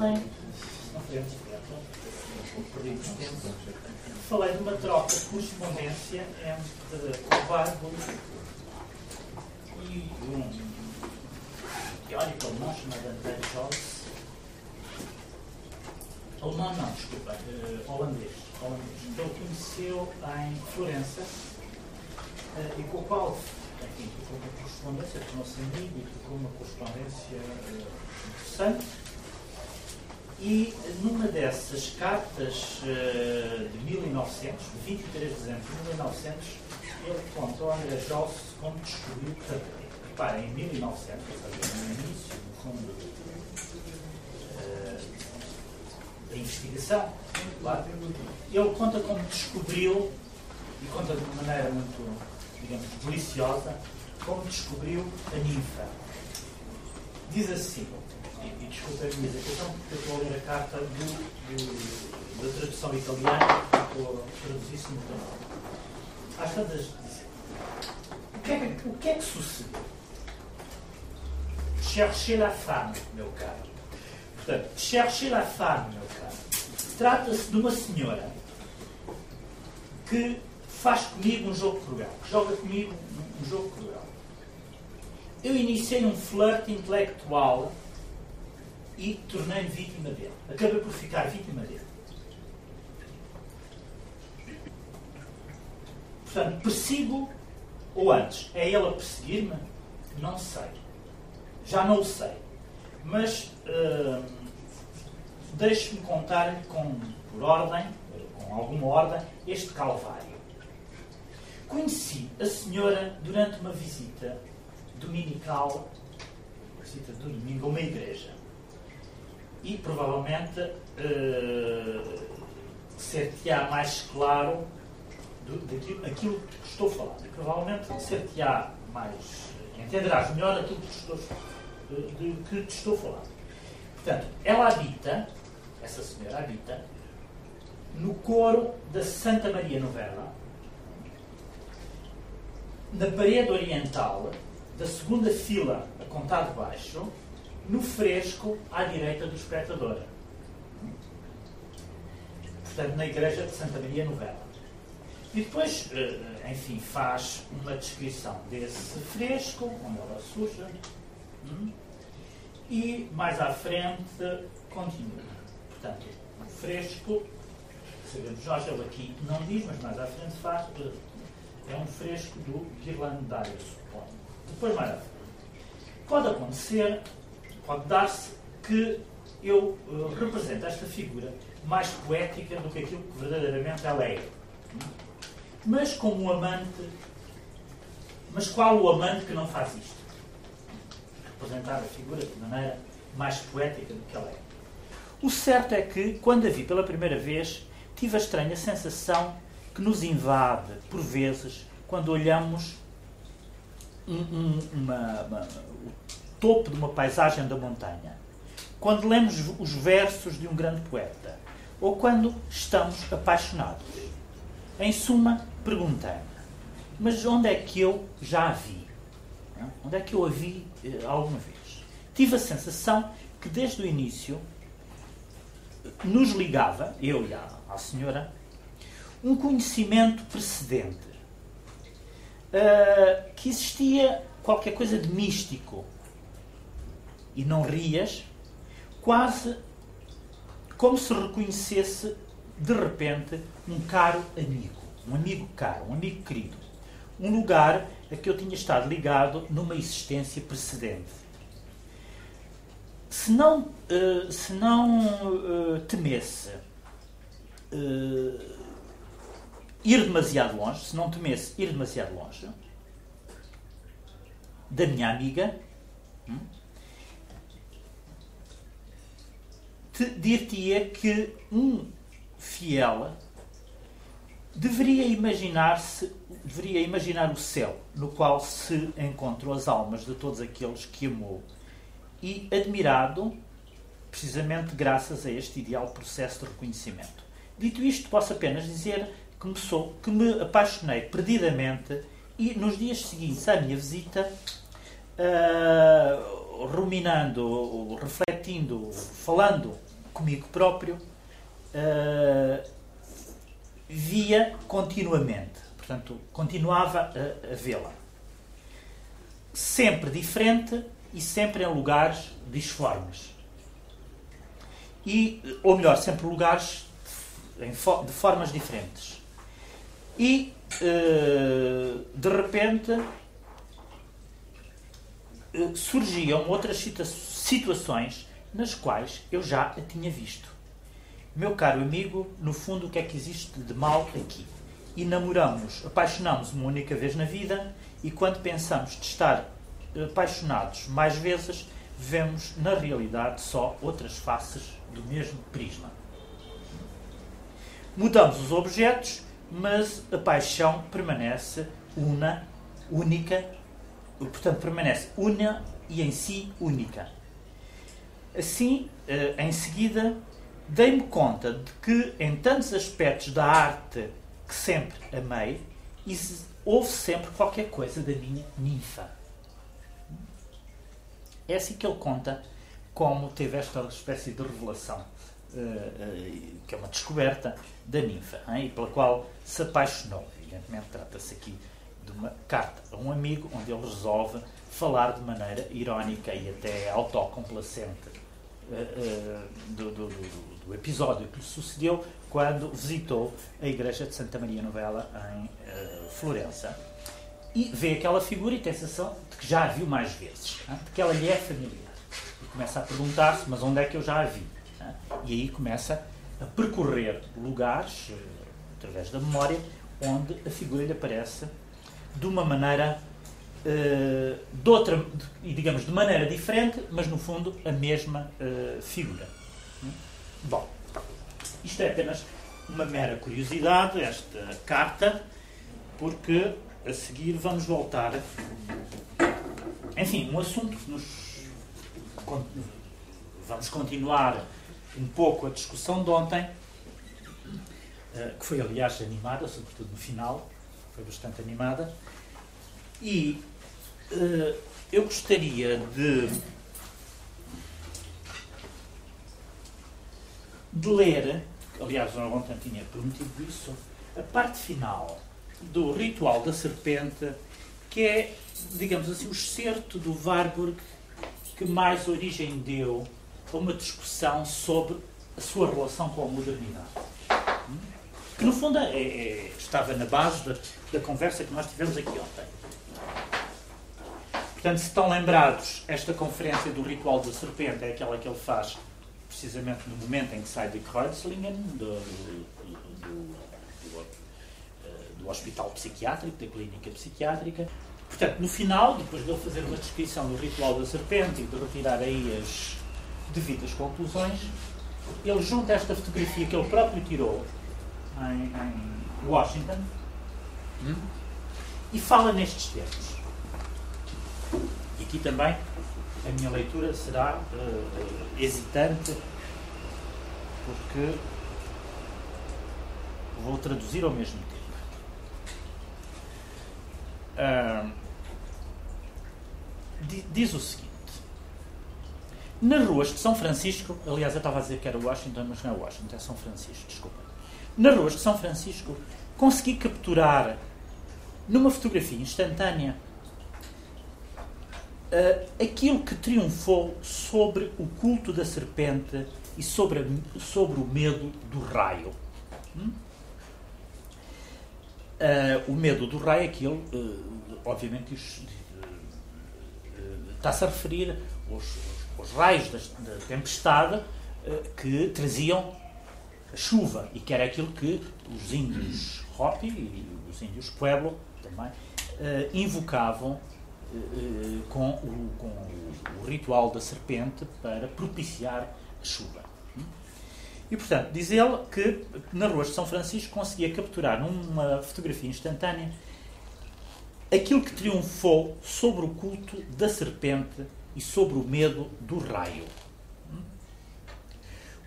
ontem, não foi antes falei de uma troca de correspondência entre o Barbo e um teórico alemão chamado André Joyce. Alemão não, desculpa, uh, holandês, holandês. Que ele conheceu em Florença uh, e com o qual enfim, ficou uma correspondência, tornou-se amigo e ficou uma correspondência uh, interessante. E numa dessas cartas de 1900, 23 de dezembro de 1900, ele conta ao André Joyce como descobriu, portanto, reparem, em 1900, ou seja, no início, no fundo, da investigação, ele conta como descobriu, e conta de uma maneira muito, digamos, deliciosa, como descobriu a ninfa. Diz assim, e, e desculpa a minha execução, porque eu estou a ler a carta do, do, da tradução italiana, estou a traduzir simultaneamente. Às tantas, o que, é que, o que é que sucedeu? Cherchez la femme, meu caro. Portanto, cherchez la femme, meu caro. Trata-se de uma senhora que faz comigo um jogo cruel, que joga comigo um jogo cruel. Eu iniciei um flerte intelectual e tornei-me vítima dele. Acabei por ficar vítima dele. Portanto, persigo ou antes, é ele a perseguir-me? Não sei. Já não o sei. Mas uh, deixe-me contar com, por ordem, com alguma ordem, este calvário. Conheci a senhora durante uma visita dominical, visita do domingo a uma igreja e provavelmente uh, ser-te-á mais claro do, daquilo, aquilo que estou a falar. E provavelmente ser-te-á mais. entenderás melhor aquilo que estou, de que te estou a falar. Portanto, ela habita, essa senhora habita, no coro da Santa Maria Novella, na parede oriental da segunda fila, a contar de baixo, no fresco à direita do espectador. Portanto, na igreja de Santa Maria Novela. E depois, eh, enfim, faz uma descrição desse fresco, onde ela surge, hum, e mais à frente continua. Portanto, o fresco, sabemos nós, ele aqui não diz, mas mais à frente faz, eh, é um fresco do Ghirlandaio, suponho. Depois, mais à frente. Pode acontecer pode dar-se que eu uh, represento esta figura mais poética do que aquilo que verdadeiramente ela é. Mas como um amante, mas qual o amante que não faz isto? Representar a figura de maneira mais poética do que ela é. O certo é que, quando a vi pela primeira vez, tive a estranha sensação que nos invade, por vezes, quando olhamos um, um, uma, uma, topo de uma paisagem da montanha, quando lemos os versos de um grande poeta, ou quando estamos apaixonados. Em suma, perguntei-me, mas onde é que eu já a vi? Onde é que eu a vi eh, alguma vez? Tive a sensação que desde o início nos ligava, eu e a, senhora, um conhecimento precedente. Uh, que existia qualquer coisa de místico e não rias, quase como se reconhecesse de repente um caro amigo, um amigo caro, um amigo querido, um lugar a que eu tinha estado ligado numa existência precedente. Se não, uh, se não uh, temesse uh, ir demasiado longe, se não temesse ir demasiado longe da minha amiga, hum, dir-te-ia que um fiel deveria imaginar-se, deveria imaginar o céu no qual se encontram as almas de todos aqueles que amou e admirado precisamente graças a este ideal processo de reconhecimento. Dito isto, posso apenas dizer que me, sou, que me apaixonei perdidamente e nos dias seguintes à minha visita, uh, ruminando, refletindo, falando comigo próprio, uh, via continuamente. Portanto, continuava a, a vê-la. Sempre diferente e sempre em lugares disformes. E, ou melhor, sempre lugares de, formas diferentes. E, uh, de repente, uh, surgiam outras situa situações nas quais eu já a tinha visto. Meu caro amigo, no fundo, o que é que existe de mal aqui? E namoramos, apaixonamos uma única vez na vida e quando pensamos de estar apaixonados mais vezes, vemos na realidade só outras faces do mesmo prisma. Mudamos os objetos, mas a paixão permanece una, única, portanto, permanece una e em si única. Assim, eh, em seguida, dei-me conta de que em tantos aspectos da arte que sempre amei, houve sempre qualquer coisa da minha ninfa. É assim que ele conta como teve esta espécie de revelação, uh, uh, que é uma descoberta da ninfa, hein, e pela qual se apaixonou. Evidentemente, trata-se aqui de uma carta a um amigo onde ele resolve falar de maneira irónica e até autocomplacente do, do, do, do, episódio que lhe sucedeu quando visitou a igreja de Santa Maria Novella em Florença e vê aquela figura e tem a sensação de que já a viu mais vezes, de que ela lhe é familiar. E começa a perguntar-se, mas onde é que eu já a vi? E aí começa a percorrer lugares, eh, através da memória, onde a figura lhe aparece de uma maneira, uh, de outra, e digamos, de maneira diferente, mas no fundo a mesma uh, figura. Bom, isto é apenas uma mera curiosidade, esta carta, porque a seguir vamos voltar. Enfim, um assunto que nos. Vamos continuar um pouco a discussão de ontem, eh, que foi, aliás, animada, sobretudo no final, foi bastante animada. E eu gostaria de, de ler, aliás, ontem tinha prometido isso, a parte final do ritual da serpente, que é, digamos assim, o excerto do Warburg que mais origem deu a uma discussão sobre a sua relação com a modernidade. Que, no fundo, é, é, estava na base da, da conversa que nós tivemos aqui ontem. Portanto, se estão lembrados, esta conferência do ritual da serpente é aquela que ele faz precisamente no momento em que sai de Kreuzlingen, do, do, do do hospital psiquiátrico, da clínica psiquiátrica. Portanto, no final, depois de ele fazer uma descrição do ritual da serpente e de retirar aí as devidas conclusões, ele junta esta fotografia que ele próprio tirou em, em Washington hum? e fala nestes termos. E aqui também a minha leitura será uh, hesitante, porque vou traduzir ao mesmo tempo. Uh, diz o seguinte: nas ruas de São Francisco, aliás, eu estava a dizer que era Washington, mas não é Washington, é São Francisco, desculpa. Nas ruas de São Francisco, consegui capturar numa fotografia instantânea uh, aquilo que triunfou sobre o culto da serpente e sobre, a, sobre o medo do raio. Hum? Uh, o medo do raio é aquele, uh, obviamente, isto, uh, está-se a referir aos, aos raios da, tempestade que traziam a chuva e que era aquilo que os índios Hopi e os índios Pueblo também invocavam com, o, com o ritual da serpente para propiciar a chuva. E, portanto, diz ele que na Rua de São Francisco conseguia capturar numa fotografia instantânea aquilo que triunfou sobre o culto da serpente e sobre o medo do raio.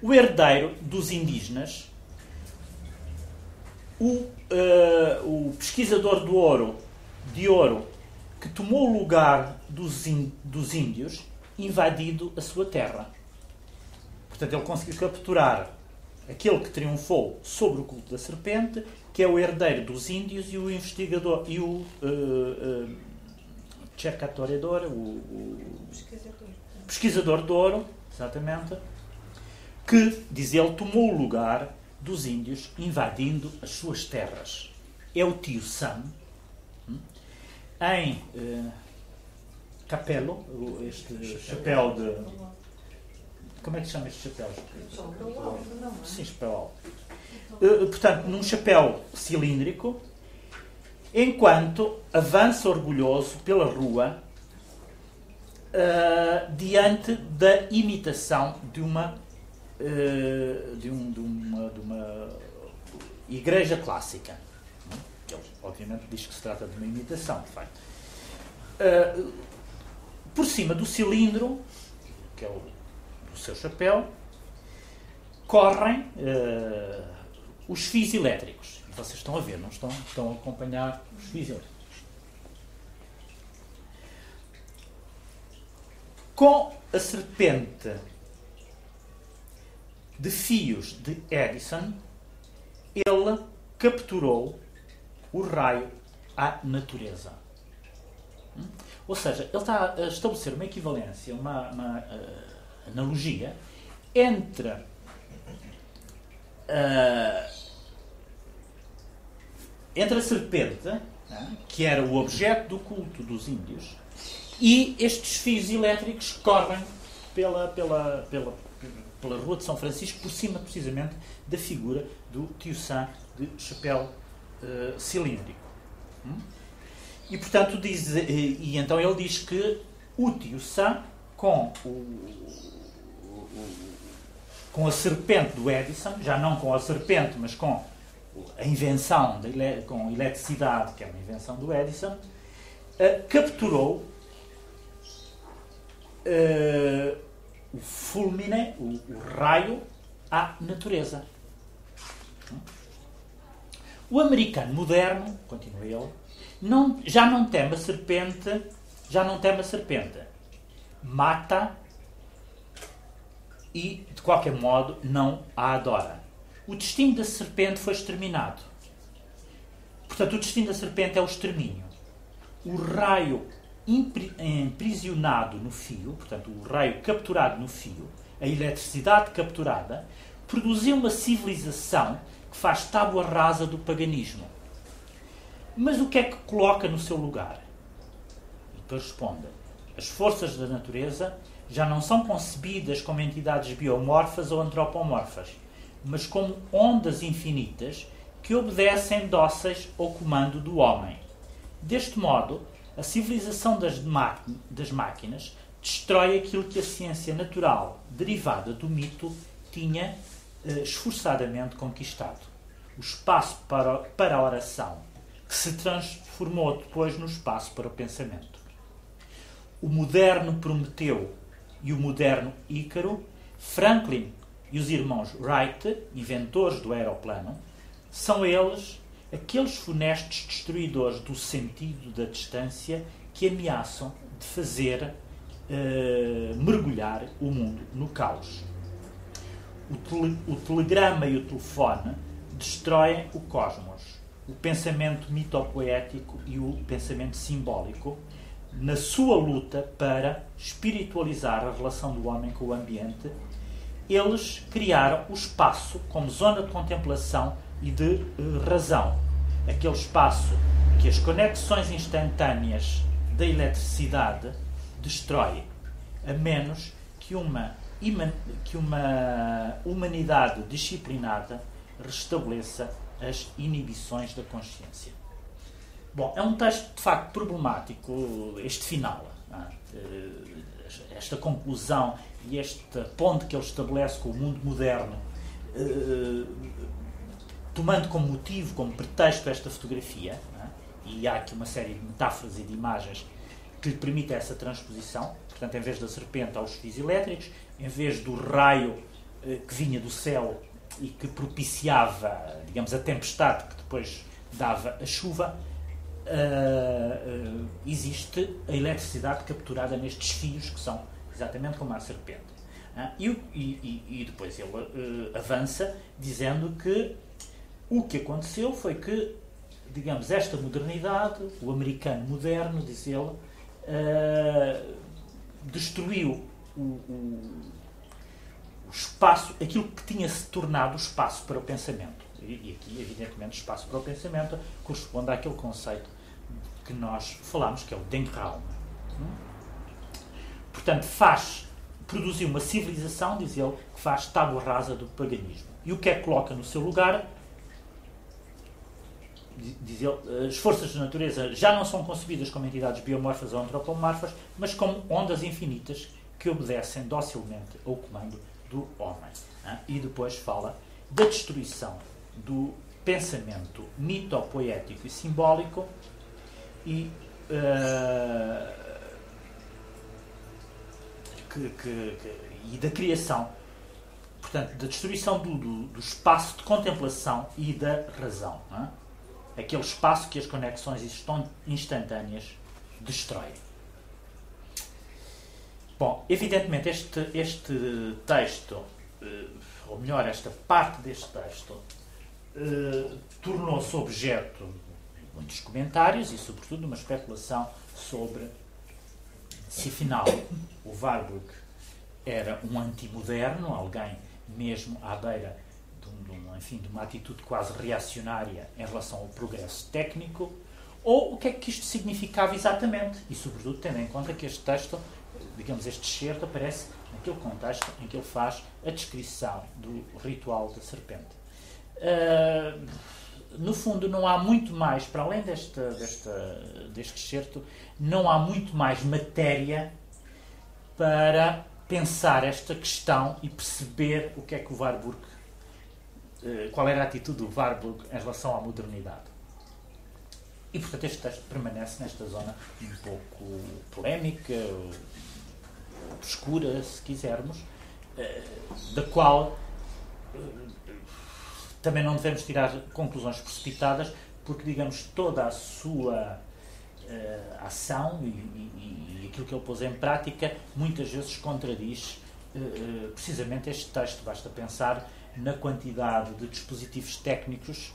O herdeiro dos indígenas, o, uh, o pesquisador do ouro, de ouro, que tomou o lugar dos, dos índios, invadido a sua terra Portanto, ele conseguiu capturar aquele que triunfou sobre o culto da serpente, que é o herdeiro dos índios e o investigador e o uh, uh, cercatoredor, o, o pesquisador. pesquisador de ouro, exatamente, que, diz ele, tomou o lugar dos índios invadindo as suas terras. É o tio Sam, em uh, Capelo, este chapéu de. Como é que se chama este chapéu? Sim, chapéu alto. Uh, portanto, num chapéu cilíndrico, enquanto avança orgulhoso pela rua uh, diante da imitação de uma, de, um, de, uma, de uma igreja clássica. Obviamente, diz que se trata de uma imitação, de facto. Uh, por cima do cilindro, que é o do seu chapéu, correm os fios elétricos. Vocês estão a ver, não estão? Estão a acompanhar os fios elétricos. Com a serpente de fios de Edison, ele capturou o raio à natureza. Hum? Ou seja, ele está a estabelecer uma equivalência, uma, uma uh, analogia entre uh, entre a serpente, né, que era o objeto do culto dos índios, e estes fios elétricos correm pela, pela, pela, pela Rua de São Francisco, por cima precisamente da figura do tio Sam de chapéu uh, cilíndrico. Hum? E portanto diz, e, e, então ele diz que o tio Sam, com o, com a serpente do Edison, já não com a serpente, mas com a invenção de, com eletricidade, que é uma invenção do Edison, uh, capturou uh, o fulmine, o, o, raio, à natureza. O americano moderno, continua ele, não, já não teme a serpente, já não teme a serpente. Mata e, de qualquer modo, não a adora. O destino da serpente foi exterminado. Portanto, o destino da serpente é o extermínio. O raio imprisionado no fio, portanto, o raio capturado no fio, a eletricidade capturada, produziu uma civilização que faz tábua rasa do paganismo. Mas o que é que coloca no seu lugar? E depois responde: as forças da natureza já não são concebidas como entidades biomorfas ou antropomorfas, mas como ondas infinitas que obedecem dóceis ao comando do homem. Deste modo, a civilização das, das máquinas destrói aquilo que a ciência natural, derivada do mito, tinha esforçadamente conquistado. O espaço para, para a oração, que se transformou depois no espaço para o pensamento. O moderno Prometeu e o moderno Ícaro, Franklin e os irmãos Wright, inventores do aeroplano, são eles aqueles funestos destruidores do sentido da distância que ameaçam de fazer uh, mergulhar o mundo no caos. O, tele, o telegrama e o telefone destroem o cosmos, o pensamento mitopoético e o pensamento simbólico, na sua luta para espiritualizar a relação do homem com o ambiente, eles criaram o espaço como zona de contemplação e de uh, razão. Aquele espaço que as conexões instantâneas da eletricidade destrói, a menos que uma, que uma humanidade disciplinada restabeleça as inibições da consciência. Bom, é um texto de facto problemático, este final. É? Esta conclusão e este ponto que ele estabelece com o mundo moderno eh, tomando como motivo, como pretexto esta fotografia, é? e há aqui uma série de metáforas e de imagens que lhe permitem essa transposição, portanto, em vez da serpente aos fios elétricos, em vez do raio eh, que vinha do céu e que propiciava, digamos, a tempestade que depois dava a chuva, uh, uh, existe a eletricidade capturada nestes fios que são exatamente como a serpente. E, e, e, depois ele avança dizendo que o que aconteceu foi que, digamos, esta modernidade, o americano moderno, diz ele, destruiu o, o, o, espaço, aquilo que tinha se tornado espaço para o pensamento. E, aqui, evidentemente, espaço para o pensamento corresponde àquele conceito que nós falamos, que é o Denkraum. Portanto, faz produziu uma civilização, diz ele, que faz tábua rasa do paganismo. E o que é que coloca no seu lugar? Diz ele, as forças da natureza já não são concebidas como entidades biomorfas ou antropomorfas, mas como ondas infinitas que obedecem docilmente ao comando do homem. E depois fala da destruição do pensamento mitopoético e simbólico e uh, que, que, que, e da criação, portanto, da destruição do, do, do, espaço de contemplação e da razão. Aquele espaço que as conexões instantâneas destroem. Bom, evidentemente, este, este texto, eh, ou melhor, esta parte deste texto, eh, tornou-se objeto de muitos comentários e, sobretudo, de uma especulação sobre se afinal o Warburg era um antimoderno, alguém mesmo à beira de, um, enfim, de uma atitude quase reacionária em relação ao progresso técnico, ou o que é que isto significava exatamente, e sobretudo tendo em conta que este texto, digamos, este excerto aparece naquele contexto em que ele faz a descrição do ritual da serpente. Uh, no fundo, não há muito mais, para além deste, deste excerto, não há muito mais matéria para pensar esta questão e perceber o que é que o Warburg, eh, qual era a atitude do Warburg em relação à modernidade. E, portanto, este texto permanece nesta zona um pouco polémica, obscura, se quisermos, eh, da qual eh, também não devemos tirar conclusões precipitadas, porque, digamos, toda a sua uh, ação e, e, e, aquilo que ele pôs em prática muitas vezes contradiz uh, precisamente este texto. Basta pensar na quantidade de dispositivos técnicos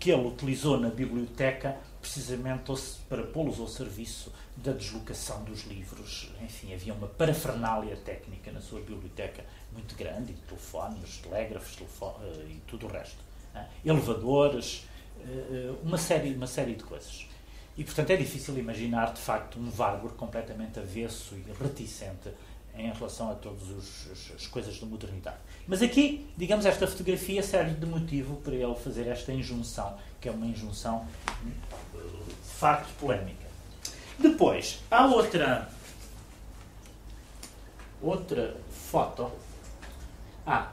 que ele utilizou na biblioteca precisamente para pô-los ao serviço da deslocação dos livros. Enfim, havia uma parafernália técnica na sua biblioteca muito grande, e telefones, telégrafos telefone, e tudo o resto. Elevadores, eh, eh, uma série, uma série de coisas. E, portanto, é difícil imaginar, de facto, um Warburg completamente avesso e reticente em relação a todas as coisas da modernidade. Mas aqui, digamos, esta fotografia serve de motivo para ele fazer esta injunção, que é uma injunção de facto polémica. Depois, há outra outra foto. Ah,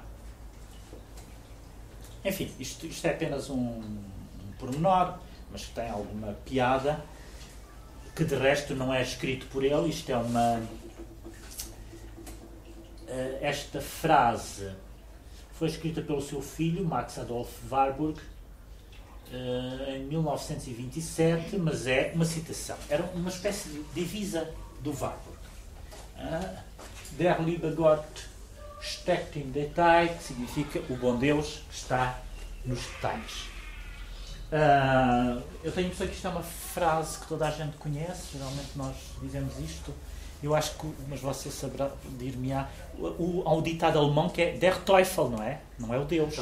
enfim, isto, isto é apenas um, um pormenor, mas que tem alguma piada, que de resto não é escrito por ele. Isto é uma. Uh, esta frase foi escrita pelo seu filho, Max Adolf Warburg, uh, em 1927, mas é uma citação. Era uma espécie de divisa do Warburg. Uh, Der liebe Gott steckt im Detail, que significa o bom Deus está nos detalhes. Uh, eu tenho a impressão que isto é uma frase que toda a gente conhece, geralmente nós dizemos isto. Eu acho que, mas você saberá, dir-me-á, o, há o ditado alemão que é Der Teufel, não é? Não é o Deus.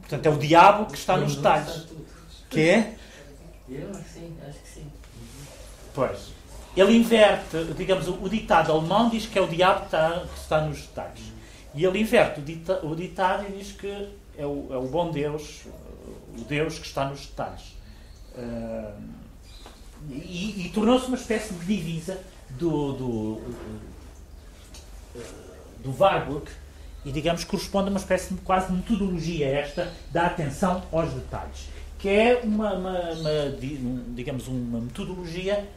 Portanto, é o diabo que está nos detalhes. Que é? sim, acho que sim. Pois. Ele inverte, digamos, o ditado alemão diz que é o diabo que está, que está nos detalhes. E ele inverte o, dita, o ditado e diz que é o, é o bom Deus, o Deus que está nos detalhes. Uh, e, e tornou-se uma espécie de divisa do, do, do Warburg e, digamos, corresponde a uma espécie de quase metodologia esta da atenção aos detalhes, que é uma, uma, uma digamos, uma metodologia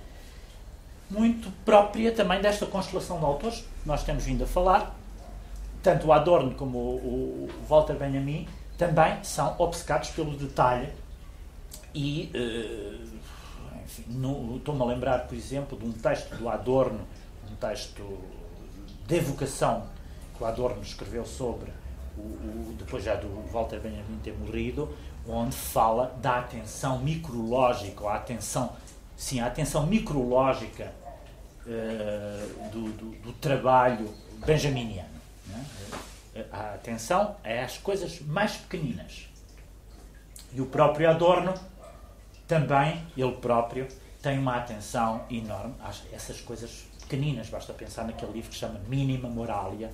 muito própria também desta constelação de autores que nós temos vindo a falar. Tanto o Adorno como o, o Walter Benjamin também são obcecados pelo detalhe e uh, estou-me a lembrar, por exemplo, de um texto do Adorno, um texto de evocação que o Adorno escreveu sobre, o, o, depois já do Walter Benjamin ter morrido, onde fala da atenção micrológica, ou a atenção, sim, a atenção micrológica uh, do, do, do, trabalho benjaminiano. Né? A atenção é às coisas mais pequeninas. E o próprio Adorno também, ele próprio, tem uma atenção enorme a essas coisas pequeninas. Basta pensar naquele livro que chama Mínima Moralia,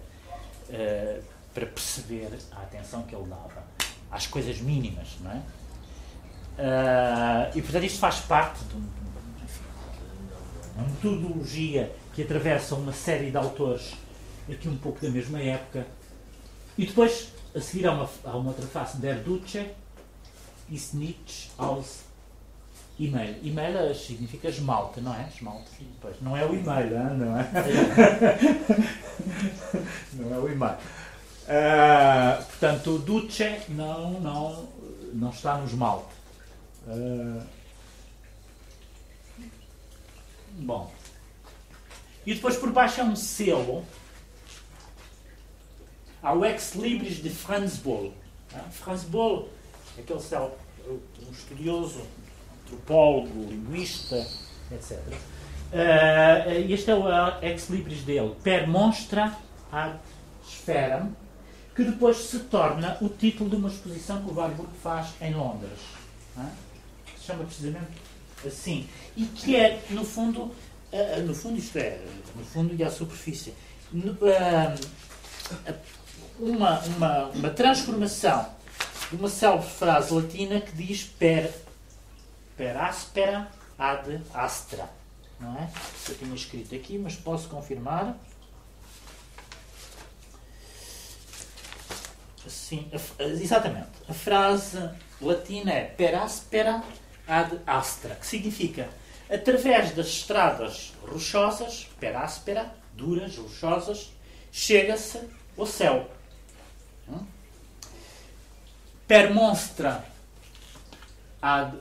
uh, para perceber a atenção que ele dava às coisas mínimas, não é? Uh, e portanto isto faz parte de, enfim, de uma metodologia que atravessa uma série de autores aqui um pouco da mesma época. E depois, a seguir, há uma, há uma outra face, Der Duce ist als E-mail. E-mail significa esmalte, não é? Esmalte. Pois, não é o e-mail, não é? não é o e-mail. Uh, portanto, o Duce não, não, não está no esmalte. Uh, bom. E depois por baixo é um selo. Há o Ex Libris de Franz Boll. Uh, Franz Boll, aquele céu, um estudioso, antropólogo, linguista, etc. Uh, este é o Ex Libris dele. Per monstra ad sferam que depois se torna o título de uma exposição que o Warburg faz em Londres. É? Se chama precisamente assim. E que é, no fundo, uh, no fundo isto é, no fundo e à superfície, uh, uma, uma, uma transformação de uma célebre frase latina que diz per, per aspera ad astra. Não é? Eu tinha escrito aqui, mas posso confirmar. Sim, exatamente. A frase latina é per aspera ad astra, que significa através das estradas rochosas, per aspera, duras, rochosas, chega-se ao céu. Hum? Per monstra ad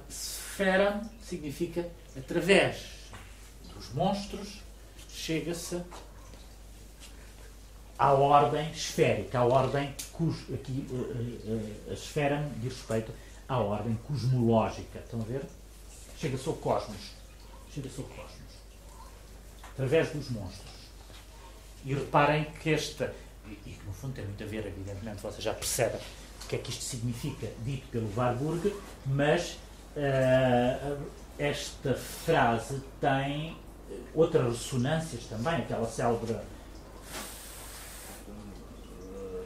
sfera significa através dos monstros chega-se à ordem esférica, à ordem aqui uh, uh, a esfera diz respeito à ordem cosmológica. Estão a ver? Chega-se ao cosmos. Chega-se ao cosmos. Através dos monstros. E reparem que esta, e que no fundo tem muito a ver, evidentemente, vocês já percebem o que é que isto significa, dito pelo Warburg, mas uh, esta frase tem outras ressonâncias também, aquela célebre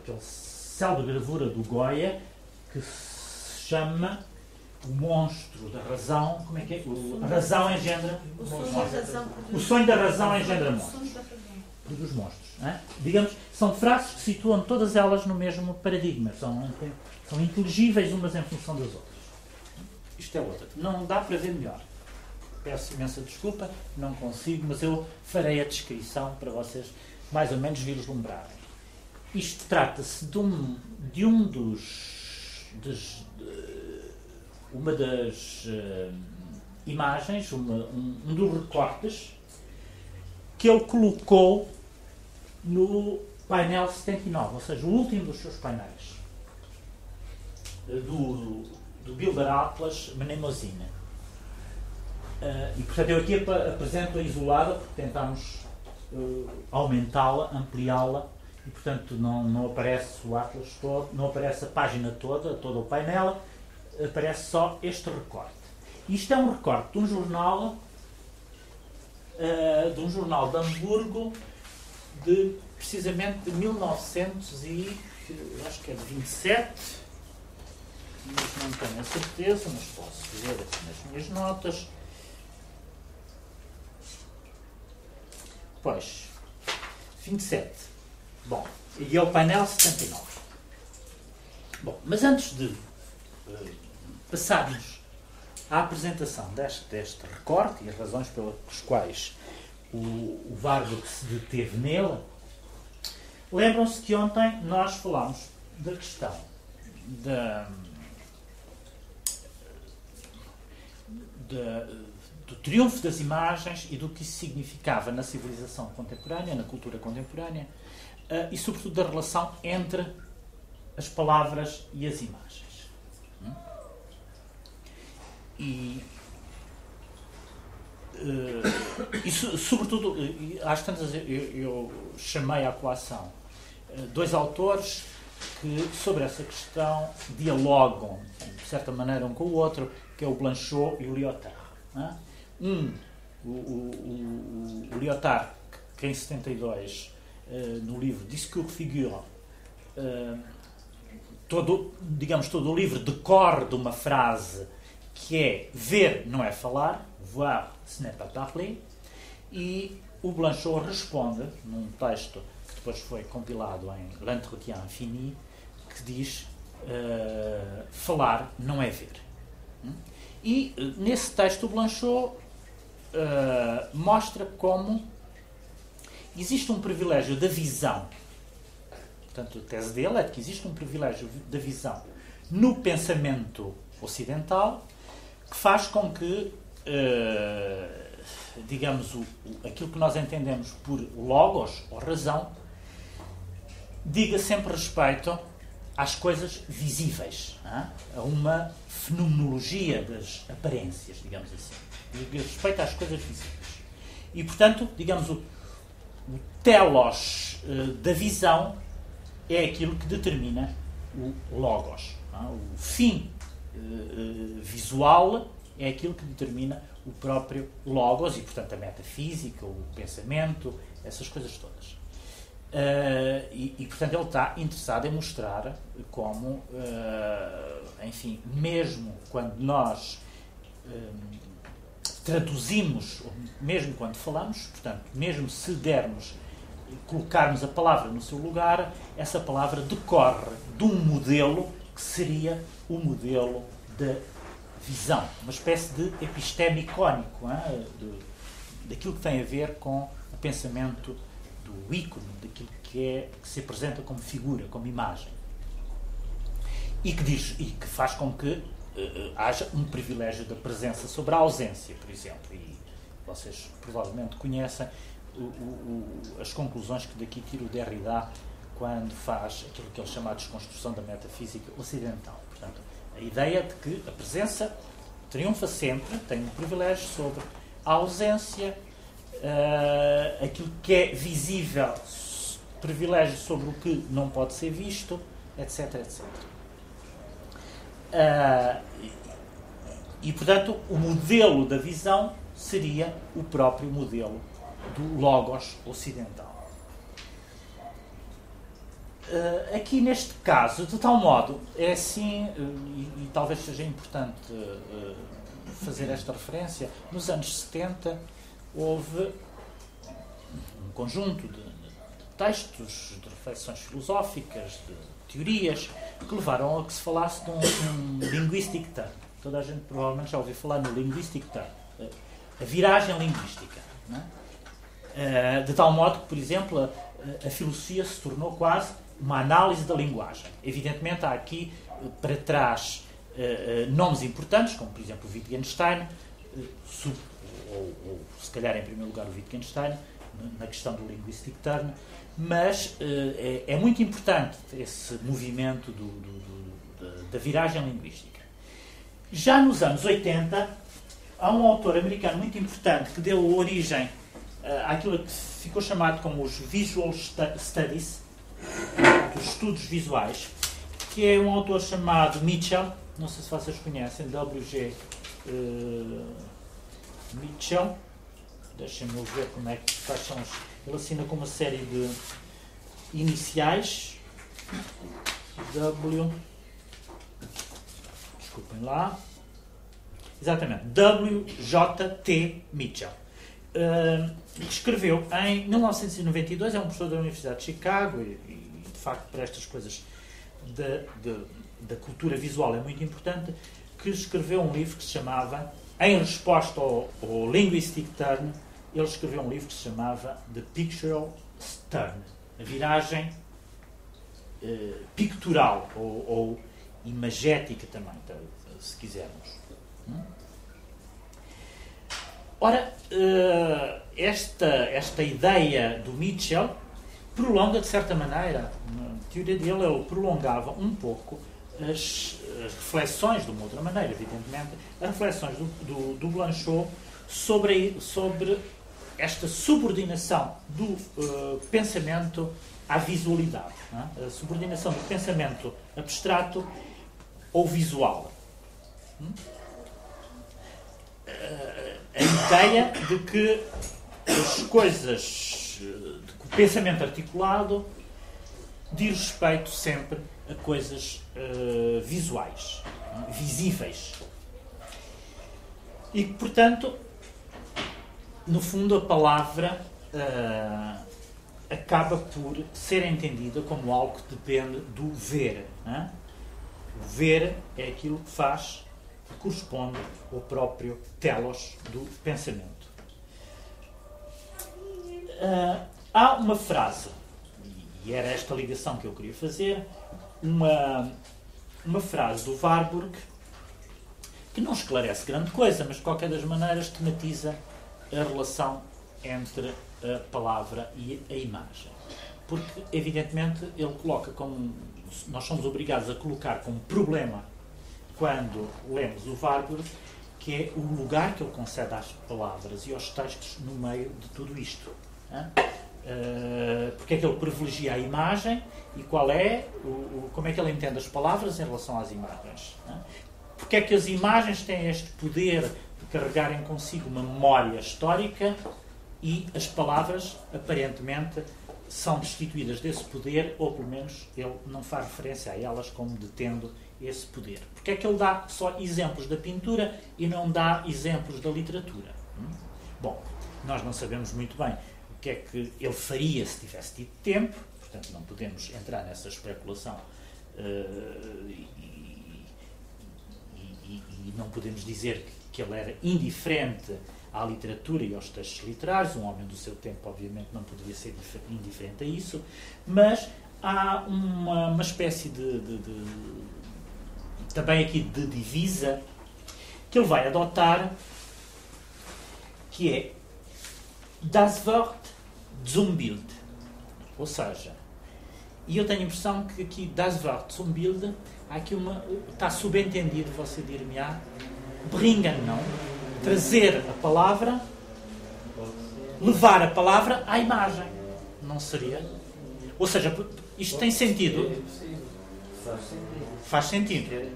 aquele céu de gravura do Goya que se chama o monstro da razão. Como é que é? O, a razão engendra. O sonho da razão. O sonho da razão engendra monstros. Produz monstros. É? Digamos, são frases que situam todas elas no mesmo paradigma. São, são inteligíveis umas em função das outras. Isto é outra. Não dá para ver melhor. Peço imensa desculpa, não consigo, mas eu farei a descrição para vocês mais ou menos vislumbrarem. Isto trata-se de um, de um dos. De, uma das uh, imagens, uma, um, um dos recortes que ele colocou no painel 79, ou seja, o último dos seus painéis, do, do Builder Atlas Mnemosine. Uh, e portanto eu aqui ap apresento-a isolada porque tentámos uh, aumentá-la, ampliá-la e portanto não, não aparece o Atlas todo, não aparece a página toda, todo o painel, aparece só este recorte. Isto é um recorte de um jornal uh, de um jornal de Hamburgo de precisamente de 1900 e acho que é de 27 mas não tenho a certeza, mas posso ver aqui nas minhas notas. Pois, 27. Bom, e é o painel 79. Bom, mas antes de uh, passarmos à apresentação deste, deste recorte e as razões pelas quais o, o Vargo se deteve nele, lembram-se que ontem nós falámos da questão da, da, do triunfo das imagens e do que isso significava na civilização contemporânea, na cultura contemporânea, uh, e, sobretudo, da relação entre as palavras e as imagens. Hum? E, uh, sobretudo, às tantas, eu, eu chamei à coação dois autores que, sobre essa questão, dialogam, de certa maneira, um com o outro, que é o Blanchot e o Lyotard. É? Um, o, o, o, o Lyotard, que em 72, uh, eh, no livro Discours Figure, uh, todo, digamos, todo o livro decorre de uma frase que é ver não é falar, voir ce n'est pas parler, e o Blanchot responde, num texto que depois foi compilado em L'Entretien Infini, que diz uh, falar não é ver. E nesse texto Blanchot uh, mostra como existe um privilégio da visão. Portanto, a tese dele é que existe um privilégio da visão no pensamento ocidental que faz com que, uh, digamos, o, o, aquilo que nós entendemos por logos ou razão diga sempre respeito às coisas visíveis, a uma fenomenologia das aparências, digamos assim. Respeito às coisas visíveis. E, portanto, digamos, o, o telos uh, da visão é aquilo que determina o logos. O fim uh, visual é aquilo que determina o próprio logos e, portanto, a metafísica, o pensamento, essas coisas todas. Uh, e, e, portanto, ele está interessado em mostrar como, uh, enfim, mesmo quando nós uh, traduzimos, mesmo quando falamos, portanto, mesmo se dermos, colocarmos a palavra no seu lugar, essa palavra decorre de um modelo que seria o modelo da visão, uma espécie de episteme icónico, daquilo que tem a ver com o pensamento do ícone, daquilo que, é, que se apresenta como figura, como imagem. E que, diz, e que faz com que uh, haja um privilégio da presença sobre a ausência, por exemplo. E vocês provavelmente conhecem o, o, as conclusões que daqui tira o Derrida quando faz aquilo que ele chama de desconstrução da metafísica ocidental. Portanto, a ideia de que a presença triunfa sempre, tem um privilégio sobre a ausência, uh, aquilo que é visível, privilégio sobre o que não pode ser visto, etc. etc. Uh, e, portanto, o modelo da visão seria o próprio modelo do Logos ocidental. Uh, aqui neste caso, de tal modo, é assim, uh, e, e, talvez seja importante uh, fazer esta referência, nos anos 70 houve um conjunto de, textos, de reflexões filosóficas, de teorias, que levaram a que se falasse de um, um linguistic turn. Toda a gente provavelmente já ouviu falar no linguistic turn, a viragem linguística. É? De tal modo que, por exemplo, a, a filosofia se tornou quase uma análise da linguagem. Evidentemente, há aqui para trás nomes importantes, como por exemplo Wittgenstein, ou, ou, se calhar em primeiro lugar o Wittgenstein, na questão do linguistic turn, mas uh, é, é, muito importante esse movimento do, do, do, da viragem linguística. Já nos anos 80, há um autor americano muito importante que deu origem àquilo que ficou chamado como os Visual Studies, dos estudos visuais, que é um autor chamado Mitchell, não sei se vocês conhecem, W.G. Uh, Mitchell. Deixem-me ver como é que quais são os. Ele assina com uma série de iniciais. W. Desculpem lá. Exatamente. W.J.T. Mitchell. Uh, escreveu em 1992, é um professor da Universidade de Chicago e, e de facto para estas coisas de, da cultura visual é muito importante, que escreveu um livro que se chamava, em resposta ao, ao Linguistic Turn, ele escreveu um livro que se chamava The Pictorial Turn, a viragem eh, pictural ou, ou, imagética também, se quisermos. Hum? Ora, uh, esta, esta ideia do Mitchell prolonga, de certa maneira, na teoria dele, ele prolongava um pouco as, as reflexões, de uma outra maneira, evidentemente, as reflexões do, do, do Blanchot sobre, sobre esta subordinação do uh, pensamento à visualidade, é? a subordinação do pensamento abstrato ou visual. Hum? Uh, a ideia de que as coisas, de que o pensamento articulado diz respeito sempre a coisas uh, visuais, visíveis. E portanto, no fundo, a palavra uh, acaba por ser entendida como algo que depende do ver. Né? O ver é aquilo que faz, que corresponde ao próprio telos do pensamento. Uh, há uma frase, e era esta ligação que eu queria fazer, uma, uma frase do Warburg que não esclarece grande coisa, mas de qualquer das maneiras tematiza a relação entre a palavra e a imagem. Porque, evidentemente, ele coloca como. Nós somos obrigados a colocar como problema, quando lemos o Warburg, que é o lugar que ele concede às palavras e aos textos no meio de tudo isto. Uh, porque é que ele privilegia a imagem e qual é o, o, como é que ele entende as palavras em relação às imagens. Porque é que as imagens têm este poder de carregarem consigo uma memória histórica e as palavras, aparentemente, são destituídas desse poder, ou pelo menos ele não faz referência a elas como detendo esse poder. Porque é que ele dá só exemplos da pintura e não dá exemplos da literatura? Hum? Bom, nós não sabemos muito bem que é que ele faria se tivesse tido tempo, portanto não podemos entrar nessa especulação uh, e, e, e, não podemos dizer que, que ele era indiferente à literatura e aos textos literários, um homem do seu tempo obviamente não poderia ser indiferente a isso, mas há uma, uma espécie de, de, de também aqui de divisa que ele vai adotar que é das Wort zum Bild. Ou seja, e eu tenho a impressão que aqui das Wort zum Bild há aqui uma. está subentendido, você dir-me-á, bringen, não? Trazer a palavra, levar a palavra à imagem. Não seria? Ou seja, isto tem sentido? Faz sentido.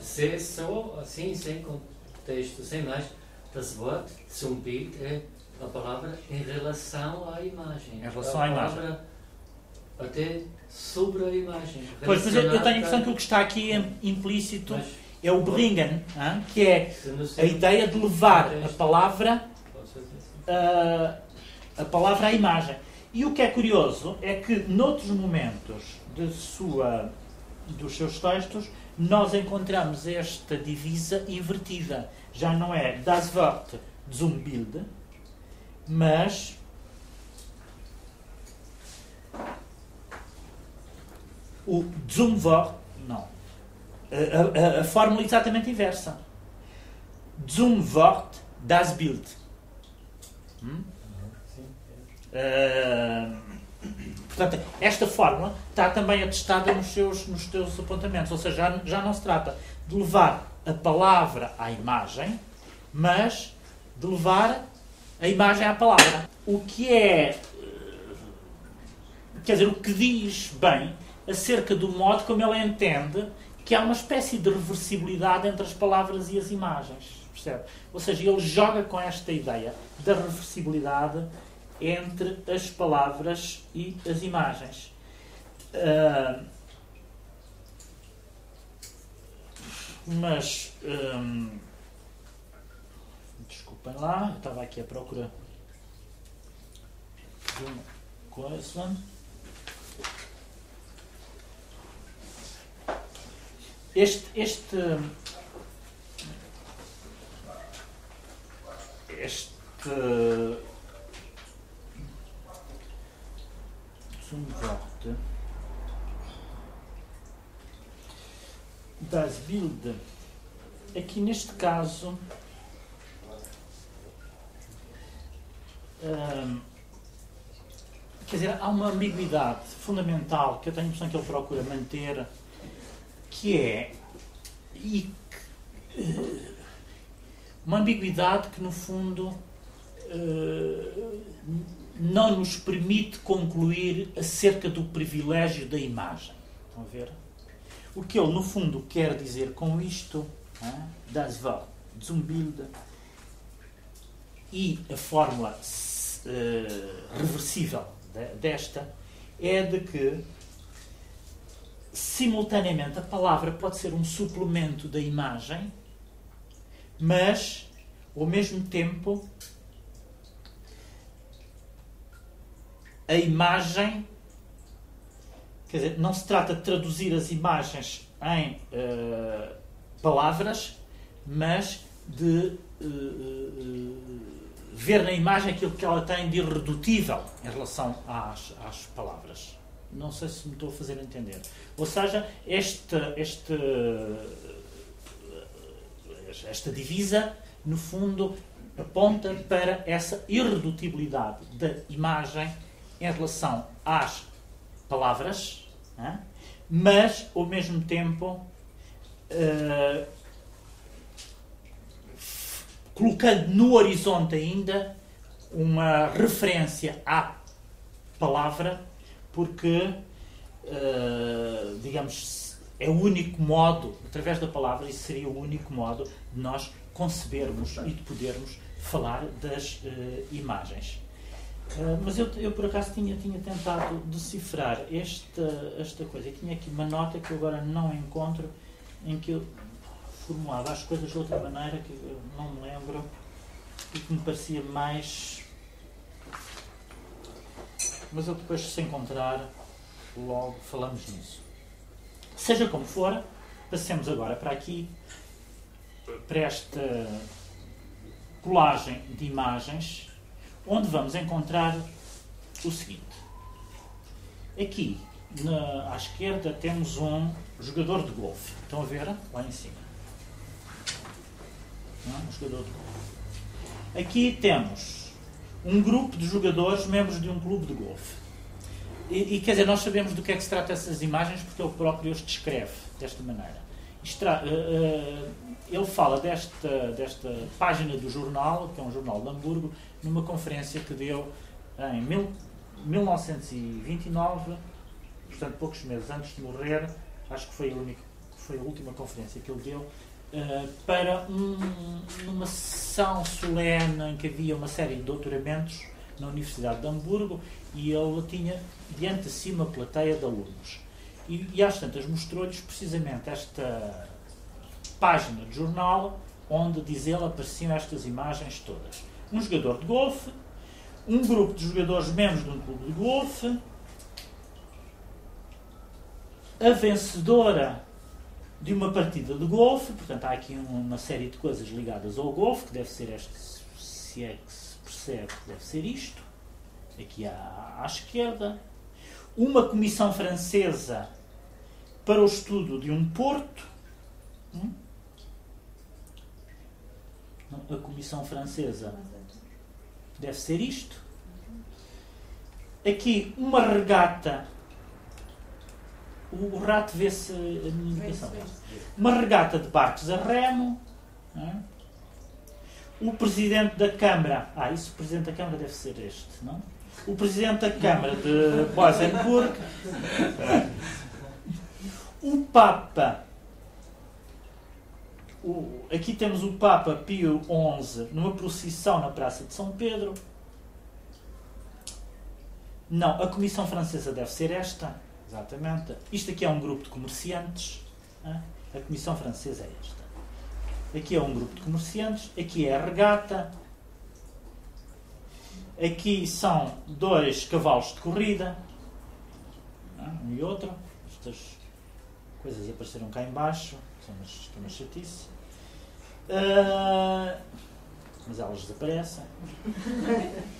Se só assim, sem contexto, sem mais, das Wort zum Bild é a palavra em relação à imagem. Em relação à imagem. Até sobre a imagem. Pois, mas eu, eu tenho a impressão que o que está aqui implícito mas, é o bringen, que é a ideia de levar a palavra, a, a palavra à imagem. E o que é curioso é que, noutros momentos de sua, dos seus textos, nós encontramos esta divisa invertida. Já não é das Wort zum Bild, mas o zum Wort, não. A, a, a, fórmula é exatamente inversa. Zum Wort das Bild. Hum? Uh, portanto, esta fórmula está também atestada nos seus, nos teus apontamentos. Ou seja, já, já não se trata de levar a palavra à imagem, mas de levar a imagem à palavra. O que é. Quer dizer, o que diz bem acerca do modo como ele entende que há uma espécie de reversibilidade entre as palavras e as imagens. Percebe? Ou seja, ele joga com esta ideia da reversibilidade entre as palavras e as imagens. Uh, mas. Um, desculpem lá, eu estava aqui à procura de uma coisa. Este, este, este Zumworte das Bild, aqui neste caso, quer dizer, há uma ambiguidade fundamental que eu tenho a impressão que ele procura manter, que é e uh, uma ambiguidade que no fundo uh, não nos permite concluir acerca do privilégio da imagem. Estão a ver? O que ele, no fundo, quer dizer com isto, das Wort, zum Bild, e a fórmula uh, reversível de, desta, é de que, simultaneamente, a palavra pode ser um suplemento da imagem, mas, ao mesmo tempo, a imagem, quer dizer, não se trata de traduzir as imagens em uh, palavras, mas de uh, ver na imagem aquilo que ela tem de irredutível em relação às, às palavras. Não sei se me estou a fazer entender. Ou seja, esta, esta, esta divisa, no fundo, aponta para essa irredutibilidade da imagem em relação às palavras, mas, ao mesmo tempo, uh, colocando no horizonte ainda uma referência à palavra, porque, uh, digamos, é o único modo, através da palavra, isso seria o único modo de nós concebermos e de podermos falar das uh, imagens. Uh, mas eu, eu, por acaso tinha, tinha tentado decifrar esta, esta coisa. Eu tinha aqui uma nota que eu agora não encontro, em que eu formulava as coisas de outra maneira que eu não me lembro e que me parecia mais. Mas eu depois, se encontrar, logo falamos nisso. Seja como for, passemos agora para aqui, para esta colagem de imagens, onde vamos encontrar o seguinte. Aqui, na, à esquerda, temos um jogador de golfe. Estão a ver? Lá em cima um jogador de. Aqui temos um grupo de jogadores, membros de um clube de golfe. E, e, quer dizer, nós sabemos do que é que se trata essas imagens porque ele próprio os descreve desta maneira. Uh, uh, ele fala desta, desta página do jornal, que é um jornal de Hamburgo, numa conferência que deu em mil, 1929, portanto poucos meses antes de morrer, acho que foi a, única, foi a última conferência que ele deu, eh, para um, uma sessão solene em que havia uma série de doutoramentos na Universidade de Hamburgo e ele tinha diante de si uma plateia de alunos. E, e às tantas mostrou-lhes precisamente esta página de jornal onde, diz ele, apareciam estas imagens todas. Um jogador de golfe, um grupo de jogadores membros de um clube de golfe, a vencedora de uma partida de golfe, portanto há aqui uma série de coisas ligadas ao golfe, que deve ser este, se é que se percebe, deve ser isto, aqui à, à esquerda, uma comissão francesa para o estudo de um porto, hum? a comissão francesa deve ser isto, aqui uma regata o, rato vê-se a minha indicação. Uma regata de barcos a remo. É? O presidente da Câmara. Ah, isso, o presidente da Câmara deve ser este, não? O presidente da Câmara de Boisenburg. O Papa. O, aqui temos o Papa Pio XI numa procissão na Praça de São Pedro. Não, a Comissão Francesa deve ser esta. Exatamente. Isto aqui é um grupo de comerciantes. A Comissão Francesa é esta. Aqui é um grupo de comerciantes. Aqui é a regata. Aqui são dois cavalos de corrida. Um e outro. Estas coisas apareceram cá embaixo. São umas, umas chatice. Uh, mas elas desaparecem.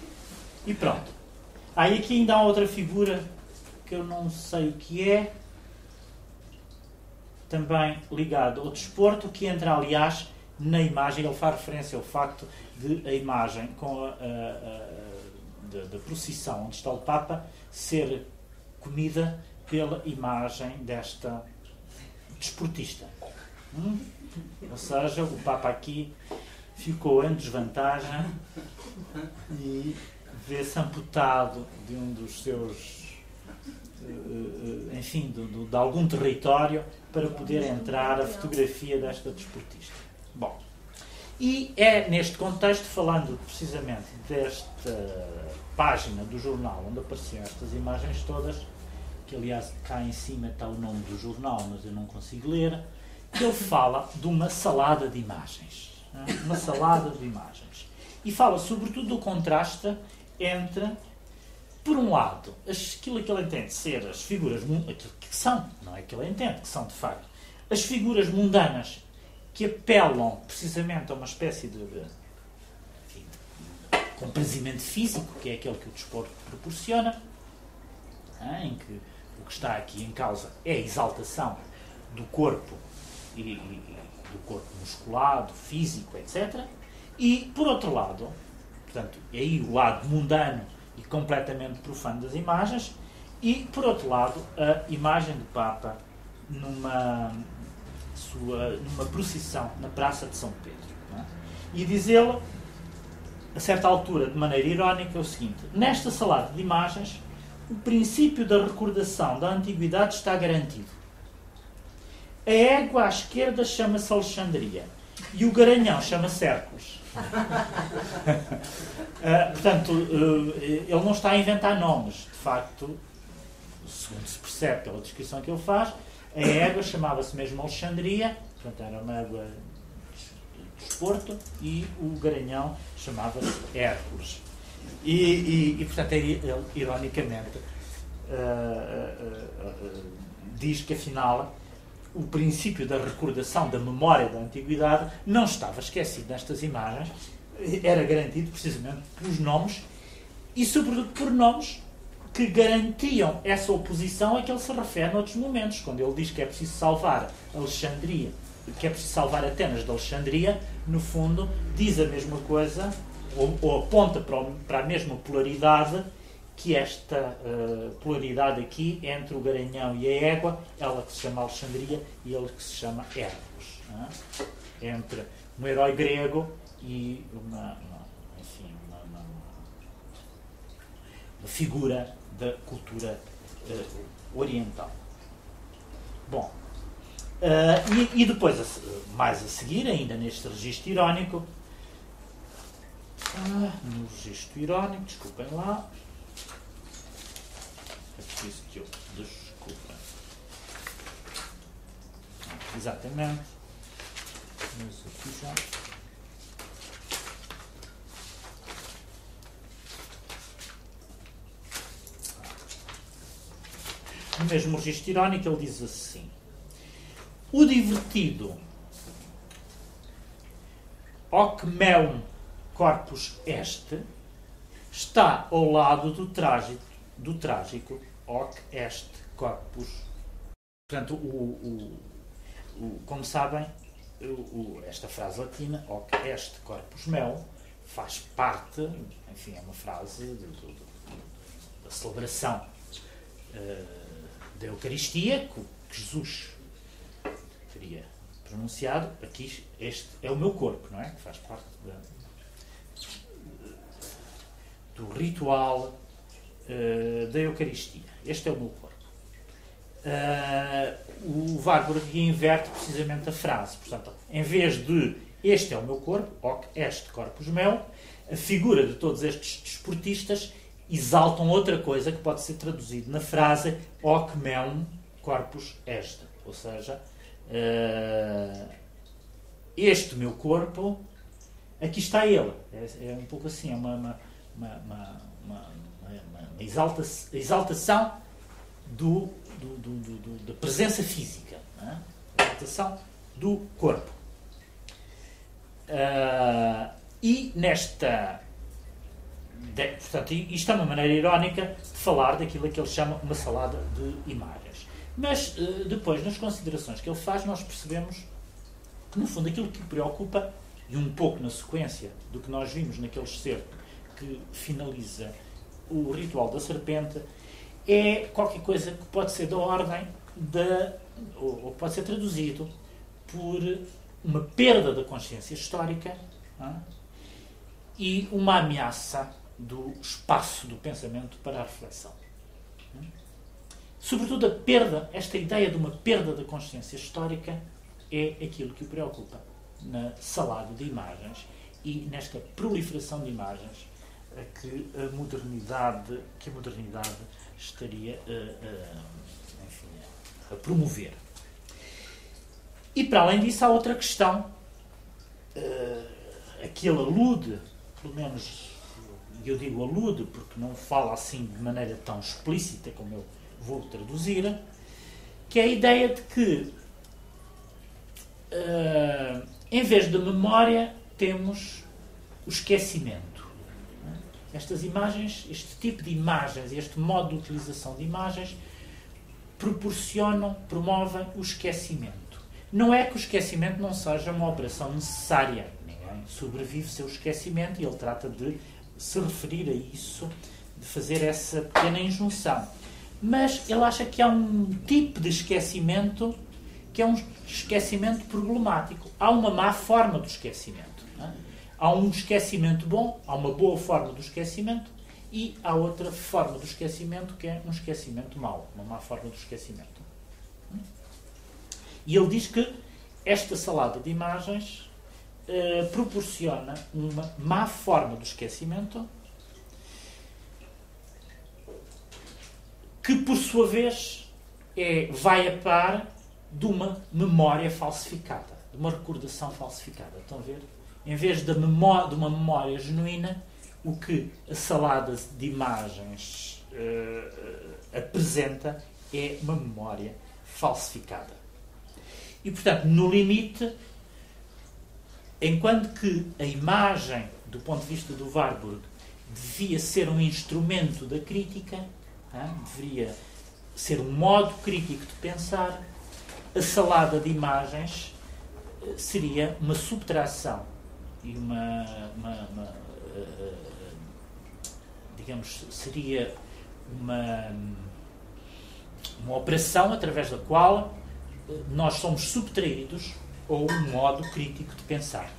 E pronto. Ah, e aqui ainda há outra figura que eu não sei o que é, também ligado ao desporto, que entra, aliás, na imagem, ele faz referência ao facto de a imagem com a, a, a da procissão onde está o Papa ser comida pela imagem desta desportista. Hum? Ou seja, o Papa aqui ficou em desvantagem e vê-se amputado de um dos seus, eh, eh, enfim, de, algum território para poder entrar a fotografia desta desportista. Bom, e é neste contexto, falando precisamente desta página do jornal onde apareciam estas imagens todas, que aliás cá em cima está o nome do jornal, mas eu não consigo ler, que ele fala de uma salada de imagens. Uma salada de imagens. E fala sobretudo do contraste entre, por um lado, aquilo que ele entende ser as figuras, que são, não é que ele entende, que são de facto, as figuras mundanas que apelam precisamente a uma espécie de, enfim, comprazimento físico, que é aquele que o desporto proporciona, em que o que está aqui em causa é a exaltação do corpo e, e do corpo musculado, físico, etc. E, por outro lado, portanto, é aí o lado mundano completamente profano das imagens, e, por outro lado, a imagem do Papa numa, sua, numa procissão na Praça de São Pedro. É? E diz ele, a certa altura, de maneira irónica, o seguinte: Nesta salada de imagens, o princípio da recordação da antiguidade está garantido. A égua à esquerda chama-se Alexandria e o garanhão chama-se Hércules. Uh, portanto, uh, ele não está a inventar nomes. De facto, segundo se percebe pela descrição que ele faz, a égua chamava-se mesmo Alexandria, portanto era uma égua de desporto, e o garanhão chamava-se Hércules. E, e, e, portanto, ele, ironicamente, uh, diz que afinal o princípio da recordação da memória da antiguidade não estava esquecido nestas imagens, era garantido precisamente pelos nomes e, sobretudo, por nomes que garantiam essa oposição a que ele se refere noutros momentos, quando ele diz que é preciso salvar Alexandria, que é preciso salvar Atenas de Alexandria, no fundo diz a mesma coisa, ou, ou aponta para, a mesma polaridade que esta uh, polaridade aqui entre o Garanhão e a Égua, ela que se chama Alexandria e ele que se chama Hércules. É? Entre um herói grego e uma, uma enfim, uma, uma, uma figura da cultura uh, oriental. Bom, uh, e, e, depois, mais a seguir, ainda neste registro irónico, uh, no registro irónico, desculpem lá, é preciso que eu desculpem. Exatamente. Mas aqui já. no mesmo registro irónico, ele diz assim: O divertido hoc meum corpus est está ao lado do trágico, do trágico hoc est corpus. Portanto, o, o, o como sabem, o, esta frase latina, hoc est corpus meum, faz parte, enfim, é uma frase do, do, do, da celebração. Uh, da Eucaristia, que Jesus teria pronunciado, aqui este é o meu corpo, não é? Que faz parte da, do ritual uh, da Eucaristia. Este é o meu corpo. Uh, o Warburg inverte precisamente a frase. Portanto, em vez de este é o meu corpo, hoc este corpus meu, a figura de todos estes desportistas exaltam outra coisa que pode ser traduzido na frase hoc meum corpus est. Ou seja, uh, este meu corpo, aqui está ele. É, é um pouco assim, é uma, uma, uma, uma, exalta, exaltação do, do, do, da presença física. É? Exaltação do corpo. Uh, e nesta de, portanto, isto é uma maneira irónica de falar daquilo que ele chama uma salada de imagens. Mas eh, depois, nas considerações que ele faz, nós percebemos que, no fundo, aquilo que o preocupa, e um pouco na sequência do que nós vimos naquele excerto que finaliza o ritual da serpente é qualquer coisa que pode ser da ordem da. ou, pode ser traduzido por uma perda da consciência histórica é? e uma ameaça do espaço do pensamento para a reflexão. Sobretudo a perda, esta ideia de uma perda da consciência histórica é aquilo que o preocupa na salada de imagens e nesta proliferação de imagens que a modernidade, que a modernidade estaria a, a, enfim, a promover. E para além disso há outra questão uh, a que ele alude, pelo menos eu digo alude porque não fala assim de maneira tão explícita como eu vou traduzir, que é a ideia de que uh, em vez de memória temos o esquecimento. Estas imagens, este tipo de imagens, este modo de utilização de imagens proporcionam, promovem o esquecimento. Não é que o esquecimento não seja uma operação necessária. Ninguém sobrevive seu esquecimento e ele trata de se referir a isso, de fazer essa pequena injunção. Mas ele acha que há um tipo de esquecimento que é um esquecimento problemático. Há uma má forma do esquecimento. Há um esquecimento bom, há uma boa forma do esquecimento e há outra forma do esquecimento que é um esquecimento mau, uma má forma do esquecimento. E ele diz que esta salada de imagens eh, proporciona uma má forma do esquecimento que, por sua vez, é, vai a par de uma memória falsificada, de uma recordação falsificada. Estão a ver? Em vez de, memória, de uma memória genuína, o que a salada de imagens uh, apresenta é uma memória falsificada. E, portanto, no limite, enquanto que a imagem, do ponto de vista do Warburg, devia ser um instrumento da crítica, hein, deveria ser um modo crítico de pensar, a salada de imagens eh, seria uma subtração e uma, uma, uma uh, digamos, seria uma, uma operação através da qual eh, nós somos subtraídos a um modo crítico de pensar.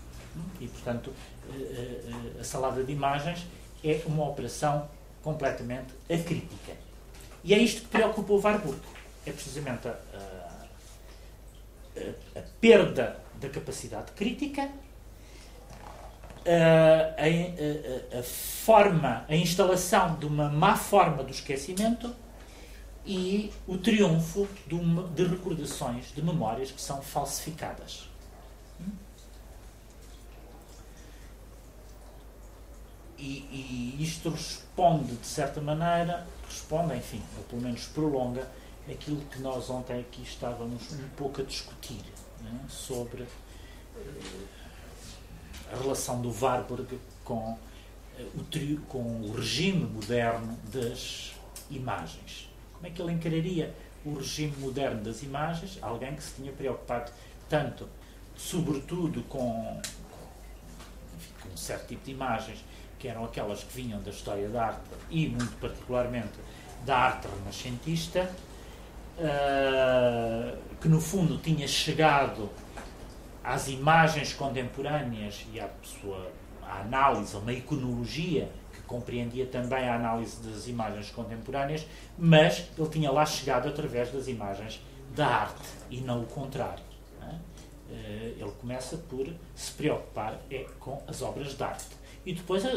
E, portanto, a salada de imagens é uma operação completamente acrítica. E é isto que preocupa o Warburg. É precisamente a, a, a perda da capacidade crítica a, a, a, forma, a instalação de uma má forma do esquecimento e o triunfo de, uma, de recordações, de memórias que são falsificadas. E, e, isto responde, de certa maneira, responde, enfim, ou pelo menos prolonga aquilo que nós ontem aqui estávamos um pouco a discutir né, sobre relação do Warburg com eh, o, trio, com o regime moderno das imagens. Como é que ele encararia o regime moderno das imagens? Alguém que se tinha preocupado tanto, sobretudo, com, com um certo tipo de imagens, que eram aquelas que vinham da história da arte e, muito particularmente, da arte renascentista, uh, que no fundo tinha chegado às imagens contemporâneas e à sua à análise, a uma iconologia que compreendia também a análise das imagens contemporâneas, mas ele tinha lá chegado através das imagens da arte e não o contrário. Eh, ele começa por se preocupar é com as obras de arte. E depois, a,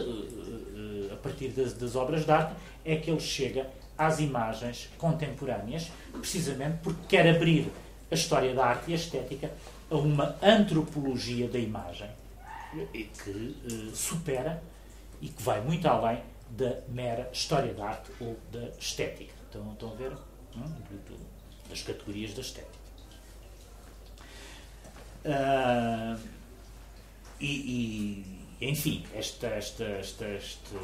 a partir das, das obras de arte, é que ele chega às imagens contemporâneas, precisamente porque quer abrir a história da arte e a estética a uma antropologia da imagem que uh, supera e que vai muito além da mera história da arte ou da estética. Estão, estão a ver? Hum? Das categorias da estética. Uh, e, e, enfim, esta, esta, esta, este,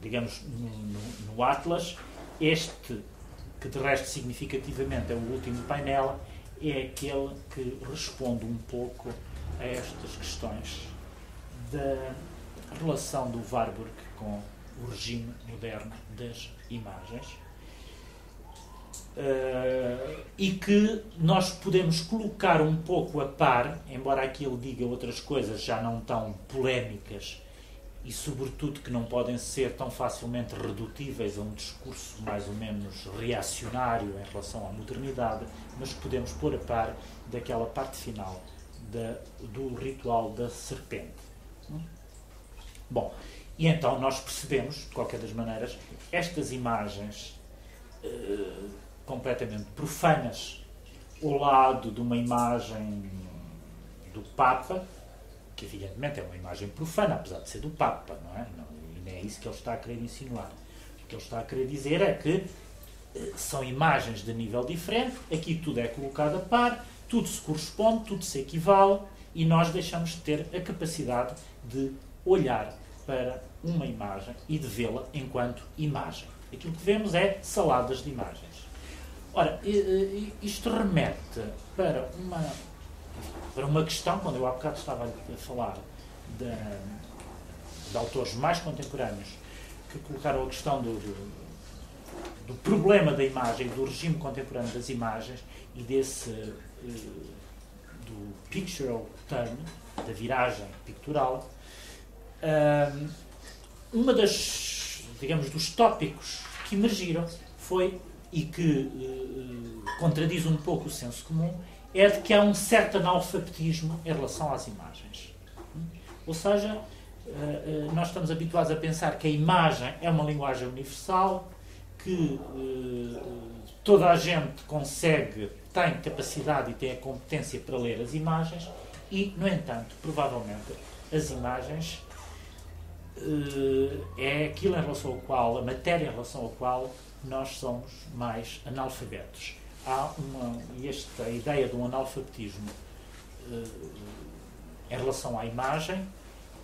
digamos, no, no Atlas, este, que de resto significativamente é o último painel, é aquele que responde um pouco a estas questões da relação do Warburg com o regime moderno das imagens. Uh, e que nós podemos colocar um pouco a par, embora aqui ele diga outras coisas já não tão polémicas e, sobretudo, que não podem ser tão facilmente redutíveis a um discurso mais ou menos reacionário em relação à modernidade, mas podemos pôr a par daquela parte final da, do ritual da serpente. Bom, e então nós percebemos, de qualquer das maneiras, estas imagens uh, completamente profanas ao lado de uma imagem do Papa, que evidentemente é uma imagem profana, apesar de ser do Papa, não é? Não, não é isso que ele está a querer insinuar. O que ele está a querer dizer é que uh, são imagens de nível diferente, aqui tudo é colocado a par, tudo se corresponde, tudo se equivale, e nós deixamos de ter a capacidade de olhar para uma imagem e de vê-la enquanto imagem. Aquilo que vemos é saladas de imagens. Ora, isto remete para uma, para uma questão, quando eu há bocado estava a falar de, de autores mais contemporâneos que colocaram a questão do, do, do, problema da imagem, do regime contemporâneo das imagens e desse uh, do pictorial turn, da viragem pictural, uh, uma das, digamos, dos tópicos que emergiram foi, e que uh, contradiz um pouco o senso comum, é de que há um certo analfabetismo em relação às imagens. Ou seja, uh, nós estamos habituados a pensar que a imagem é uma linguagem universal, que toda a gente consegue, tem capacidade e tem a competência para ler as imagens, e, no entanto, provavelmente, as imagens é aquilo em relação ao qual, a matéria em relação ao qual nós somos mais analfabetos. Há uma, esta ideia de um analfabetismo uh, em relação à imagem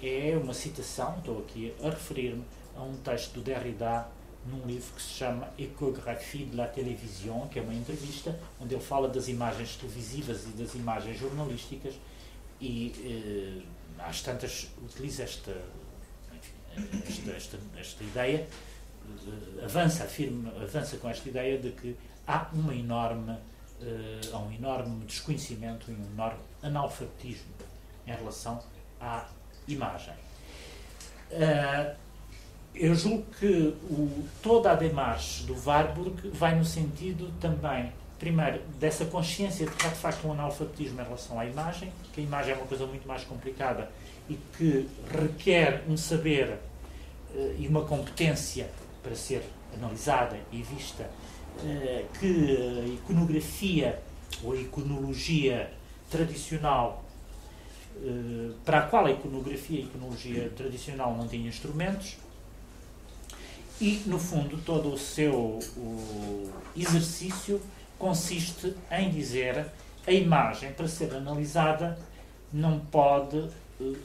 é uma citação, estou aqui a referir-me a um texto do Derrida num livro que se chama Ecographie de la Télévision, que é uma entrevista onde ele fala das imagens televisivas e das imagens jornalísticas e eh, às tantas utiliza esta, esta, esta, esta ideia, eh, avança, afirma, avança com esta ideia de que há uma enorme, eh, há um enorme desconhecimento e um enorme analfabetismo em relação à imagem. Uh, eu julgo que o, toda a demarche do Warburg vai no sentido também, primeiro, dessa consciência de que há de facto um analfabetismo em relação à imagem, que a imagem é uma coisa muito mais complicada e que requer um saber uh, e uma competência para ser analisada e vista, que a iconografia ou a iconologia tradicional, uh, para a qual a iconografia e a iconologia tradicional não tinha instrumentos, e, no fundo, todo o seu o exercício consiste em dizer a imagem, para ser analisada, não pode uh,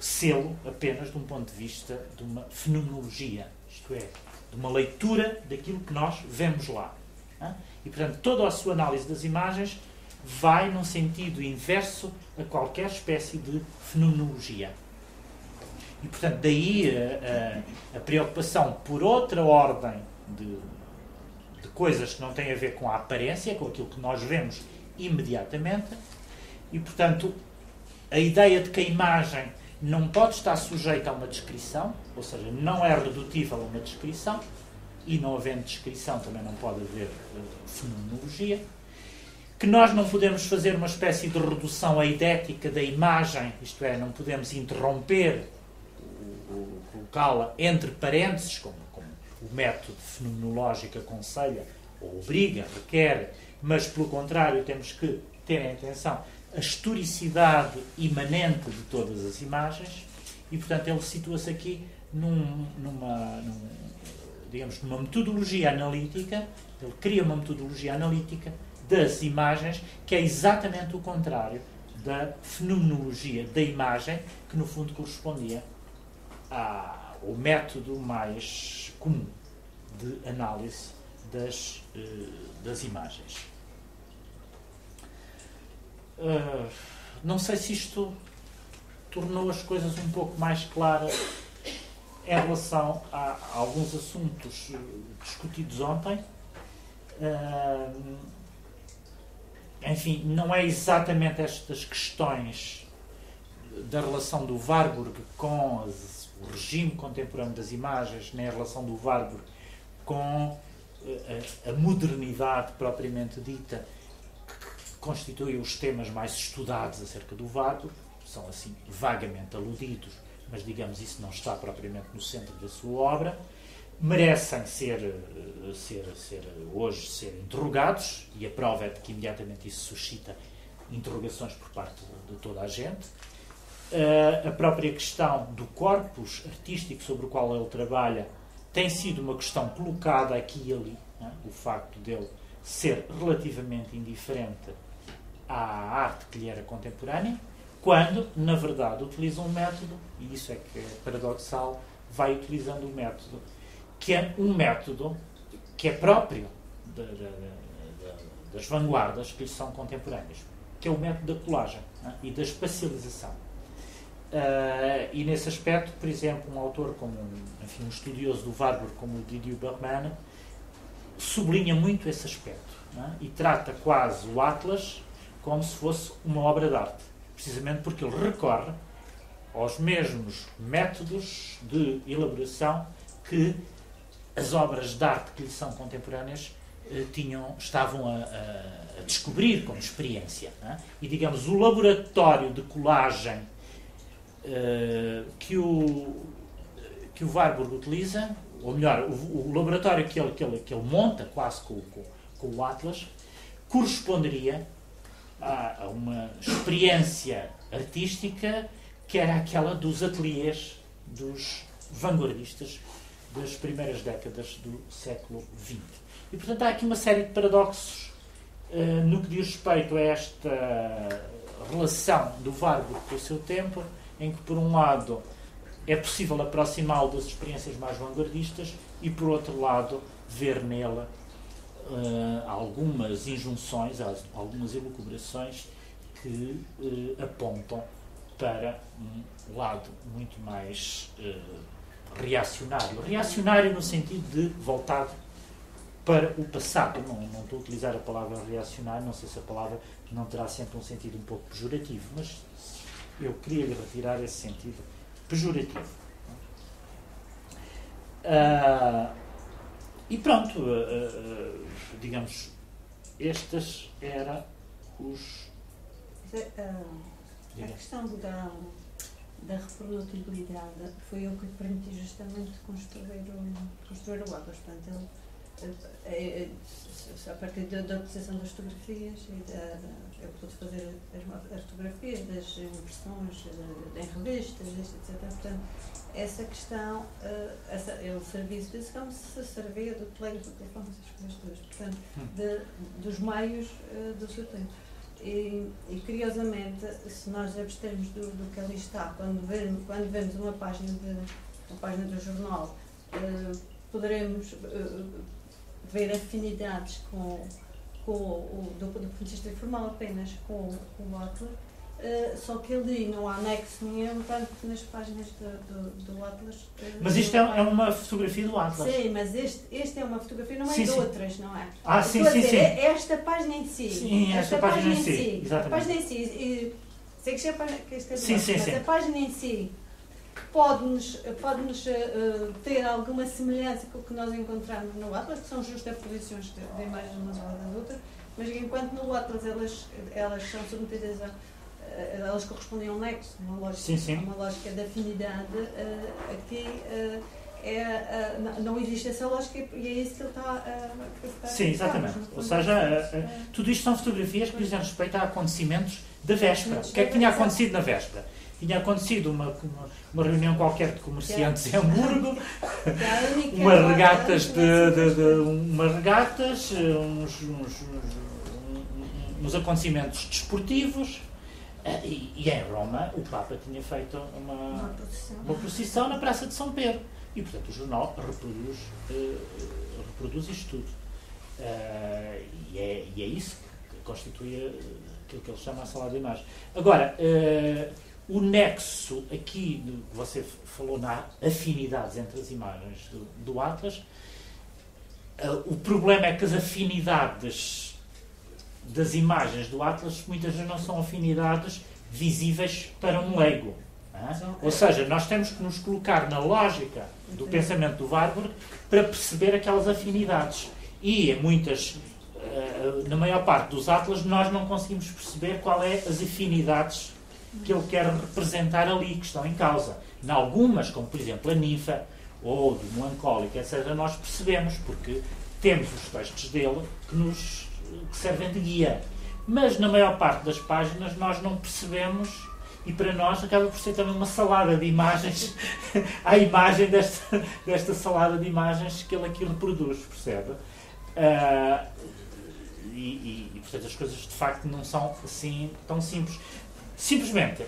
sê-lo apenas de um ponto de vista de uma fenomenologia, isto é, de uma leitura daquilo que nós vemos lá. E, portanto, toda a sua análise das imagens vai num sentido inverso a qualquer espécie de fenomenologia. E, portanto, daí a, a, a preocupação por outra ordem de, de coisas que não têm a ver com a aparência, com aquilo que nós vemos imediatamente, e, portanto, a ideia de que a imagem não pode estar sujeita a uma descrição, ou seja, não é redutível a uma descrição, e não havendo descrição também não pode haver uh, fenomenologia, que nós não podemos fazer uma espécie de redução à idética da imagem, isto é, não podemos interromper colocá-la entre parênteses, como, como o método fenomenológico aconselha ou obriga, requer, mas pelo contrário temos que ter em atenção a historicidade imanente de todas as imagens e, portanto, ele situa-se aqui num, numa, num, digamos, numa metodologia analítica, ele cria uma metodologia analítica das imagens que é exatamente o contrário da fenomenologia da imagem, que no fundo correspondia ao método mais comum de análise das, eh, das imagens. Uh, não sei se isto tornou as coisas um pouco mais claras em relação a, a alguns assuntos discutidos ontem. Uh, enfim, não é exatamente estas questões da relação do Warburg com as, o regime contemporâneo das imagens, nem a relação do Warburg com a, a modernidade propriamente dita, que constitui os temas mais estudados acerca do Warburg, são assim vagamente aludidos, mas digamos isso não está propriamente no centro da sua obra merecem ser, eh, ser, ser, hoje ser interrogados, e a prova é de que imediatamente isso suscita interrogações por parte de toda a gente. Uh, a própria questão do corpus artístico sobre o qual ele trabalha tem sido uma questão colocada aqui e ali. Né? O facto dele ser relativamente indiferente à arte que lhe era contemporânea, quando, na verdade, utiliza um método, e isso é que é paradoxal, vai utilizando o método que é um método que é próprio de, de, de, das vanguardas que lhe são contemporâneas, que é o método da colagem né, e da espacialização. Uh, e nesse aspecto, por exemplo, um autor como enfim, um estudioso do Warburg como o Didier Bergman sublinha muito esse aspecto né, e trata quase o Atlas como se fosse uma obra de arte, precisamente porque ele recorre aos mesmos métodos de elaboração que as obras de arte que lhe são contemporâneas eh, tinham, estavam a, a, descobrir como experiência. É? E, digamos, o laboratório de colagem uh, que, o, que o Warburg utiliza, ou melhor, o, o laboratório que ele, que, ele, que ele monta quase com, com, com o Atlas, corresponderia a, a uma experiência artística que era aquela dos ateliês dos vanguardistas das primeiras décadas do século XX. E, portanto, há aqui uma série de paradoxos uh, no que diz respeito a esta relação do Warburg com o seu tempo, em que, por um lado, é possível aproximá-lo das experiências mais vanguardistas e, por outro lado, ver nela uh, algumas injunções, algumas elucubrações que uh, apontam para um lado muito mais reacionário. Reacionário no sentido de voltado para o passado. Não, não estou a utilizar a palavra reacionário, não sei se a palavra não terá sempre um sentido um pouco pejorativo, mas eu queria lhe retirar esse sentido pejorativo. Uh, e pronto, uh, uh, digamos, estas eram os. a questão da da reprodutibilidade foi o que permitiu justamente construir o, construir o. Portanto, ele, a partir da, da utilização das fotografias, e da, eu pude fazer as, as fotografias das impressões em revistas, etc. Portanto, essa questão, essa, ele serviço desse como se servia do telefone, do telefone, essas coisas todas. Portanto, hum. de, dos meios do seu tempo. E, e, curiosamente, se nós abstermos do, do que ali está, quando vemos, quando vemos uma página, de, uma página do jornal, uh, poderemos uh, ver afinidades com, com o, do, do ponto de vista informal apenas com, com o Atlas, Uh, só que ali não há anexo nenhum, tanto nas páginas do, do, do Atlas. Uh, mas isto é, é, uma fotografia do Atlas. Sim, mas este, este é uma fotografia, não é sim, de sim. outras, não é? Ah, sim, sim, dizer, sim. É esta página em si. Sim, esta, esta página, página, em si. si. Exatamente. A página em si. E, sei que, é, que esta é sim, sim, mas sim. a página em si pode-nos pode -nos, uh, ter alguma semelhança com o que nós encontramos no Atlas, que são justaposições de, de imagens umas das outras, mas enquanto no Atlas elas, elas são submetidas a eh, elas correspondem a um nexo, uma lógica, sim, sim. uma lógica de afinidade. Uh, aqui uh, é, uh, não existe essa lógica e é isso que ele está a. Sim, exatamente. Ou seja, tudo isto são fotografias que dizem respeito a acontecimentos da véspera. O que é que tinha acontecido na véspera? Tinha acontecido uma, uma, uma reunião qualquer de comerciantes em Hamburgo, umas regatas de, de, de, umas regatas, uns, uns, uns, uns acontecimentos desportivos ah, e, e, em Roma o Papa tinha feito uma, uma, procissão. uma procissão na Praça de São Pedro. E, portanto, o jornal reproduz, uh, reproduz isto tudo. Uh, e, é, e é isso que constitui aquilo que ele chama a sala de imagem. Agora, uh, o nexo aqui, que você falou na afinidades entre as imagens do, do Atlas, uh, o problema é que as afinidades das imagens do Atlas muitas vezes não são afinidades visíveis para um leigo. É? Ou seja, nós temos que nos colocar na lógica do pensamento do Warburg para perceber aquelas afinidades. E em muitas, uh, na maior parte dos Atlas, nós não conseguimos perceber qual é as afinidades que ele quer representar ali, que estão em causa. Em algumas, como por exemplo a ninfa ou do melancólico, etc., nós percebemos, porque temos os textos dele que nos que servem de guia. Mas na maior parte das páginas nós não percebemos e para nós acaba por ser também uma salada de imagens à imagem desta, desta salada de imagens que ele aqui reproduz, percebe? Uh, e, e, e, portanto as coisas de facto não são assim tão simples. Simplesmente,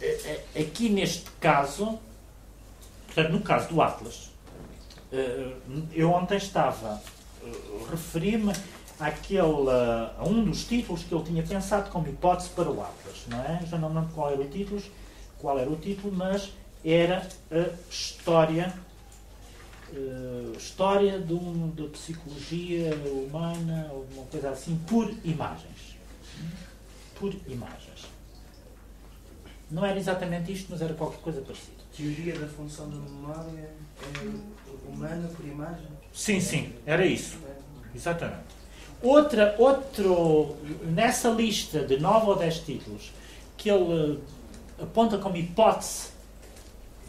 eh, eh, aqui neste caso, portanto, no caso do Atlas, uh, eu ontem estava, uh, referi-me àquele, a um dos títulos que eu tinha pensado como hipótese para o Atlas, não é? Já não me lembro qual era o título, qual era o título, mas era a história uh, história de um, da psicologia humana, ou uma coisa assim, por imagens. Por imagens. Não era exatamente isto, mas era qualquer coisa parecida. Teoria da função da memória é humana por imagem? Sim, sim, era isso. Exatamente. Outra, outro, nessa lista de 9 ou 10 títulos que ele aponta como hipótese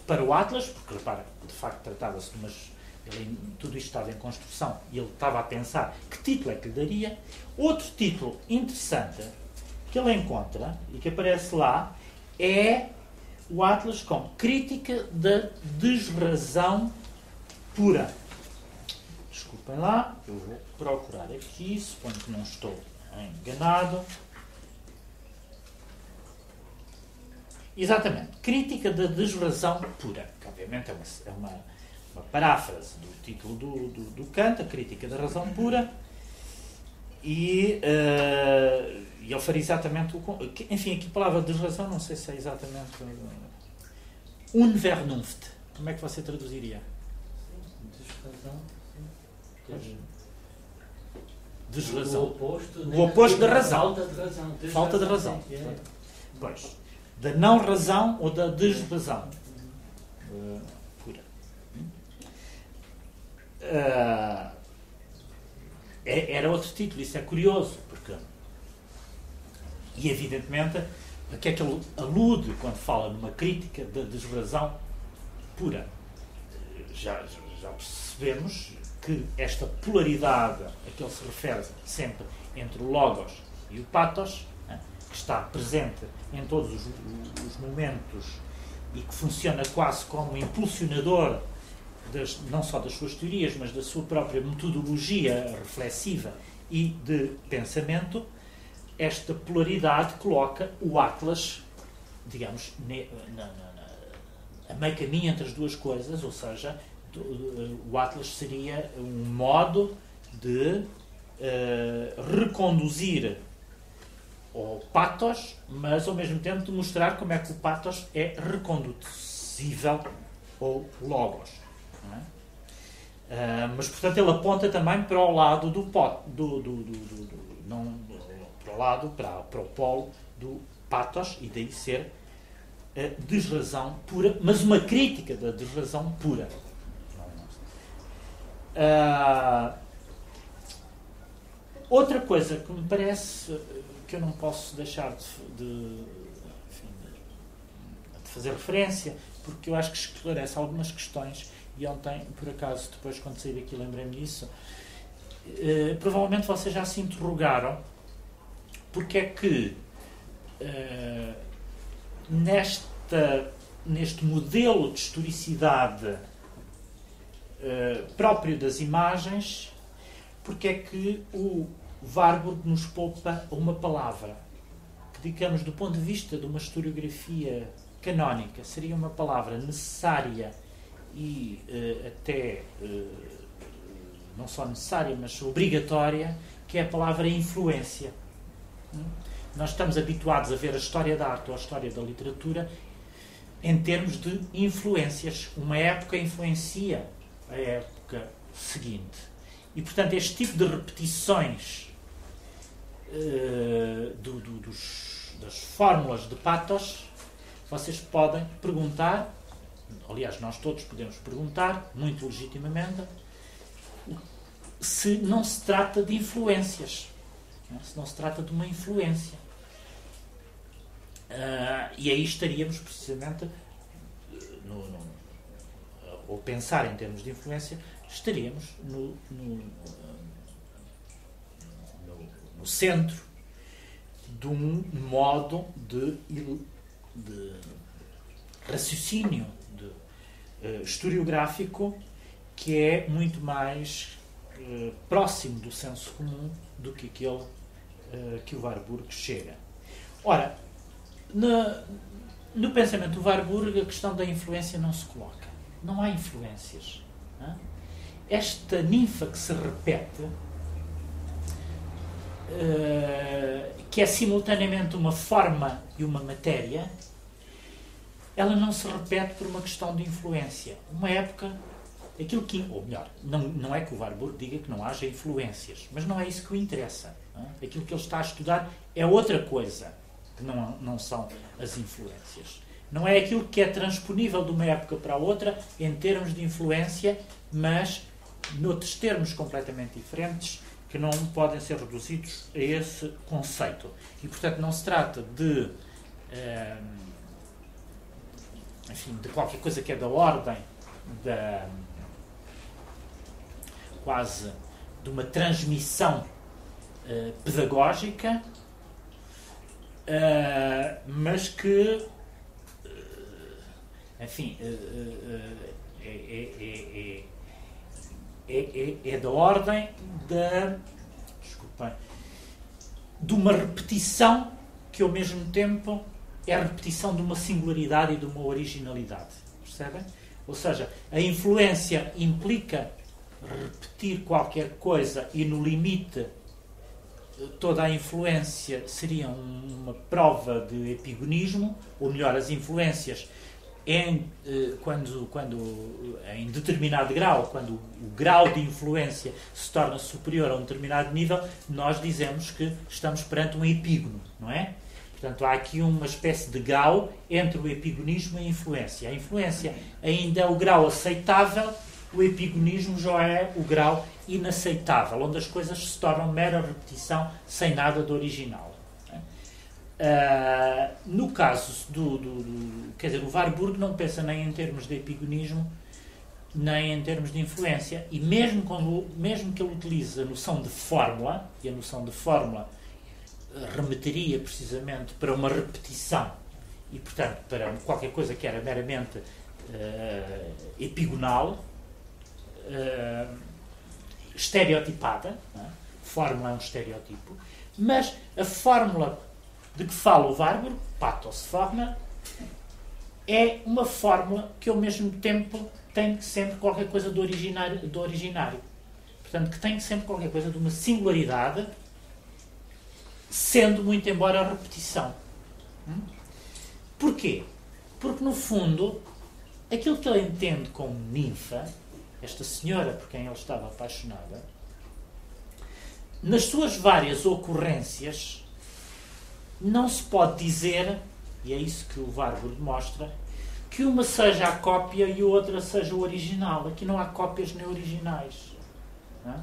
para o Atlas, porque repara, de facto tratava-se de umas. Ele, tudo isto estava em construção e ele estava a pensar que título é que lhe daria. Outro título interessante que ele encontra e que aparece lá é o Atlas com Crítica da Desrazão Pura. Desculpem lá, eu vou procurar aqui, suponho que não estou enganado. Exatamente. Crítica da desrazão pura, que obviamente é uma, é uma, uma paráfrase do título do, do, do Kant, a Crítica da Razão Pura, e, uh, e ele faria exatamente o. Enfim, aqui a palavra desrazão, não sei se é exatamente. Uh, Unvernunft. Como é que você traduziria? Desrazão. Desrazão. O oposto, o oposto da razão. Falta de razão. Falta de razão. É. Pois. Da não razão ou da desrazão. Uh, pura. Uh, era outro título, isso é curioso, porque. E evidentemente, a que é que ele alude quando fala numa crítica da desrazão pura? Já, já percebemos que esta polaridade a que ele se refere sempre entre o Logos e o Pathos, né, que está presente em todos os, os, momentos e que funciona quase como impulsionador das, não só das suas teorias, mas da sua própria metodologia reflexiva e de pensamento, esta polaridade coloca o Atlas, digamos, na, na, na, a meio caminho entre as duas coisas, ou seja, o Atlas seria um modo de uh, reconduzir o patos, mas ao mesmo tempo de mostrar como é que o patos é reconduzível ou logos. Uh, mas portanto ele aponta também para o lado do pot, do, do, do, do, não, para o lado, para, para o polo do patos e daí ser uh, desrazão pura, mas uma crítica da desrazão pura. Uh, outra coisa que me parece que eu não posso deixar de, de, enfim, de, fazer referência, porque eu acho que esclarece algumas questões, e ontem, por acaso, depois quando saí daqui lembrei-me disso, uh, provavelmente vocês já se interrogaram porque é que uh, nesta, neste modelo de historicidade uh, próprio das imagens, porque é que o Warburg nos poupa uma palavra? Que, digamos, do ponto de vista de uma historiografia canónica, seria uma palavra necessária e uh, até uh, não só necessária, mas obrigatória, que é a palavra influência. Nós estamos habituados a ver a história da arte ou a história da literatura em termos de influências. Uma época influencia a época seguinte. E, portanto, este tipo de repetições uh, do, do, dos, das fórmulas de patos, vocês podem perguntar, aliás, nós todos podemos perguntar, muito legitimamente, se não se trata de influências, né? se não se trata de uma influência. Uh, e aí estaríamos precisamente, no, no, ou pensar em termos de influência, estaríamos no, no, no centro de um modo de, de raciocínio uh, historiográfico que é muito mais uh, próximo do senso comum do que aquele uh, que o Warburg chega. Ora, no pensamento do Warburg, a questão da influência não se coloca. Não há influências. Não? Esta ninfa que se repete, que é simultaneamente uma forma e uma matéria, ela não se repete por uma questão de influência. Uma época, aquilo que. Ou melhor, não, não é que o Warburg diga que não haja influências, mas não é isso que o interessa. É? Aquilo que ele está a estudar é outra coisa que não, não são as influências. Não é aquilo que é transponível de uma época para outra em termos de influência, mas noutros termos completamente diferentes que não podem ser reduzidos a esse conceito. E, portanto, não se trata de, eh, enfim, de qualquer coisa que é da ordem da quase de uma transmissão uh, pedagógica Uh, mas que, uh, enfim, uh, é, é, é, é, da ordem da. Desculpem. de uma repetição que, ao mesmo tempo, é a repetição de uma singularidade e de uma originalidade. Percebem? Ou seja, a influência implica repetir qualquer coisa e, no limite, toda a influência seria uma prova de epigonismo, ou melhor, as influências em, eh, quando, quando em determinado grau, quando o grau de influência se torna superior a um determinado nível, nós dizemos que estamos perante um epígono, não é? Portanto, há aqui uma espécie de grau entre o epigonismo e a influência. A influência ainda é o grau aceitável, o epigonismo já é o grau inaceitável, onde as coisas se tornam mera repetição sem nada de original. Uh, no caso do, do, do, Quer dizer, o Warburg não pensa nem em termos de epigonismo, nem em termos de influência, e mesmo, quando, mesmo que ele utilize a noção de fórmula, e a noção de fórmula remeteria precisamente para uma repetição, e portanto para qualquer coisa que era meramente uh, epigonal. Uh, estereotipada, é? fórmula é um estereotipo, mas a fórmula de que fala o Warburg, pathos forma, é uma fórmula que ao mesmo tempo tem sempre qualquer coisa do originário, do originário. Portanto, que tem sempre qualquer coisa de uma singularidade, sendo muito embora a repetição. Hum? Porquê? Porque, no fundo, aquilo que ele entende como ninfa esta senhora por quem ele estava apaixonada, nas suas várias ocorrências, não se pode dizer, e é isso que o Warburg mostra, que uma seja a cópia e a outra seja o original. Aqui não há cópias nem originais. Não, é?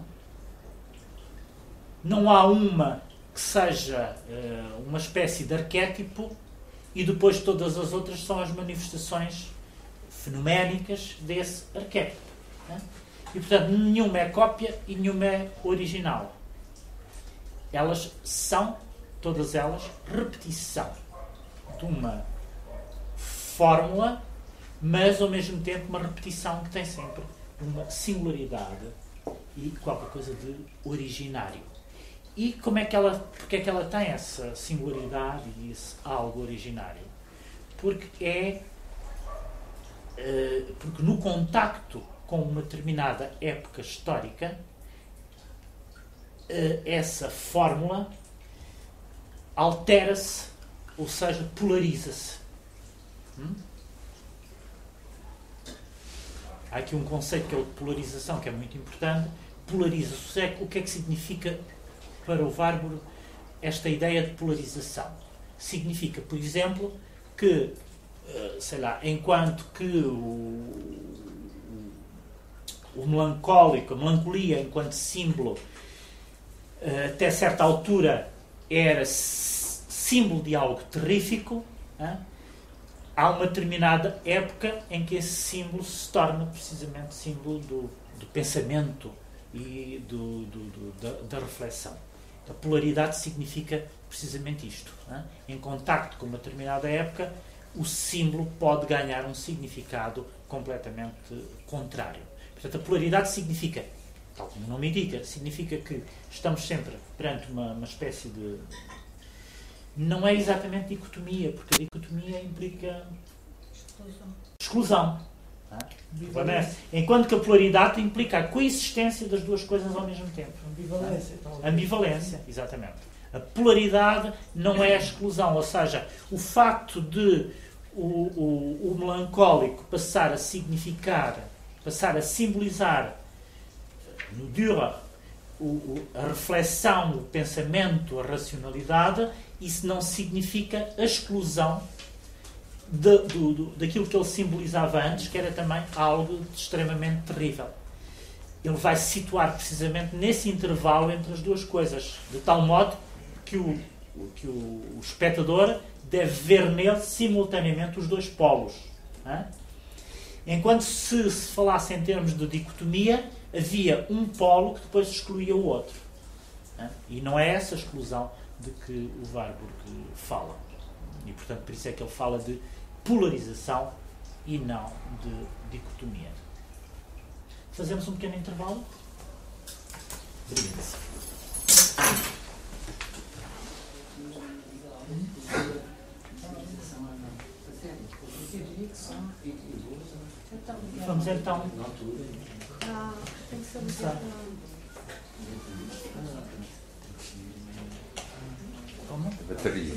não há uma que seja uh, uma espécie de arquétipo e depois todas as outras são as manifestações fenoménicas desse arquétipo. Né? E, portanto, nenhuma é cópia e nenhuma é original. Elas são, todas elas, repetição de uma fórmula, mas ao mesmo tempo uma repetição que tem sempre uma singularidade e qualquer coisa de originário. E como é que ela, porque é que ela tem essa singularidade e esse algo originário? Porque é uh, porque no contacto com uma determinada época histórica, eh, essa fórmula altera-se, ou seja, polariza-se. Hum? Há aqui um conceito que é o de polarização, que é muito importante. Polariza-se. O que é que significa para o Várbaro esta ideia de polarização? Significa, por exemplo, que, eh, sei lá, enquanto que o, o melancólico, a melancolia enquanto símbolo, eh, até certa altura era símbolo de algo terrífico, há uma determinada época em que esse símbolo se torna precisamente símbolo do, do pensamento e do, do, da, da, reflexão. A polaridade significa precisamente isto. Em contacto com uma determinada época, o símbolo pode ganhar um significado completamente contrário. Portanto, a polaridade significa, tal como o nome indica, significa que estamos sempre perante uma, uma espécie de. Não é exatamente dicotomia, porque a dicotomia implica exclusão. exclusão é? Enquanto que a polaridade implica a coexistência das duas coisas ao mesmo tempo. Ambivalência. Ambivalência, exatamente. A polaridade não é a exclusão, ou seja, o facto de o, o, o melancólico passar a significar passar a simbolizar no Dürer a reflexão, o pensamento, a racionalidade, isso não significa a exclusão de, do, do, daquilo que ele simbolizava antes, que era também algo extremamente terrível. Ele vai se situar precisamente nesse intervalo entre as duas coisas, de tal modo que o, que o, o espectador deve ver nele simultaneamente os dois polos. Hein? Enquanto se se falasse em termos de dicotomia, havia um polo que depois excluía o outro. E não é essa exclusão de que o Warburg fala. E, portanto, por isso é que ele fala de polarização e não de dicotomia. Fazemos um pequeno intervalo? Obrigado. Vamos então. Ah, tem que ser Como? A bateria.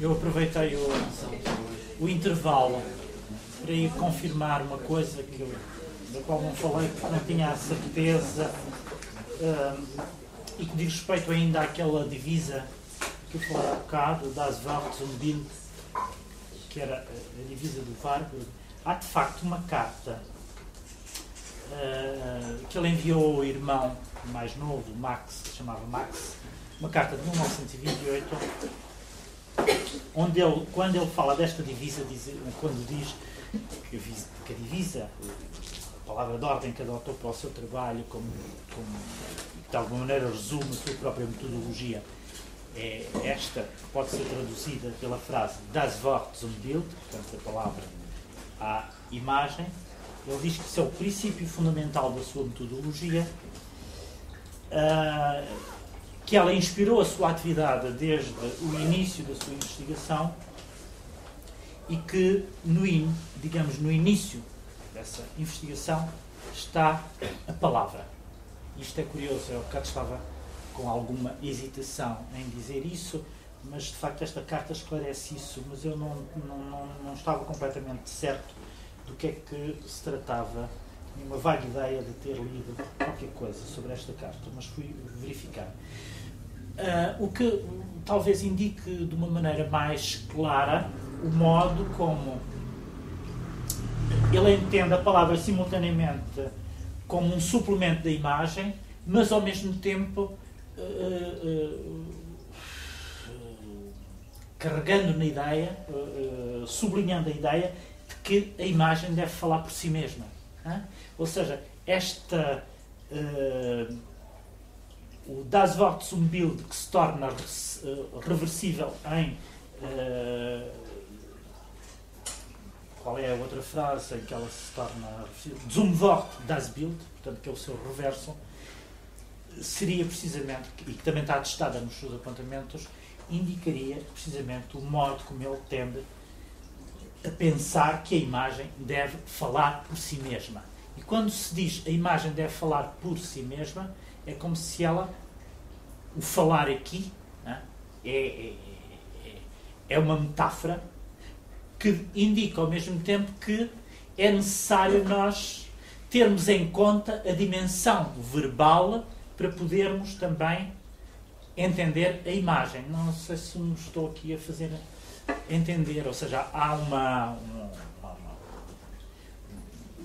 Eu aproveitei o, o intervalo para ir confirmar uma coisa que eu, da qual não falei, porque não tinha a certeza e que diz respeito ainda àquela divisa que eu falei há bocado, das und Bild, que era a divisa do Warburg, há de facto uma carta uh, que ele enviou ao irmão mais novo, Max, que se chamava Max, uma carta de 1928, onde ele, quando ele fala desta divisa, diz, quando diz que a divisa, palavra de ordem que adotou para o seu trabalho, como, como de alguma maneira resume a sua própria metodologia, é esta que pode ser traduzida pela frase das Wort zum Bild, portanto, a palavra à imagem. Ele diz que isso é o princípio fundamental da sua metodologia, uh, que ela inspirou a sua atividade desde o início da sua investigação e que, no, digamos, no início dessa investigação está a palavra. Isto é curioso, eu bocado estava com alguma hesitação em dizer isso, mas de facto esta carta esclarece isso, mas eu não, não, não, não estava completamente certo do que é que se tratava, tinha uma vaga ideia de ter lido qualquer coisa sobre esta carta, mas fui verificar. Uh, o que talvez indique de uma maneira mais clara o modo como ele entende a palavra simultaneamente como um suplemento da imagem, mas ao mesmo tempo uh, uh, carregando na ideia, uh, sublinhando a ideia de que a imagem deve falar por si mesma. Hein? Ou seja, esta o Das Wort zum Bild que se torna reversível em qual é a outra frase em que ela se torna zum Wort das Bild, portanto, que é o seu reverso, seria precisamente, e que também está atestada nos seus apontamentos, indicaria precisamente o modo como ele tende a pensar que a imagem deve falar por si mesma. E quando se diz a imagem deve falar por si mesma, é como se ela, o falar aqui, né, é, é, é, uma metáfora que indica ao mesmo tempo que é necessário nós termos em conta a dimensão verbal para podermos também entender a imagem. Não sei se me estou aqui a fazer entender, ou seja, há uma, uma, uma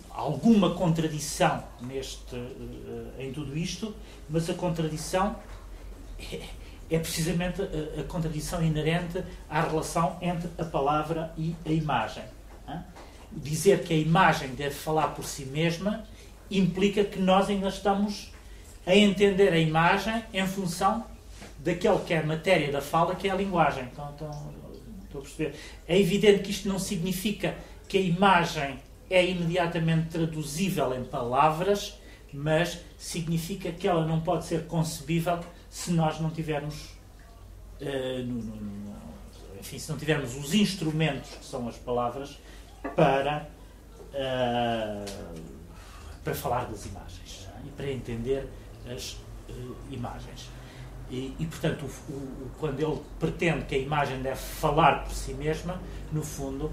alguma contradição neste, uh, em tudo isto, mas a contradição é, é precisamente a, a, contradição inerente à relação entre a palavra e a imagem. Hein? Dizer que a imagem deve falar por si mesma implica que nós ainda estamos a entender a imagem em função daquele que é a matéria da fala, que é a linguagem. Então, então, estou a perceber. É evidente que isto não significa que a imagem é imediatamente traduzível em palavras, mas significa que ela não pode ser concebível se nós não tivermos uh, no, no, no, enfim, se não tivermos os instrumentos que são as palavras para uh, para falar das imagens é? e para entender as uh, imagens. E, e portanto, o, o, quando ele pretende que a imagem deve falar por si mesma, no fundo,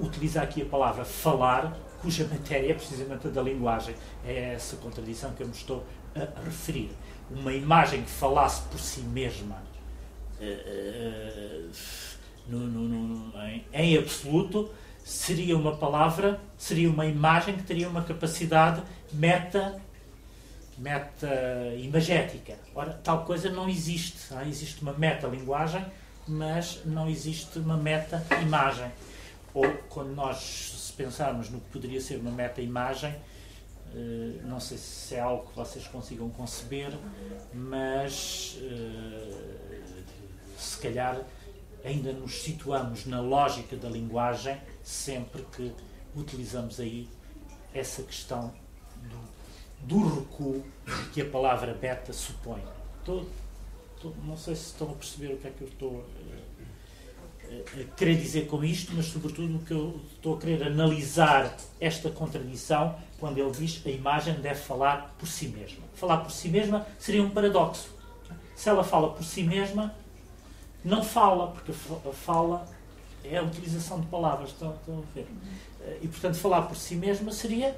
utiliza aqui a palavra falar, cuja matéria é precisamente a da linguagem. É essa contradição que eu me estou a referir. Uma imagem que falasse por si mesma uh, no, no, no, em, em absoluto seria uma palavra, seria uma imagem que teria uma capacidade meta meta-imagética. Ora, tal coisa não existe. Ah, existe uma meta-linguagem, mas não existe uma meta-imagem. Ou, quando nós se pensarmos no que poderia ser uma meta-imagem, eh, não sei se é algo que vocês consigam conceber, mas eh, se calhar ainda nos situamos na lógica da linguagem sempre que utilizamos aí essa questão do recuo que a palavra beta supõe. Estou, estou, não sei se estão a perceber o que é que eu estou a, a querer dizer com isto, mas sobretudo o que eu estou a querer analisar esta contradição quando ele diz a imagem deve falar por si mesma. Falar por si mesma seria um paradoxo. Se ela fala por si mesma, não fala, porque a fala é a utilização de palavras, estão, estão a ver? E portanto, falar por si mesma seria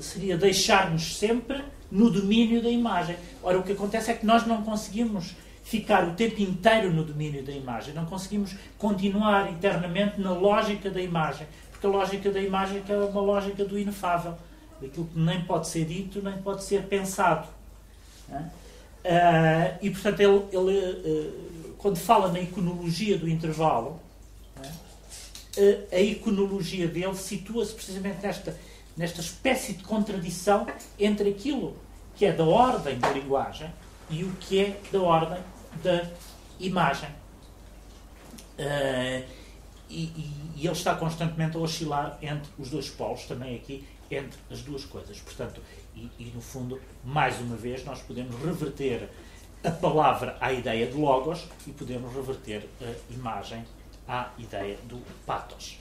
seria deixar-nos sempre no domínio da imagem. Ora, o que acontece é que nós não conseguimos ficar o tempo inteiro no domínio da imagem, não conseguimos continuar eternamente na lógica da imagem, porque a lógica da imagem é uma lógica do inefável, daquilo que nem pode ser dito, nem pode ser pensado. Uh, e, portanto, ele, ele quando fala na iconologia do intervalo, a iconologia dele situa-se precisamente nesta, nesta espécie de contradição entre aquilo que é da ordem da linguagem e o que é da ordem da imagem. Uh, e, e, e, ele está constantemente a oscilar entre os dois polos, também aqui, entre as duas coisas. Portanto, e, e no fundo, mais uma vez, nós podemos reverter a palavra à ideia de logos e podemos reverter a imagem à ideia do patos.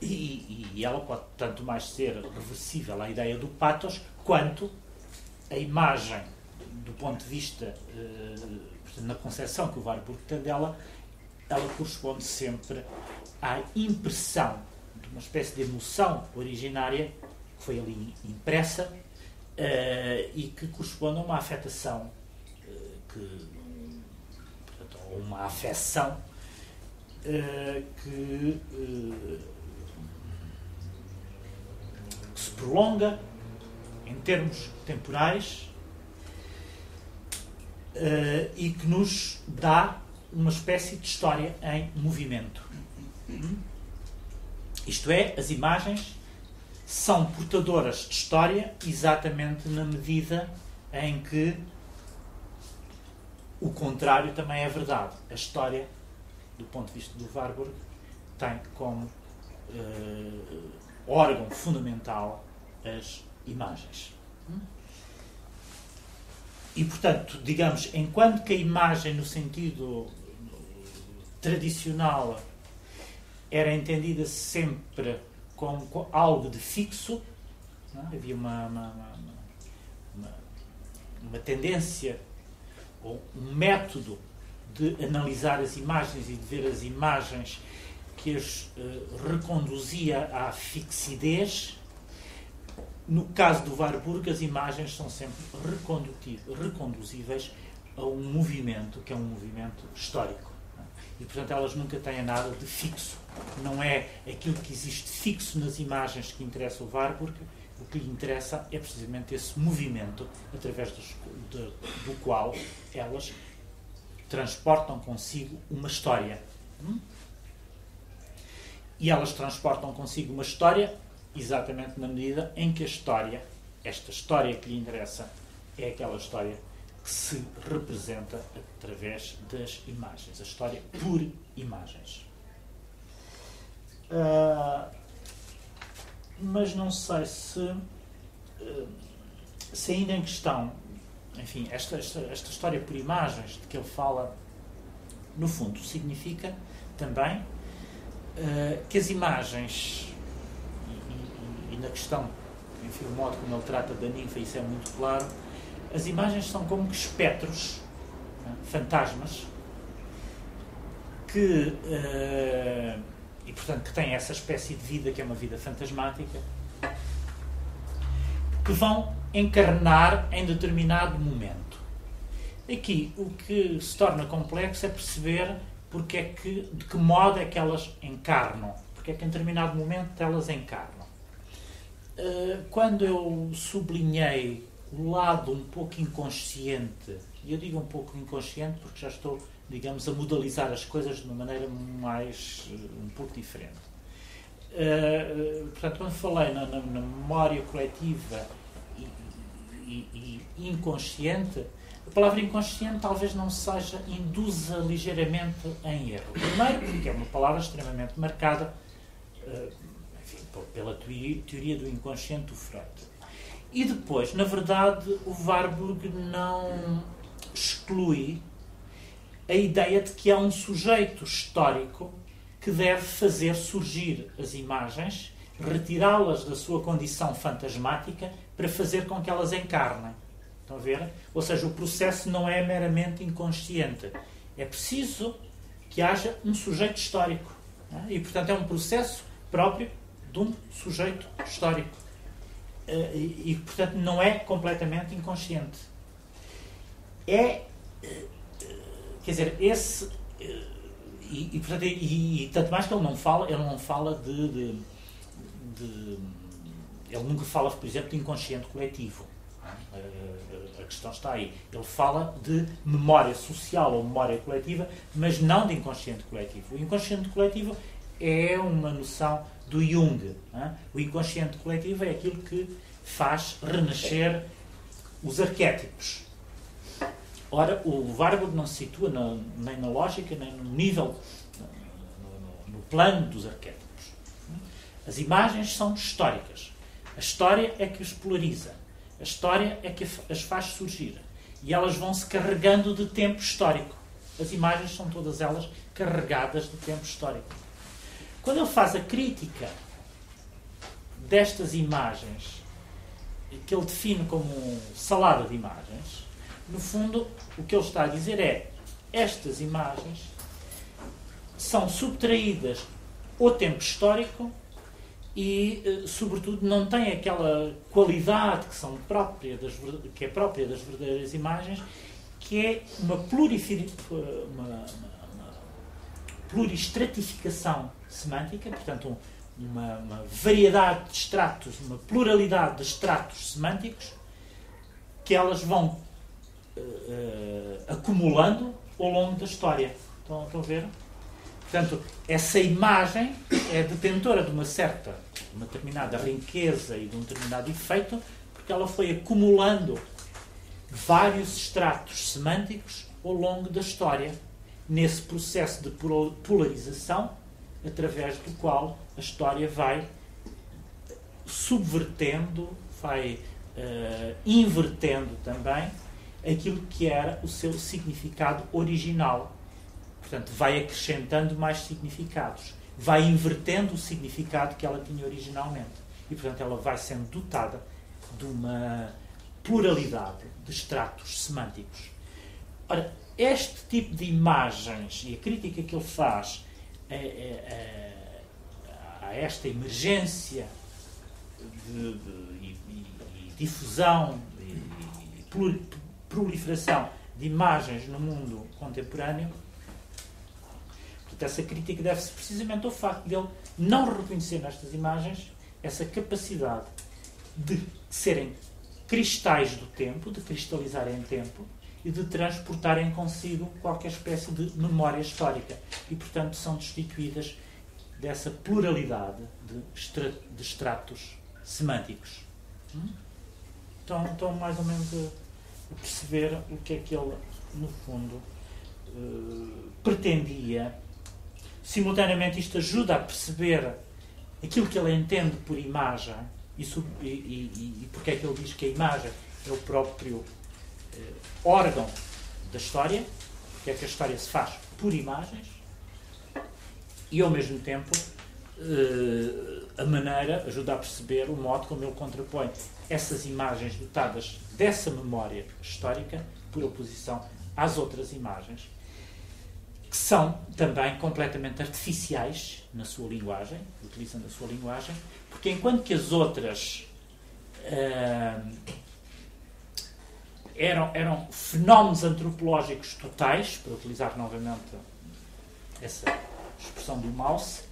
E, e, ela pode tanto mais ser reversível à ideia do patos, quanto a imagem, do ponto de vista, eh, na concepção que o Warburg tem dela, ela corresponde sempre à impressão de uma espécie de emoção originária que foi ali impressa eh, e que corresponde a uma afetação, eh, que, portanto, uma afecção uh, que, uh, que se prolonga em termos temporais uh, e que nos dá uma espécie de história em movimento. Isto é, as imagens são portadoras de história exatamente na medida em que o contrário também é verdade. A história do ponto de vista do Warburg, tem como uh, órgão fundamental as imagens. E, portanto, digamos, enquanto que a imagem, no sentido tradicional, era entendida sempre como, algo de fixo, é? havia uma, uma, uma, uma, tendência ou um método de analisar as imagens e de ver as imagens que as uh, reconduzia à fixidez. No caso do Warburg, as imagens são sempre reconduzíveis a um movimento que é um movimento histórico. E, portanto, elas nunca têm nada de fixo. Não é aquilo que existe fixo nas imagens que interessa o Warburg, o que lhe interessa é precisamente esse movimento através dos, de, do qual elas transportam consigo uma história. Hum? E elas transportam consigo uma história exatamente na medida em que a história, esta história que lhe interessa, é aquela história que se representa através das imagens. A história por imagens. Uh, mas não sei se, uh, se ainda em questão, enfim, esta, esta, esta história por imagens de que ele fala, no fundo, significa também uh, que as imagens, e, e, e, na questão, enfim, o modo como ele trata da ninfa, isso é muito claro, as imagens são como que espectros, né, fantasmas, que, uh, e portanto que têm essa espécie de vida que é uma vida fantasmática, que vão encarnar em determinado momento. Aqui o que se torna complexo é perceber porque é que, de que modo é que elas encarnam, porque é que em determinado momento elas encarnam. Uh, quando eu sublinhei o lado um pouco inconsciente, e eu digo um pouco inconsciente porque já estou, digamos, a modalizar as coisas de uma maneira mais, um pouco diferente. Uh, portanto, quando falei na, na memória coletiva e, inconsciente, a palavra inconsciente talvez não seja, induza ligeiramente em erro. Primeiro, porque é uma palavra extremamente marcada uh, enfim, pela teoria do inconsciente do Freud. E depois, na verdade, o Warburg não exclui a ideia de que há um sujeito histórico que deve fazer surgir as imagens, retirá-las da sua condição fantasmática para fazer com que elas encarnem. Estão a ver? Ou seja, o processo não é meramente inconsciente. É preciso que haja um sujeito histórico. É? E, portanto, é um processo próprio de um sujeito histórico. Eh, e, portanto, não é completamente inconsciente. É. Eh, quer dizer, esse. Eh, e, e, portanto, e, e, tanto mais que ele não fala, ele não fala de, de, de ele nunca fala, por exemplo, de inconsciente coletivo. A questão está aí. Ele fala de memória social ou memória coletiva, mas não de inconsciente coletivo. O inconsciente coletivo é uma noção do Jung. O inconsciente coletivo é aquilo que faz renascer os arquétipos. Ora, o Warburg não se situa na, nem na lógica, nem no nível, no, no plano dos arquétipos. As imagens são históricas. A história é que os polariza. A história é que as faz surgir. E elas vão se carregando de tempo histórico. As imagens são todas elas carregadas de tempo histórico. Quando ele faz a crítica destas imagens, que ele define como salada de imagens, no fundo, o que ele está a dizer é estas imagens são subtraídas ao tempo histórico e, eh, sobretudo, não têm aquela qualidade que, são própria das, que é própria das verdadeiras imagens, que é uma, uma, uma, uma pluristratificação semântica, portanto, um, uma, uma, variedade de estratos, uma pluralidade de estratos semânticos que elas vão uh, acumulando ao longo da história. Estão, estão a ver? Portanto, essa imagem é detentora de uma certa, uma determinada riqueza e de um determinado efeito, porque ela foi acumulando vários estratos semânticos ao longo da história, nesse processo de polarização através do qual a história vai subvertendo, vai uh, invertendo também aquilo que era o seu significado original. Portanto, vai acrescentando mais significados. vai invertendo o significado que ela tinha originalmente. E, portanto, ela vai sendo dotada de uma pluralidade de estratos semânticos. Ora, este tipo de imagens e a crítica que ele faz a, a, a esta emergência de, de, e, e, difusão e, e proliferação de imagens no mundo contemporâneo, essa crítica deve-se precisamente ao facto de ele não reconhecer nestas imagens essa capacidade de serem cristais do tempo, de cristalizarem em tempo e de transportarem consigo qualquer espécie de memória histórica. E, portanto, são destituídas dessa pluralidade de, estra de estratos semânticos. Hum? Então, então, mais ou menos, a perceber o que é que ele, no fundo, uh, pretendia. Simultaneamente, isto ajuda a perceber aquilo que ele entende por imagem e, e, e, e porque é que ele diz que a imagem é o próprio eh, órgão da história, porque é que a história se faz por imagens, e ao mesmo tempo eh, a maneira ajuda a perceber o modo como ele contrapõe essas imagens dotadas dessa memória histórica por oposição às outras imagens que são também completamente artificiais na sua linguagem, utilizando a sua linguagem, porque enquanto que as outras uh, eram, eram fenómenos antropológicos totais, para utilizar novamente essa expressão do Mauss,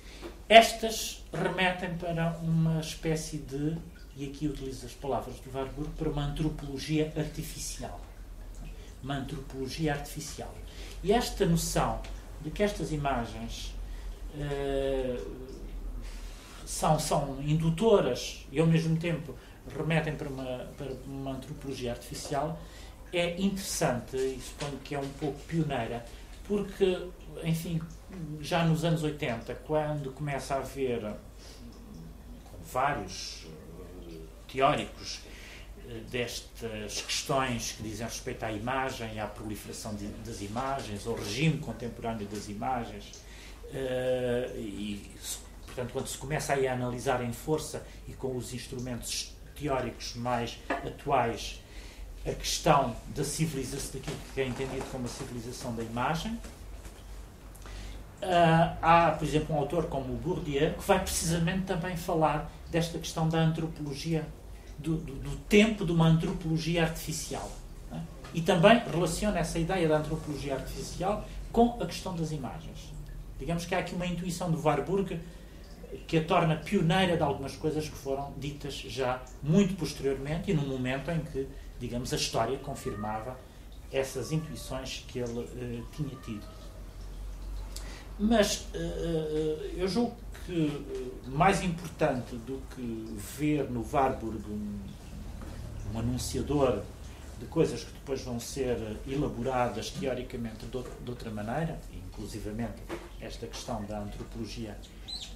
estas remetem para uma espécie de, e aqui utilizo as palavras do Warburg, para uma antropologia artificial. Uma antropologia artificial. E esta noção de que estas imagens uh, são, são indutoras e ao mesmo tempo remetem para uma, para uma antropologia artificial é interessante e suponho que é um pouco pioneira, porque, enfim, já nos anos 80, quando começa a haver vários eh, teóricos destas questões que dizem respeito à imagem, à proliferação de, das imagens, ao regime contemporâneo das imagens, uh, e, portanto, quando se começa a analisar em força e com os instrumentos teóricos mais atuais a questão da civilização, daquilo que é entendido como a civilização da imagem, Uh, há, por exemplo, um autor como o Bourdieu que vai precisamente também falar desta questão da antropologia do, do, do tempo de uma antropologia artificial. É? E também relaciona essa ideia da antropologia artificial com a questão das imagens. Digamos que há aqui uma intuição do Warburg que a torna pioneira de algumas coisas que foram ditas já muito posteriormente e num momento em que, digamos, a história confirmava essas intuições que ele uh, tinha tido. Mas uh, eu julgo que mais importante do que ver no Warburg um, um anunciador de coisas que depois vão ser elaboradas teoricamente de outra maneira, inclusivamente esta questão da antropologia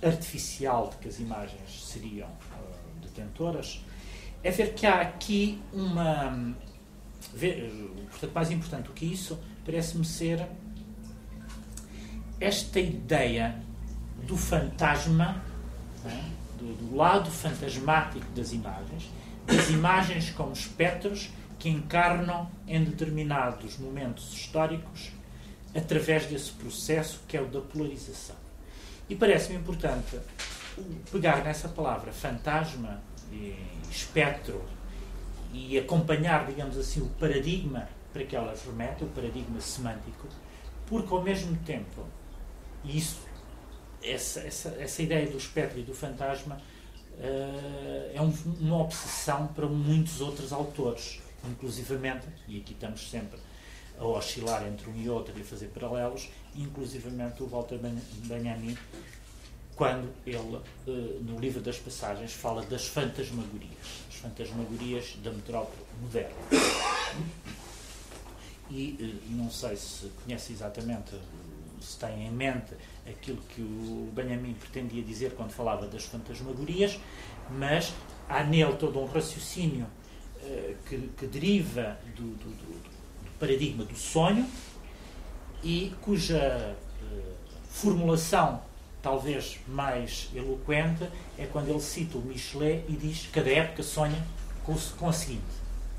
artificial de que as imagens seriam uh, detentoras, é ver que há aqui uma. Ver, portanto, mais importante do que isso, parece-me ser esta ideia do fantasma, é? do, do, lado fantasmático das imagens, das imagens como espectros que encarnam em determinados momentos históricos através desse processo que é o da polarização. E parece-me importante pegar nessa palavra fantasma e espectro e acompanhar, digamos assim, o paradigma para que elas remetem, o paradigma semântico, porque ao mesmo tempo, e isso essa, essa, essa ideia do espectro e do fantasma uh, é um, uma obsessão para muitos outros autores, inclusivamente, e aqui estamos sempre a oscilar entre um e outro e a fazer paralelos, inclusivamente o Walter Benjamin, quando ele, uh, no livro das passagens, fala das fantasmagorias, as fantasmagorias da metrópole moderna. E uh, não sei se conhece exatamente, se tem em mente aquilo que o Benjamin pretendia dizer quando falava das fantasmagorias, mas há nele todo um raciocínio uh, que, que, deriva do, do, do, paradigma do sonho e cuja uh, formulação talvez mais eloquente é quando ele cita o Michelet e diz cada época sonha com, o- com a seguinte.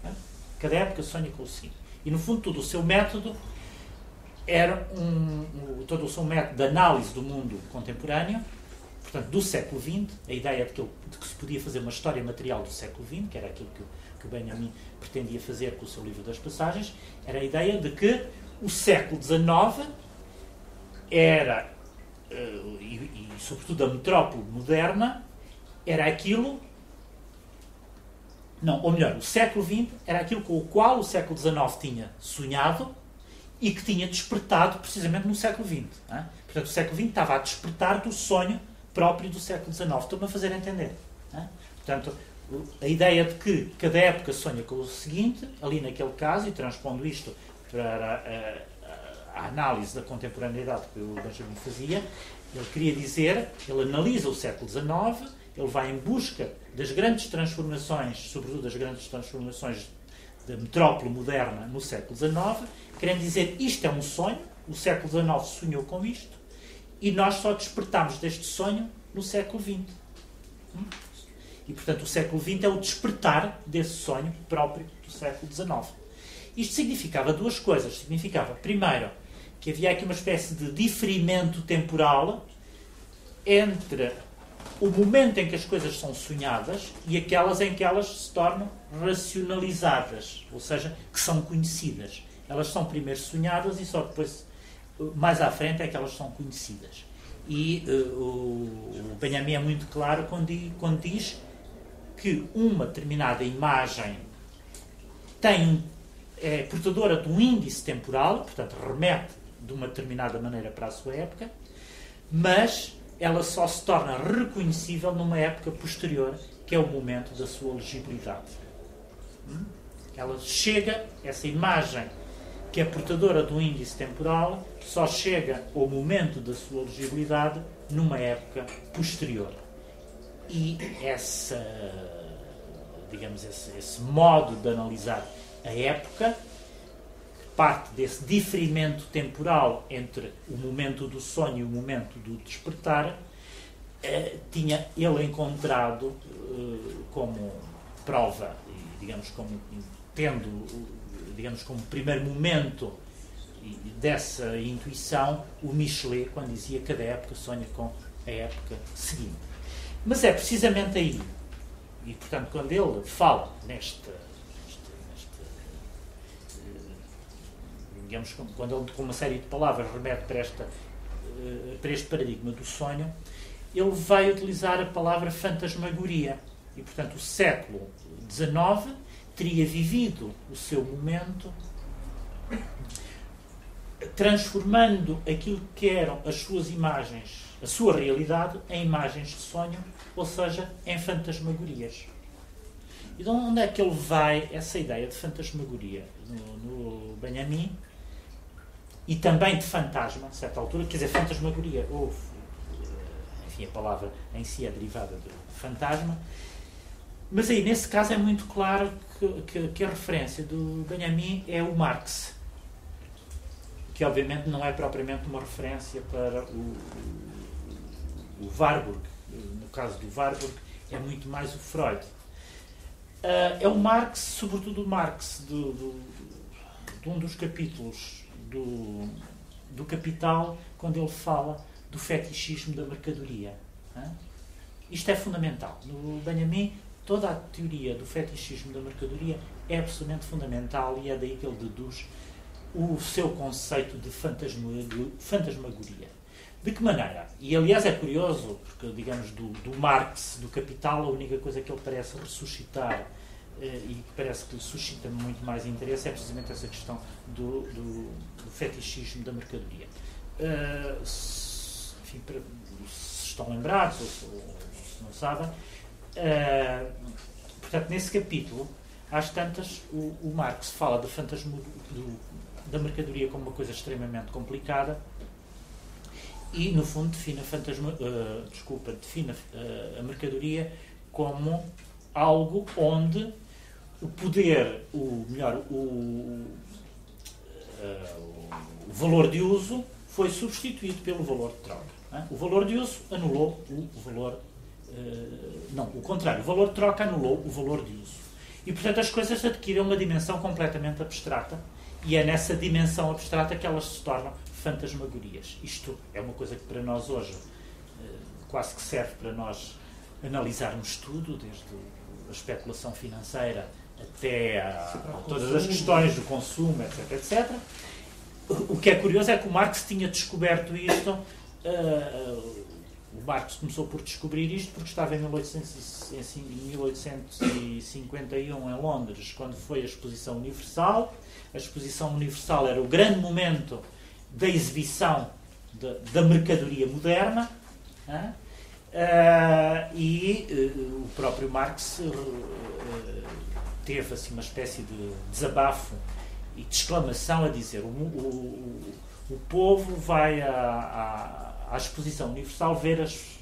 né? Cada época sonha com o seguinte. E no fundo todo o seu método era um, um- todo o seu método de análise do mundo contemporâneo, portanto do século XX, a ideia de que, ele- de que se podia fazer uma história material do século XX, que era aquilo que, que Benjamin pretendia fazer com o seu livro das passagens, era a ideia de que o século XIX era, eh, e, e sobretudo a metrópole moderna, era aquilo. Não, ou melhor, o século XX era aquilo com o qual o século XIX tinha sonhado e que tinha despertado precisamente no século XX. é? Portanto, o século XX estava a despertar do sonho próprio do século XIX. Estou-me a fazer entender. é? Portanto, a ideia de que cada época sonha com o seguinte, ali naquele caso, e transpondo isto para a, a- a análise da contemporaneidade que o Benjamin fazia, ele queria dizer, ele analisa o século XIX, ele vai em busca das grandes transformações, sobretudo das grandes transformações da metrópole moderna no século XIX, querendo dizer isto é um sonho, o século XIX sonhou com isto, e nós só despertamos deste sonho no século XX. Hum? E, portanto, o século XX é o despertar desse sonho próprio do século XIX. Isto significava duas coisas. Significava, primeiro, que havia aqui uma espécie de diferimento temporal entre o momento em que as coisas são sonhadas e aquelas em que elas se tornam racionalizadas, ou seja, que são conhecidas. Elas são primeiro sonhadas e só depois, mais à frente, é que elas são conhecidas. E eh, o, Benjamin é muito claro quando, quando diz que uma determinada imagem tem é portadora de um índice temporal, portanto, remete de uma determinada maneira para a sua época, mas ela só se torna reconhecível numa época posterior, que é o momento da sua legibilidade. Ela chega, essa imagem que é portadora um índice temporal, só chega ao momento da sua legibilidade numa época posterior. E essa, digamos, esse, esse modo de analisar a época parte desse diferimento temporal entre o momento do sonho e o momento do despertar, eh, tinha ele encontrado eh, como prova, digamos, como tendo, digamos, como primeiro momento dessa intuição, o Michelet, quando dizia que cada época sonha com a época seguinte. Mas é precisamente aí, e portanto, quando ele fala neste, neste, neste eh, digamos, quando ele com uma série de palavras remete para, esta, eh, para este paradigma do sonho, ele vai utilizar a palavra fantasmagoria. E, portanto, o século XIX teria vivido o seu momento transformando aquilo que eram as suas imagens, a sua realidade, em imagens de sonho, ou seja, em fantasmagorias. E de onde é que ele vai essa ideia de fantasmagoria? No, no Benjamin e também de fantasma, a certa altura, quer dizer, fantasmagoria, ou, eh, enfim, a palavra em si é derivada de fantasma, mas aí, nesse caso, é muito claro que, que- que a referência do Benjamin é o Marx, que obviamente não é propriamente uma referência para o, o, o Warburg. No caso do Warburg, é muito mais o Freud. Ah, é o Marx, sobretudo o Marx, do, do- de um dos capítulos do, do Capital, quando ele fala do fetichismo da mercadoria. hã? Isto é fundamental. No Benjamin, toda a teoria do fetichismo da mercadoria é absolutamente fundamental e é daí que ele deduz o seu conceito de fantasma- fantasmagoria. De que maneira? E aliás é curioso, porque digamos do, do Marx, do Capital, a única coisa que ele parece ressuscitar eh, e que parece que suscita muito mais interesse é precisamente essa questão do, do, do fetichismo da mercadoria. Eh, se, enfim, para- se estão lembrados ou, ou se não sabem, eh, portanto, nesse capítulo, às tantas, o, o Marx fala do fantasma do- da mercadoria como uma coisa extremamente complicada e, no fundo, define a, fantasma, eh, desculpa, define eh, a mercadoria como algo onde o poder, o melhor, o, eh, o valor de uso foi substituído pelo valor de troca. Hã? O valor de uso anulou o valor. Eh, não, o contrário. O valor de troca anulou o valor de uso. E, portanto, as coisas adquirem uma dimensão completamente abstrata e é nessa dimensão abstrata que elas se tornam fantasmagorias. Isto é uma coisa que para nós hoje eh, quase que serve para nós analisarmos tudo, desde a especulação financeira até a, todas as questões do consumo, etc, etc. O que é curioso é que o Marx tinha descoberto isto. eh, o Marx começou por descobrir isto porque estava em 1800 em 1851 em Londres, quando foi a Exposição Universal. A Exposição Universal era o grande momento da exibição da, da mercadoria moderna. hã? Ah, e eh, o próprio Marx eh, teve assim, uma espécie de desabafo e de exclamação a dizer o, o, o, o povo vai à, à, à exposição universal ver as,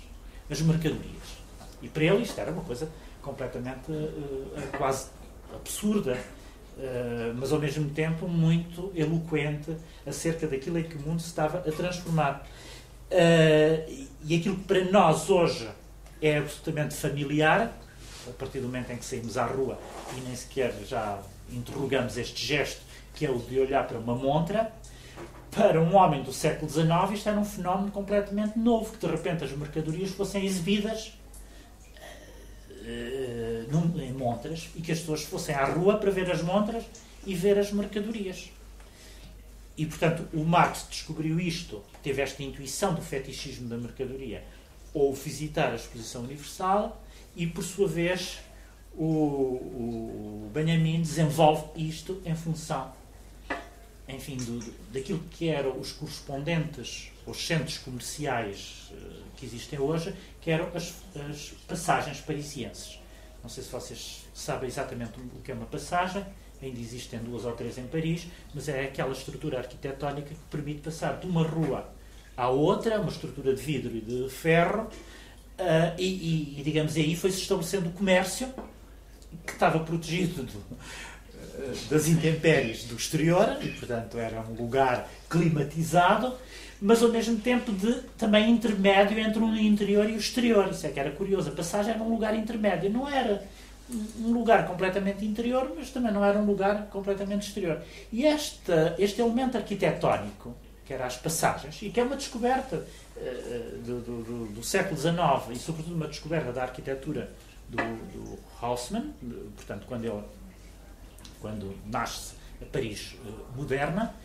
as mercadorias. E para ele isto era uma coisa completamente eh, quase absurda, eh, mas ao mesmo tempo muito eloquente acerca daquilo em que o mundo se estava a transformar. Eh, e aquilo que para nós hoje é absolutamente familiar, a partir do momento em que saímos à rua e nem sequer já interrogamos este gesto, que é o de olhar para uma montra, para um homem do século XIX isto era um fenómeno completamente novo, que de repente as mercadorias fossem exibidas eh, num- em montras e que as pessoas fossem à rua para ver as montras e ver as mercadorias. E, portanto, o Marx descobriu isto, teve esta intuição do fetichismo da mercadoria, ou visitar a Exposição Universal, e, por sua vez, o, o Benjamin desenvolve isto em função, enfim, do, daquilo que eram os correspondentes, os centros comerciais eh, que existem hoje, que eram as, as passagens parisienses. Não sei se vocês sabem exatamente o que é uma passagem, ainda existem duas ou três em Paris, mas é aquela estrutura arquitetónica que permite passar de uma rua à outra, uma estrutura de vidro e de ferro, ah, e, e, e, digamos aí foi-se estabelecendo o comércio que estava protegido do- das intempéries do exterior, e portanto era um lugar climatizado, mas ao mesmo tempo de também intermédio entre o interior e o exterior. Isso é que era curioso. A passagem era um lugar intermédio, não era um lugar completamente interior, mas também não era um lugar completamente exterior. E esta, este elemento arquitetónico, que era as passagens, e que é uma descoberta eh, do, do- do- século XIX, e sobretudo uma descoberta da arquitetura do, do Haussmann, portanto, quando ele quando nasce a Paris eh, moderna,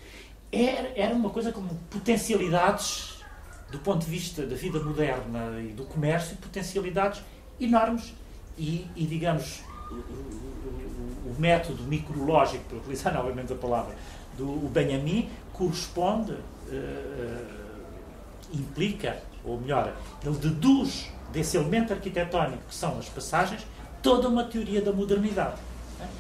era, era uma coisa como potencialidades, do ponto de vista da vida moderna e do comércio, potencialidades enormes. E, e, digamos, o, o- o- método micrológico, para utilizar novamente a palavra, do Benjamin, corresponde, eh, implica, ou melhor, ele deduz desse elemento arquitetónico que são as passagens, toda uma teoria da modernidade.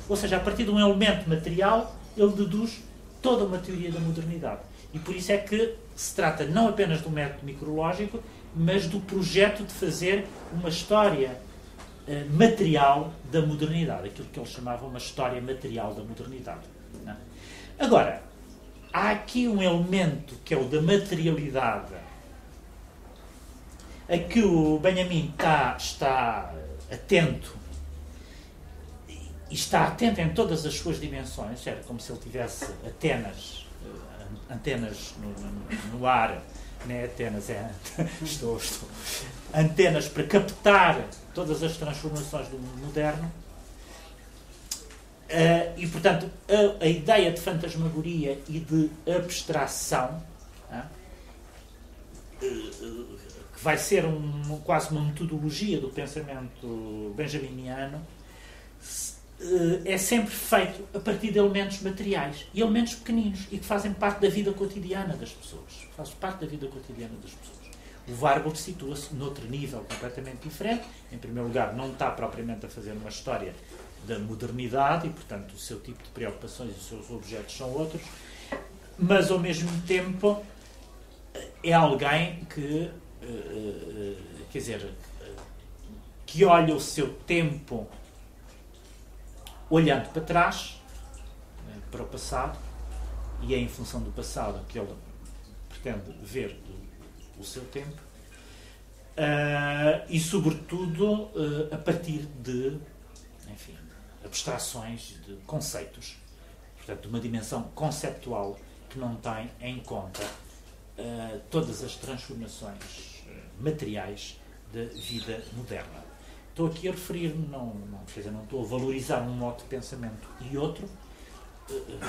Ou seja, a partir de um elemento material, ele deduz toda uma teoria da modernidade. E por isso é que se trata não apenas do método micrológico, mas do projeto de fazer uma história eh, material da modernidade, aquilo que eles chamavam uma história material da modernidade. né? Agora, há aqui um elemento que é o da materialidade, a que o Benjamin está atento e está atento em todas as suas dimensões, era como se ele tivesse antenas, eh, antenas no, no- no ar, né? Antenas é estou, estou, antenas para captar todas as transformações do mundo moderno. Eh, e portanto a, a ideia de fantasmagoria e de abstração eh, eh, que vai ser um- quase uma metodologia do pensamento benjaminiano é sempre feito a partir de elementos materiais e elementos pequeninos e que fazem parte da vida cotidiana das pessoas. Faz parte da vida cotidiana das pessoas. O Warburg situa-se noutro nível completamente diferente. Em primeiro lugar, não está propriamente a fazer uma história da modernidade e, portanto, o seu tipo de preocupações e os seus objetos são outros, mas ao mesmo tempo é alguém que, eh, eh, quer dizer, eh, que olha o seu tempo olhando para trás, eh, para o passado, e é em função do passado que ele pretende ver o, o seu tempo, Uh, e, sobretudo, uh, a partir de enfim, abstrações, de conceitos. Portanto, de uma dimensão conceptual que não tem em conta uh, todas as transformações materiais da vida moderna. Estou aqui a referir-me, não, não, quer dizer, não estou a valorizar um modo de pensamento e outro,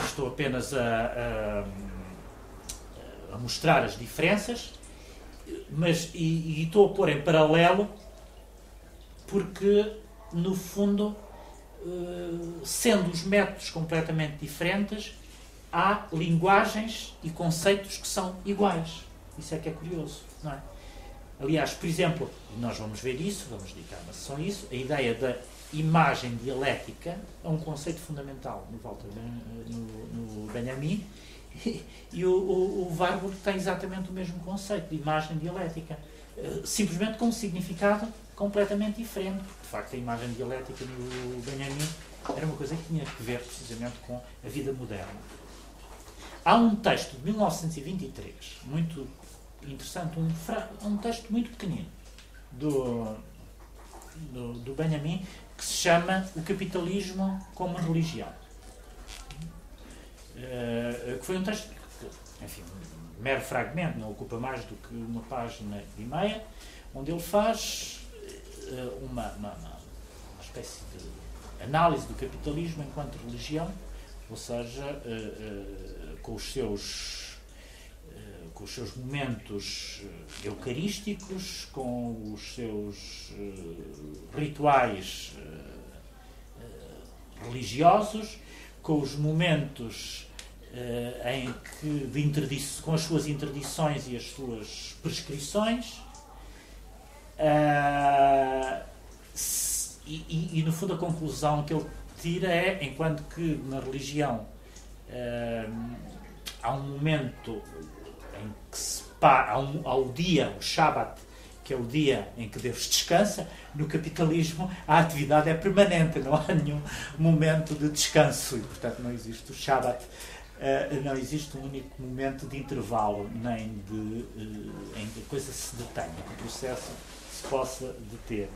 estou apenas a, a, a mostrar as diferenças mas e, e estou a pôr em paralelo porque no fundo eh, sendo os métodos completamente diferentes há linguagens e conceitos que são iguais isso é que é curioso não é? Aliás por exemplo nós vamos ver isso vamos dedicar uma sessão a isso a ideia da imagem dialética é um conceito fundamental no Walter no, no Benjamin e o, o, o Warburg tem exatamente o mesmo conceito de imagem dialética, eh, simplesmente com um significado completamente diferente. De facto, a imagem dialética no Benjamin era uma coisa que tinha que ver precisamente com a vida moderna. Há um texto de 1923, muito interessante, um, um texto muito pequenino, do, do, do Benjamin, que se chama O Capitalismo como Religião. Uh, que foi um texto que, enfim, um mero fragmento, não ocupa mais do que uma página e meia, onde ele faz uh, uma, uma, uma, espécie de análise do capitalismo enquanto religião, ou seja, uh, com os seus com os seus momentos eucarísticos, com os seus rituais religiosos, com os momentos em que, de com as suas interdições e as suas prescrições, uh, e, e, e, no fundo a conclusão que ele tira é, enquanto que na religião uh, há um momento que se para, há, um, há o dia, o Shabbat, que é o dia em que Deus descansa, no capitalismo a atividade é permanente, não há nenhum momento de descanso e, portanto, não existe o Shabbat Uh, não existe um único momento de intervalo, nem de uh, em que a coisa se detenha, que o processo se possa deter.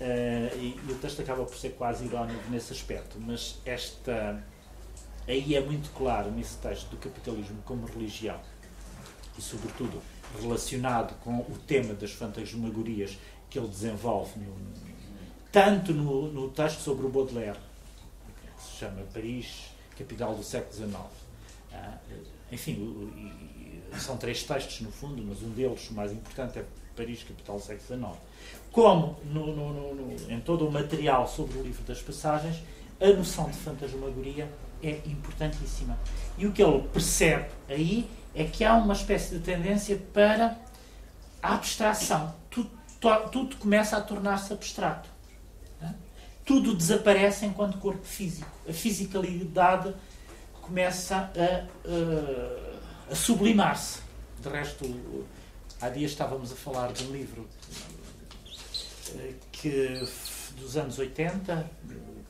Uh, e, e, o texto acaba por ser quase irónico nesse aspecto, mas esta aí é muito claro nesse texto do capitalismo como religião e, sobretudo, relacionado com o tema das fantasmagorias que ele desenvolve no, tanto no, no texto sobre o Baudelaire, que se chama Paris, capital do século XIX, ah, enfim, são três textos no fundo, mas um deles, o mais importante, é Paris, capital do século XIX. Como no, no, em todo o material sobre o livro das passagens, a noção de fantasmagoria é importantíssima. E o que ele percebe aí é que há uma espécie de tendência para a abstração. Tudo, tudo começa a tornar-se abstrato. Né? Tudo desaparece enquanto corpo físico. A fisicalidade começa a, a, a sublimar-se. De resto, há dias estávamos a falar de um livro eh, que, dos anos 80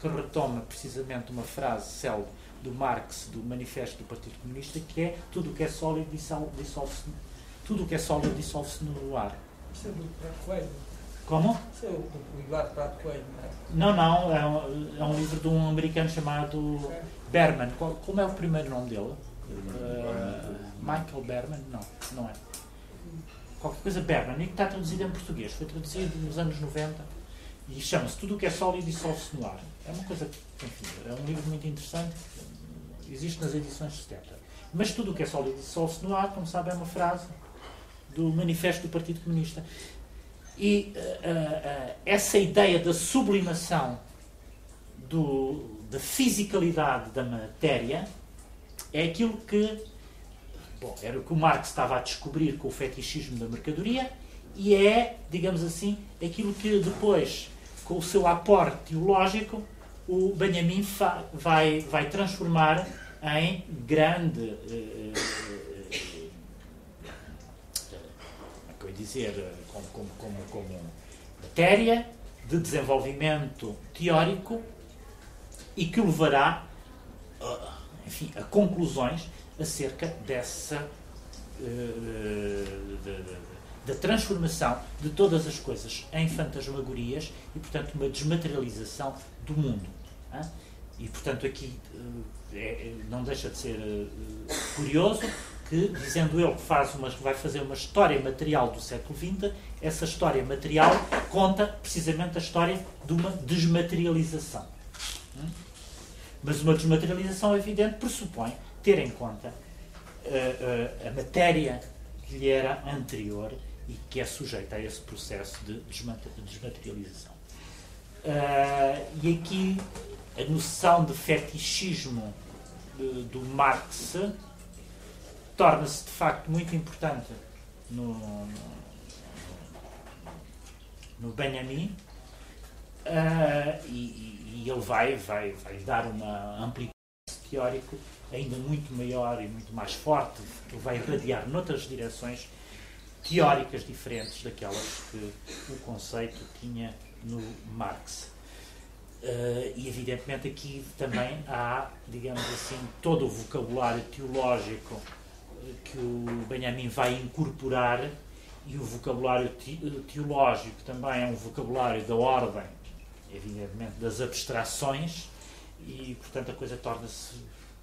que retoma precisamente uma frase célebre do Marx, do Manifesto do Partido Comunista, que é tudo o que é sólido dissolve-se tudo o que é sólido dissolve-se no ar. Isso é do Coelho. Como? Isso é o Eduardo Prato Coelho, não é? Não, não, é um, é um livro de um americano chamado é. Berman. Qual, como é o primeiro nome dele? Uh, Michael Berman? Não, não é. Qualquer coisa Berman, e que está traduzido em português. Foi traduzido nos anos 90 e chama-se Tudo o que é sólido dissolve-se no ar. É uma coisa, enfim, é um livro muito interessante. Existe nas edições 70. Mas tudo o que é sólido dissolve-se no ar, como sabe, é uma frase do Manifesto do Partido Comunista. E uh, uh, essa ideia da sublimação do, da fisicalidade da matéria é aquilo que bom, era o que o Marx estava a descobrir com o fetichismo da mercadoria e é, digamos assim, aquilo que depois, com o seu aporte teológico, o Benjamin vai, vai transformar em grande, eh, eh, como é dizer, como, como, como, como matéria de desenvolvimento teórico e que levará enfim, a conclusões acerca dessa de, de, da transformação de todas as coisas em fantasmagorias e, portanto, uma desmaterialização do mundo. E, portanto, aqui é, é, não deixa de ser curioso que, dizendo ele que faz uma, vai fazer uma história material do século XX, essa história material conta precisamente a história de uma desmaterialização. Hum? Mas uma desmaterialização evidente pressupõe ter em conta uh, uh, a matéria que lhe era anterior e que é sujeita a esse processo de desmaterialização. Uh, e aqui a noção de fetichismo do Marx torna-se de facto muito importante no, no, no Benjamin uh, e, e, ele vai, vai, vai dar uma amplitude teórico ainda muito maior e muito mais forte, que vai irradiar noutras direções teóricas diferentes daquelas que o conceito tinha no Marx. Uh, e evidentemente aqui também há, digamos assim, todo o vocabulário teológico que o Benjamin vai incorporar e o vocabulário teológico também é um vocabulário da ordem, evidentemente, das abstrações e, portanto, a coisa torna-se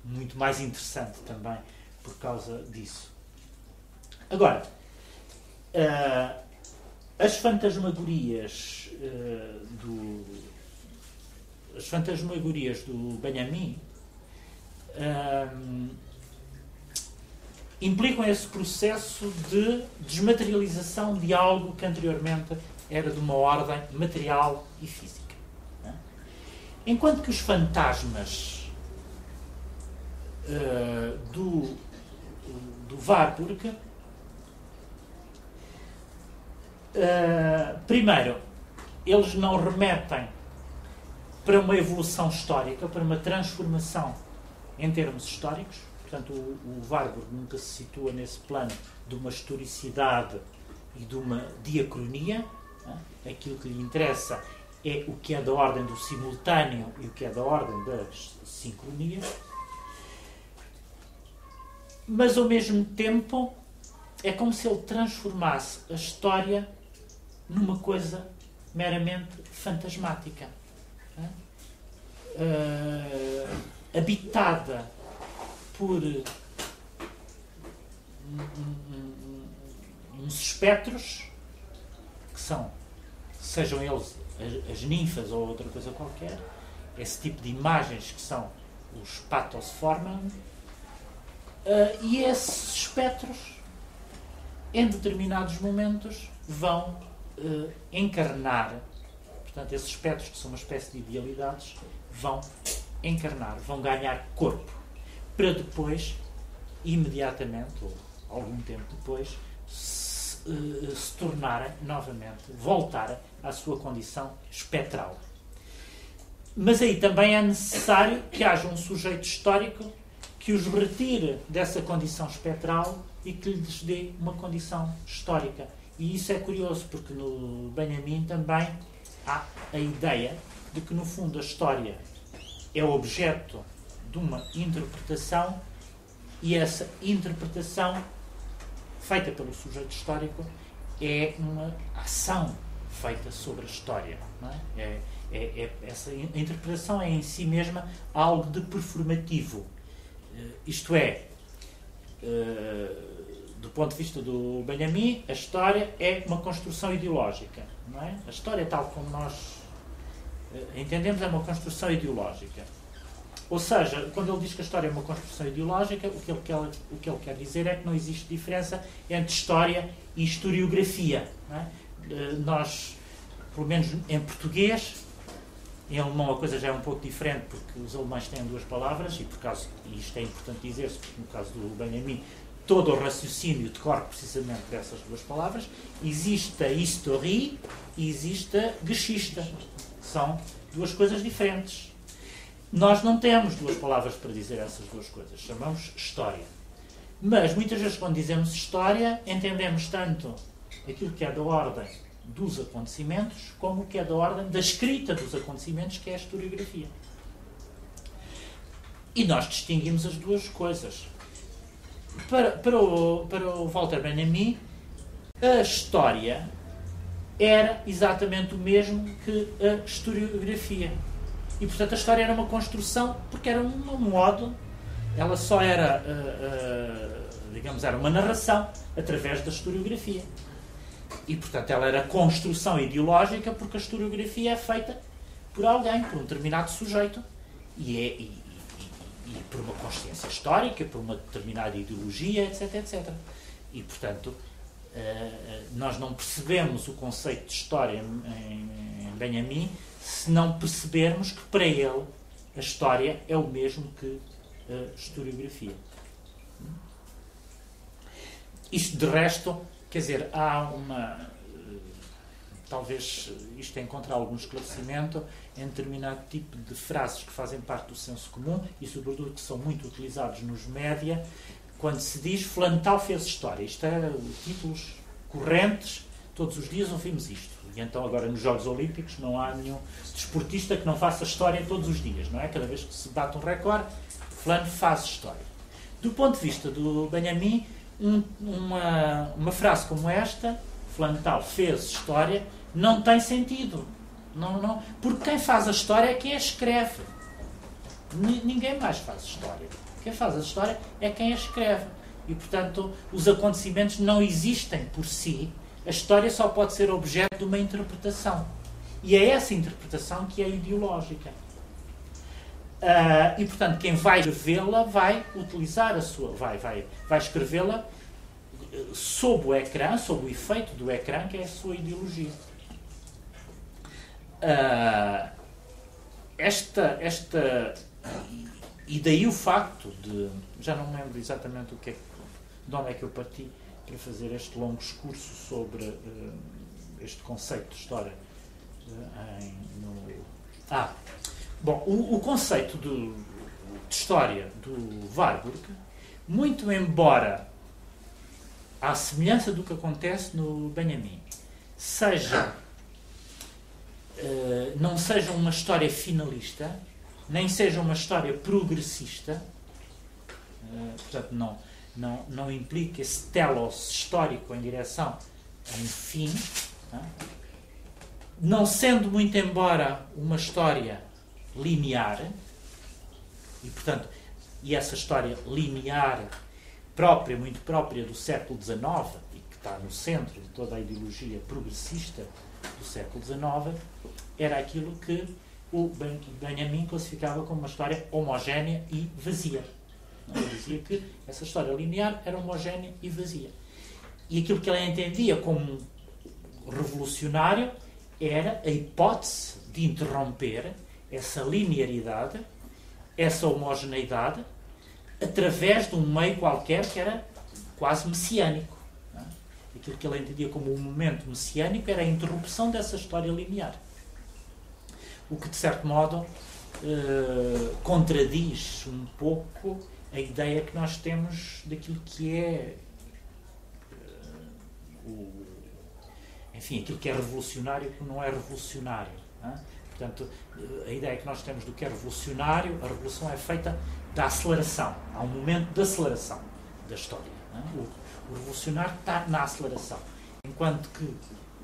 muito mais interessante também por causa disso. Agora, uh, as fantasmagorias uh, do as fantasmagorias do Benjamin uh, implicam esse processo de desmaterialização de algo que anteriormente era de uma ordem material e física. É? Enquanto que os fantasmas uh, do, do Warburg, uh, primeiro, eles não remetem para uma evolução histórica, para uma transformação em termos históricos, Portanto, o, o Warburg nunca se situa nesse plano de uma historicidade e de uma diacronia. É? Aquilo que lhe interessa é o que é da ordem do simultâneo e o que é da ordem da sincronia. Mas, ao mesmo tempo, é como se ele transformasse a história numa coisa meramente fantasmática. Uh, habitada por uns espectros que são, sejam eles as, as, ninfas ou outra coisa qualquer, esse tipo de imagens que são os patos formam, uh, e esses espectros, em determinados momentos, vão uh, encarnar, portanto, esses espectros, que são uma espécie de idealidades, vão encarnar, vão ganhar corpo para depois, imediatamente, ou algum tempo depois, se, uh, se tornarem novamente, voltarem à sua condição espectral. Mas aí também é necessário que haja um sujeito histórico que os retire dessa condição espectral e que lhes dê uma condição histórica. E isso é curioso, porque no Benjamin também há a ideia de que, no fundo, a história é objeto de uma interpretação e essa interpretação feita pelo sujeito histórico é uma ação feita sobre a história. É? É, é, é, essa interpretação é em si mesma algo de performativo. Uh, isto é, uh, do ponto de vista do Benjamin, a história é uma construção ideológica. Não é? A história, tal como nós uh, entendemos, é uma construção ideológica. Ou seja, quando ele diz que a história é uma construção ideológica, o que ele quer, o que ele quer dizer é que não existe diferença entre história e historiografia. É? Eh, nós, pelo menos em português, em alemão a coisa já é um pouco diferente, porque os alemães têm duas palavras, e por causa, e isto é importante dizer-se, porque no caso do Benjamin, todo o raciocínio decorre precisamente dessas duas palavras. Existe a Historie e existe a Geschichte. São duas coisas diferentes. Nós não temos duas palavras para dizer essas duas coisas, chamamos história. Mas muitas vezes, quando dizemos história, entendemos tanto aquilo que é da ordem dos acontecimentos, como o que é da ordem da escrita dos acontecimentos, que é a historiografia. E nós distinguimos as duas coisas. Para, para, o, para o Walter Benjamin, A história era exatamente o mesmo que a historiografia. E, portanto, a história era uma construção, porque era um modo, ela só era, uh, uh, digamos, era uma narração através da historiografia. E, portanto, ela era construção ideológica, porque a historiografia é feita por alguém, por um determinado sujeito, e, é, e, e, por uma consciência histórica, por uma determinada ideologia, etc, etc. E, portanto, uh, nós não percebemos o conceito de história em Benjamin se não percebermos que para ele a história é o mesmo que a historiografia. Isto, de resto, quer dizer, há uma. Talvez isto encontre algum esclarecimento em determinado tipo de frases que fazem parte do senso comum e, sobretudo, que são muito utilizados nos média, quando se diz Fulano tal fez história. Isto é títulos correntes, todos os dias ouvimos isto. E então agora nos Jogos Olímpicos não há nenhum desportista que não faça história todos os dias, não é? Cada vez que se bate um recorde, fulano faz história. Do ponto de vista do Benjamin, um, uma, uma frase como esta, fulano fez história, não tem sentido. Não, não, porque quem faz a história é quem a escreve. N ninguém mais faz história. Quem faz a história é quem a escreve. E, portanto, os acontecimentos não existem por si, a história só pode ser objeto de uma interpretação. E é essa interpretação que é ideológica. Uh, e, portanto, quem vai escrevê-la vai utilizar a sua. vai, vai, vai escrevê-la sob o ecrã, sob o efeito do ecrã, que é a sua ideologia. Uh, esta, esta. E daí o facto de. Já não me lembro exatamente o que é, de onde é que eu parti para fazer este longo discurso sobre uh, este conceito de história uh, em, no... Ah, bom, o, o conceito de, de história do Warburg, muito embora à semelhança do que acontece no Benjamin, seja uh, não seja uma história finalista, nem seja uma história progressista, portanto não não, não implica esse telos histórico em direção a um fim, é? não sendo muito embora uma história linear, e portanto, e essa história linear própria, muito própria do século XIX, e que está no centro de toda a ideologia progressista do século XIX, era aquilo que o Benjamin classificava como uma história homogénea e vazia. Ele dizia que essa história linear era homogénea e vazia. E aquilo que ele entendia como revolucionário era a hipótese de interromper essa linearidade, essa homogeneidade, através de um meio qualquer que era quase messiânico. Aquilo que ele entendia como um momento messiânico era a interrupção dessa história linear. O que, de certo modo, eh, contradiz um pouco a ideia que nós temos daquilo que é uh, o, enfim, aquilo que é revolucionário e que não é revolucionário. É? Portanto, a ideia que nós temos do que é revolucionário, a revolução é feita da aceleração. Há um momento de aceleração da história. É? O, o, revolucionário está na aceleração. Enquanto que o,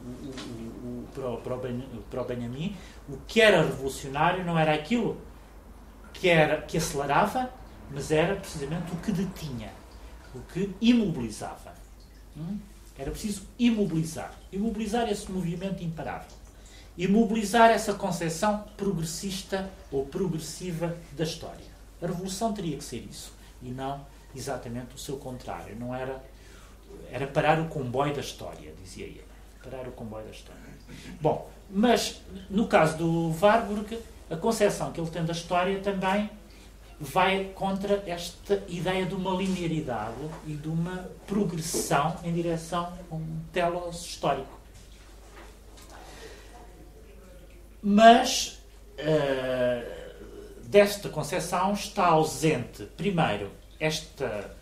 o, o, para, o, para o Benjamin, o que era revolucionário não era aquilo que, era, que acelerava, mas era precisamente o que detinha, o que imobilizava. Hum? Era preciso imobilizar. Imobilizar esse movimento imparável. Imobilizar essa concepção progressista ou progressiva da história. A revolução teria que ser isso e não exatamente o seu contrário. Não era era parar o comboio da história, dizia ele. Parar o comboio da história. Bom, mas no caso do Warburg, a concepção que ele tem da história também vai contra esta ideia de uma linearidade e de uma progressão em direção a um telos histórico. Mas uh, desta concepção está ausente, primeiro, esta,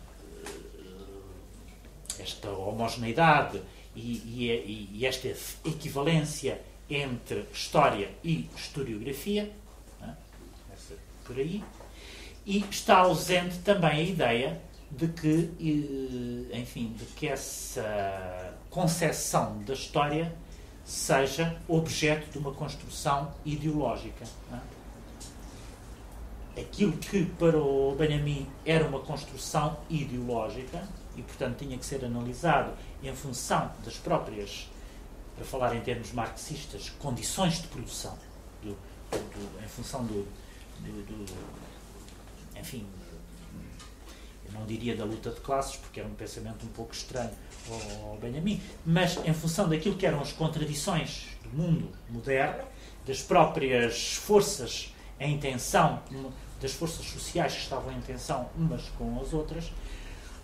esta homogeneidade e, e, e esta equivalência entre história e historiografia, é? por aí, e está ausente também a ideia de que, eh, enfim, de que essa concepção da história seja objeto de uma construção ideológica. É? Aquilo que para o Benjamin era uma construção ideológica e, portanto, tinha que ser analisado em função das próprias, para falar em termos marxistas, condições de produção, do, do, em função do, do enfim, eu não diria da luta de classes, porque era um pensamento um pouco estranho ao Benjamin, mas em função daquilo que eram as contradições do mundo moderno, das próprias forças em tensão, das forças sociais que estavam em tensão umas com as outras,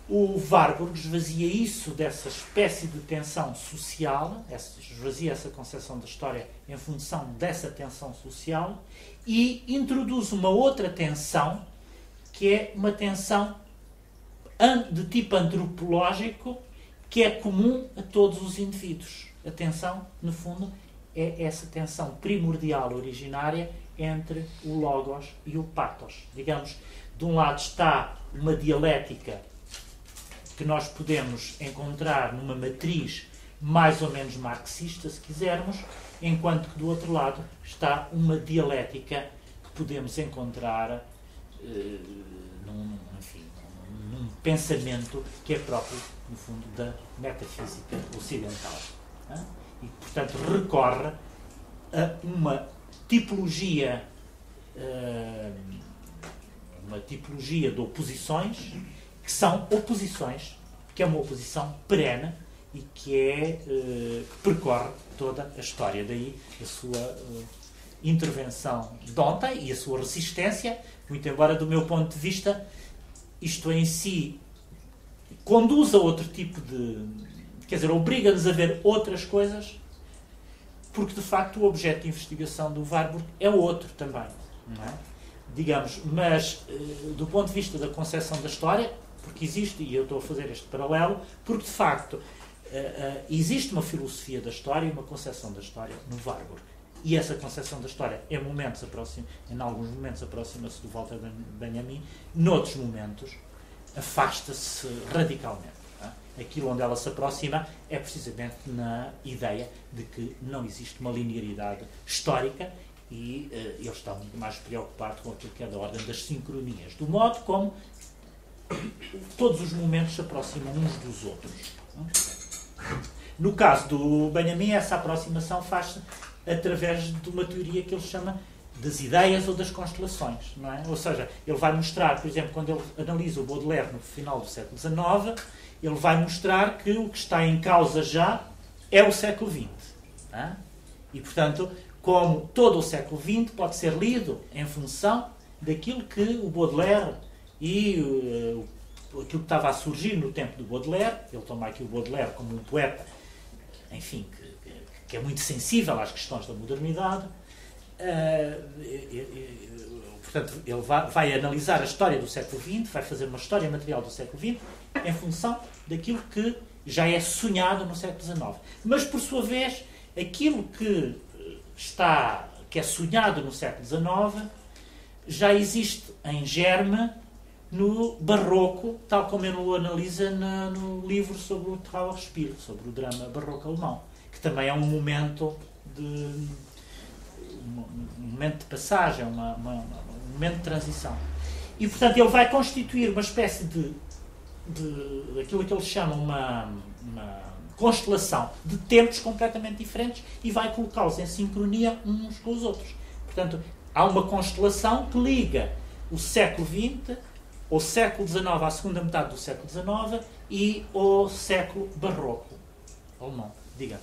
o Warburg esvazia isso dessa espécie de tensão social, esvazia essa concepção da história em função dessa tensão social e introduz uma outra tensão, que é uma tensão de tipo antropológico que é comum a todos os indivíduos. A tensão, no fundo, é essa tensão primordial, originária, entre o Logos e o Pathos. Digamos, de um lado está uma dialética que nós podemos encontrar numa matriz mais ou menos marxista, se quisermos, enquanto que do outro lado está uma dialética que podemos encontrar eh, num, enfim, num pensamento que é próprio, no fundo, da metafísica ocidental. E, portanto, recorre a uma tipologia, eh, uma tipologia de oposições que são oposições, que é uma oposição perene e que é eh, que percorre toda a história. Daí a sua uh, intervenção de ontem e a sua resistência, muito embora do meu ponto de vista isto em si conduz a outro tipo de. quer dizer, obriga-nos a ver outras coisas, porque de facto o objeto de investigação do Warburg é outro também. Não é? Digamos, mas eh, do ponto de vista da concepção da história, porque existe, e eu estou a fazer este paralelo, porque de facto eh, eh, existe uma filosofia da história e uma concepção da história no Warburg. E essa concepção da história, em, momentos aproxima, em alguns momentos, aproxima-se do Walter Benjamin, noutros momentos, afasta-se radicalmente. É? Aquilo onde ela se aproxima é precisamente na ideia de que não existe uma linearidade histórica e uh, ele está muito mais preocupado com aquilo que é da ordem das sincronias, do modo como todos os momentos se aproximam uns dos outros. No caso do Benjamin, essa aproximação faz-se através de uma teoria que ele chama das ideias ou das constelações. Não é? Ou seja, ele vai mostrar, por exemplo, quando ele analisa o Baudelaire no final do século XIX, ele vai mostrar que o que está em causa já é o século XX. É? E, portanto, como todo o século XX pode ser lido em função daquilo que o Baudelaire e uh, aquilo que estava a surgir no tempo do Baudelaire, ele toma aqui o Baudelaire como um poeta, enfim, que, que é muito sensível às questões da modernidade, uh, portanto, ele vai, vai, analisar a história do século XX, vai fazer uma história material do século XX em função daquilo que já é sonhado no século XIX. Mas, por sua vez, aquilo que está, que é sonhado no século XIX, já existe em germe no barroco, tal como ele o analisa na, no livro sobre o Trauerspiel, sobre o drama barroco alemão, que também é um momento de um momento de passagem, uma, uma, um momento de transição. E, portanto, ele vai constituir uma espécie de, de aquilo que ele chama uma, uma constelação de tempos completamente diferentes e vai colocá-los em sincronia uns com os outros. Portanto, há uma constelação que liga o século XX, o século XIX à segunda metade do século XIX e o século barroco alemão. Diga.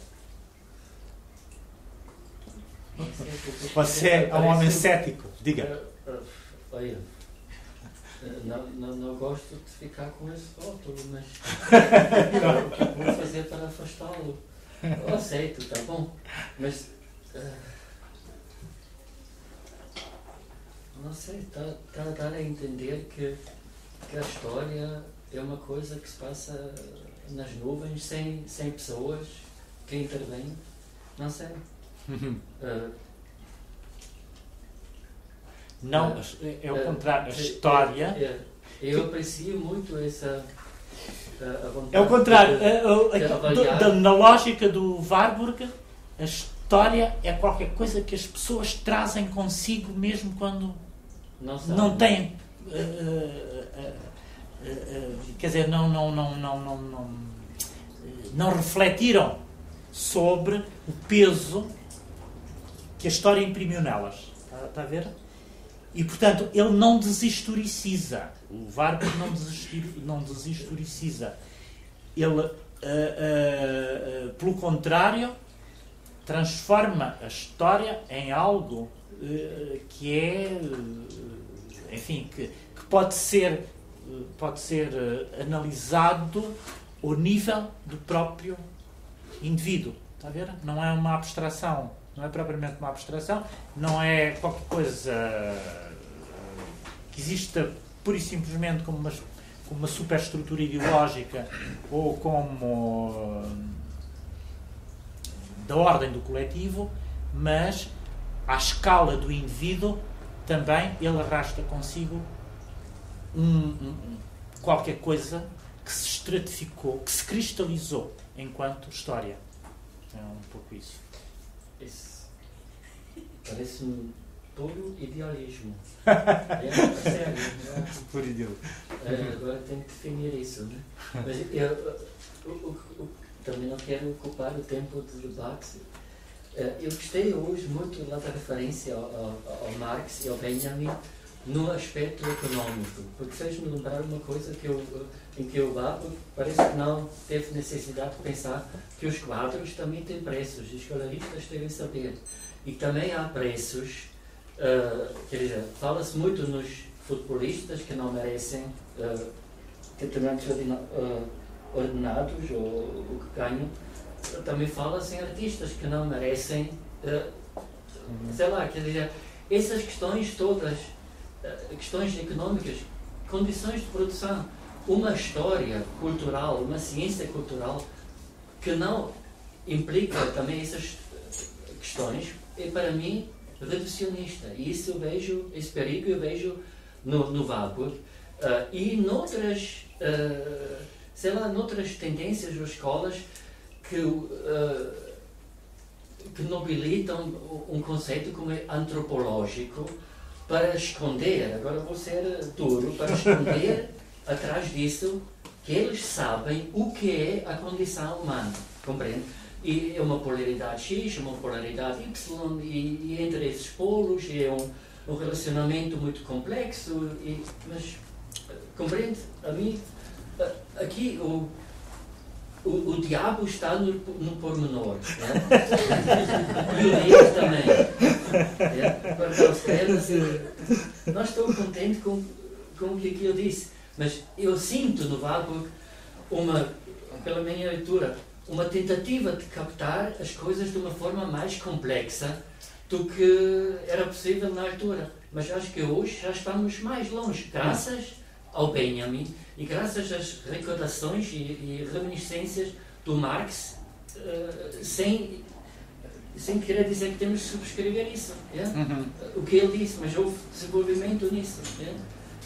Você é um homem cético. Diga. Olha, não, não, não gosto de ficar com esse rótulo, mas o que vou fazer para afastá-lo? Eu aceito, tá bom? Mas. Uh, não sei, está tá a dar a entender que, que a história é uma coisa que se passa nas nuvens, sem, sem pessoas que intervêm. Não sei. Uh, não, é o contrário. A história, Eu aprecio muito essa. É o contrário. de- É, é, de é, da- na lógica do Warburg, a história é qualquer coisa que as pessoas trazem consigo mesmo quando Não, não têm. eh, eh, eh, quer dizer, não, não, não, não, não, não, não refletiram sobre o peso que a história imprimiu nelas. Está, está a ver? E, portanto, ele não deshistoriciza. O Warburg não, não deshistoriciza. Ele, eh, eh, eh, pelo contrário, transforma a história em algo que é, eh, enfim, que, que pode ser, eh, pode ser eh, analisado ao nível do próprio indivíduo. Está a ver? Não é uma abstração, não é propriamente uma abstração, não é qualquer coisa eh, que exista pura e simplesmente como uma, como uma superestrutura ideológica ou como eh, da ordem do coletivo, mas à escala do indivíduo também ele arrasta consigo um- um- qualquer coisa que se estratificou, que se cristalizou enquanto história. É um pouco isso. Parece-me puro idealismo. É, sério. não é? Por Deus. É, agora tenho que definir isso. Né? Mas eu, o- o- o- também não quero ocupar o tempo do debate. É, Eu gostei hoje muito da referência ao, ao- ao Marx e ao Benjamin no aspecto econômico, porque fez-me lembrar uma coisa que eu, em que o Babo parece que não teve necessidade de pensar que os quadros também têm preços, os galeristas devem saber. E também há preços, ah, quer dizer, fala-se muito nos futebolistas que não merecem uh, tratamentos ordenados ou o que ganham. Também fala-se em artistas que não merecem, ah, sei lá, quer dizer, essas questões todas, ah, questões económicas, condições de produção, uma história cultural, uma ciência cultural que não implica também essas eh, questões, é para mim reducionista. E isso eu vejo, esse perigo eu vejo no, no Warburg ah, e noutras, sei lá, noutras tendências ou escolas que, ah, que nobilitam um conceito como é antropológico para esconder, agora vou ser duro, para esconder atrás disso que eles sabem o que é a condição humana, compreende? E é uma polaridade X, uma polaridade Y, e, e entre esses polos é um, um relacionamento muito complexo, e, mas eh, compreende? A mim, eh, aqui o, o, o diabo está no, no pormenor, né? e o Deus também. né? Para os temas, eu não estou contente com, com o que aqui eu disse, mas eu sinto no Warburg uma, pela minha leitura, uma tentativa de captar as coisas de uma forma mais complexa do que era possível na altura. Mas acho que hoje já estamos mais longe, graças ao Benjamin e graças às recordações e, e reminiscências do Marx, eh, sem, sem querer dizer que temos que subscrever isso. é? O que ele disse, mas houve desenvolvimento nisso. é?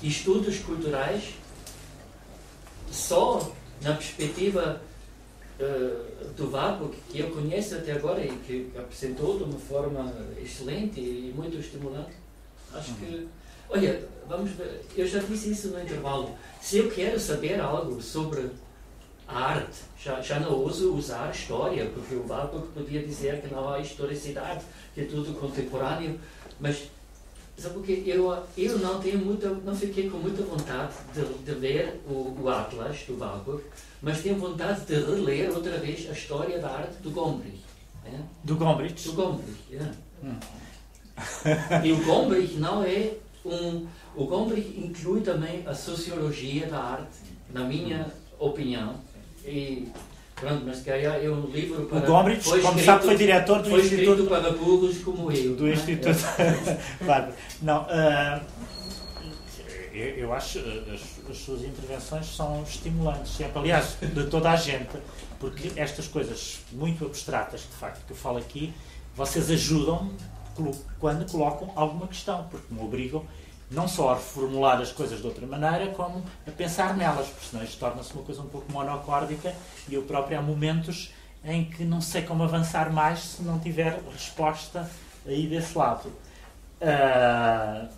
E estudos culturais, só na perspectiva eh, do Warburg, que eu conheço até agora e que apresentou de uma forma excelente e muito estimulante, acho que. Olha, vamos ver, eu já disse isso no intervalo. Se eu quero saber algo sobre a arte, já, já não uso usar história, porque o Warburg podia dizer que não há historicidade, que é tudo contemporâneo, mas sabe o que? Eu, eu não tenho muita, não fiquei com muita vontade de, de ler o, o Atlas do Warburg, mas tenho vontade de reler outra vez a história da arte do Gombrich. é? Do Gombrich. Do Gombrich, é. E o Gombrich não é um. O Gombrich inclui também a sociologia da arte, na minha opinião. E pronto, mas que é um livro O para. Gombrich, foi como escrito- sabe, foi diretor do Foi Instituto. para burros como eu. Do não é? Instituto. Bárbara. Não, ah, eu, eu acho ah, as, as suas intervenções são estimulantes, sempre. Aliás, de toda a gente, porque estas coisas muito abstratas, de facto, que eu falo aqui, vocês ajudam quando colocam alguma questão, porque me obrigam não só a reformular as coisas de outra maneira, como a pensar nelas, porque senão isto torna-se uma coisa um pouco monocórdica e eu próprio há momentos em que não sei como avançar mais se não tiver resposta aí desse lado. Uh,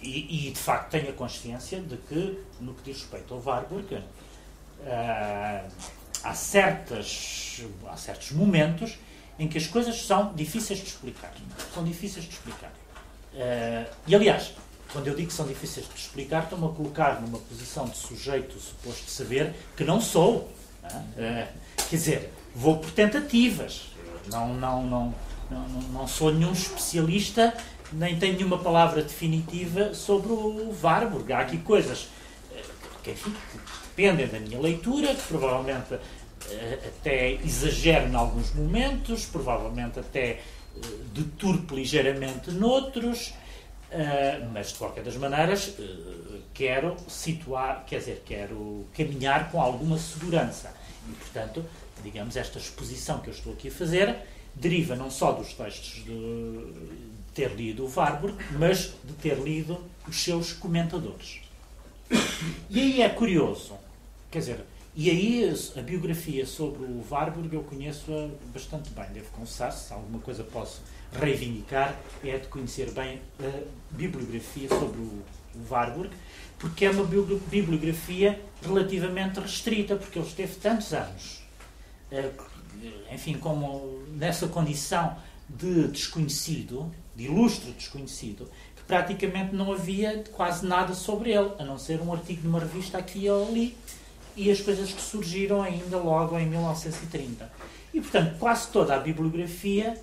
e, e, de facto tenho a consciência de que, no que diz respeito ao Warburg, uh, há, certas, há certos momentos em que as coisas são difíceis de explicar. São difíceis de explicar. Uh, e aliás, quando eu digo que são difíceis de explicar, estou-me a colocar numa posição de sujeito suposto de saber que não sou. Uh, quer dizer, vou por tentativas. Não, não, não, não, não sou nenhum especialista nem tenho nenhuma palavra definitiva sobre o Warburg. Há aqui coisas eh, que, enfim, que dependem da minha leitura, que provavelmente até exagero em alguns momentos, provavelmente até eh, deturpo ligeiramente noutros, mas de qualquer das maneiras quero situar, quer dizer, quero caminhar com alguma segurança. E, portanto, digamos, esta exposição que eu estou aqui a fazer deriva não só dos textos de, ter lido o Warburg, mas de ter lido os seus comentadores. E aí é curioso, quer dizer, e aí a biografia sobre o Warburg eu conheço-a bastante bem, devo confessar, se alguma coisa posso reivindicar, é de conhecer bem a bibliografia sobre o Warburg, porque é uma bibliografia relativamente restrita, porque ele esteve tantos anos, eh, enfim, como nessa condição de desconhecido, de ilustre desconhecido, que praticamente não havia quase nada sobre ele, a não ser um artigo de uma revista aqui ou ali, e as coisas que surgiram ainda logo em 1930. E, portanto, quase toda a bibliografia,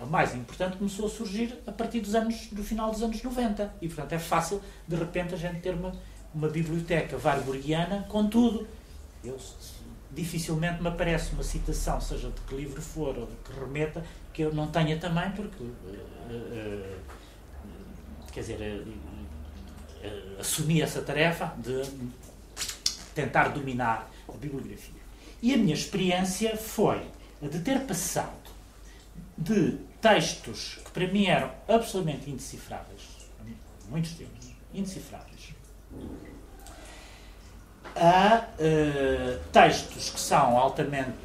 a mais importante, começou a surgir a partir dos anos, do final dos anos 90. E, portanto, é fácil, de repente, a gente ter uma, uma biblioteca warburgiana com tudo. Eu, dificilmente me aparece uma citação, seja de que livro for ou de que remeta, que eu não tenha também, porque, uh, uh, quer dizer, uh, assumi essa tarefa de tentar dominar a bibliografia. E a minha experiência foi a de ter passado de textos que para mim eram absolutamente indecifráveis, muitos deles, indecifráveis, a textos que são altamente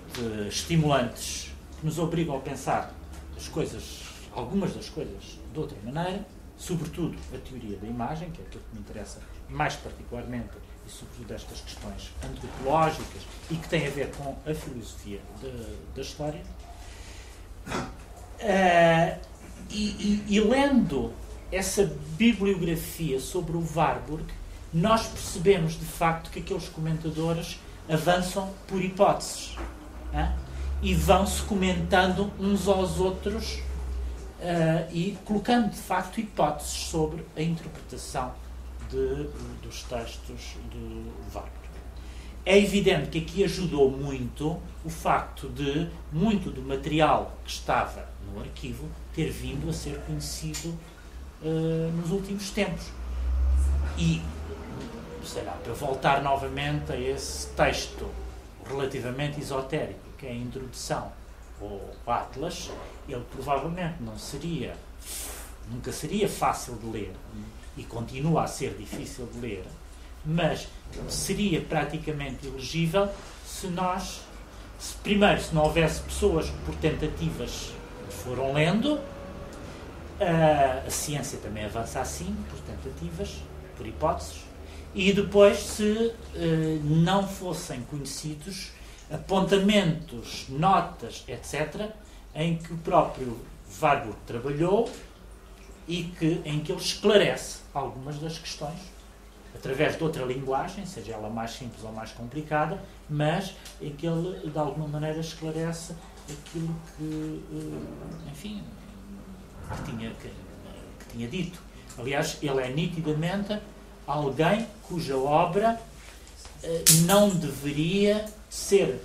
estimulantes, que nos obrigam a pensar as coisas, algumas das coisas de outra maneira, sobretudo a teoria da imagem, que é aquilo que me interessa mais particularmente, e sobretudo estas questões antropológicas e que têm a ver com a filosofia de, da história. Uh, e, e, e, lendo essa bibliografia sobre o Warburg, nós percebemos de facto que aqueles comentadores avançam por hipóteses e vão-se comentando uns aos outros uh, e colocando de facto hipóteses sobre a interpretação de, dos textos de Wagner. É evidente que aqui ajudou muito o facto de muito do material que estava no arquivo ter vindo a ser conhecido uh, nos últimos tempos. E, sei lá, para voltar novamente a esse texto relativamente esotérico que é a introdução ao Atlas, ele provavelmente não seria, nunca seria fácil de ler e continua a ser difícil de ler, mas seria praticamente elegível se nós, se, primeiro, se não houvesse pessoas que por tentativas foram lendo, a, a ciência também avança assim, por tentativas, por hipóteses, e depois, se eh, não fossem conhecidos apontamentos, notas, etc., em que o próprio Warburg trabalhou e que, em que ele esclarece algumas das questões através de outra linguagem, seja ela mais simples ou mais complicada, mas em que ele, de alguma maneira, esclarece aquilo que, eh, enfim, que tinha, que, que tinha dito. Aliás, ele é nitidamente alguém cuja obra eh, não deveria ser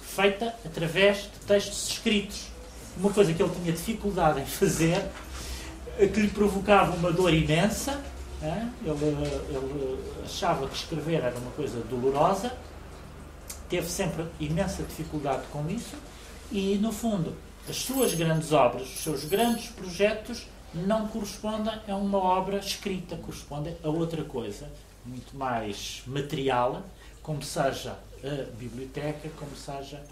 feita através de textos escritos. Uma coisa que ele tinha dificuldade em fazer, que lhe provocava uma dor imensa. Ele, ele achava que escrever era uma coisa dolorosa, teve sempre imensa dificuldade com isso e, no fundo, as suas grandes obras, os seus grandes projetos não correspondem a uma obra escrita, correspondem a outra coisa, muito mais material, como seja a biblioteca, como seja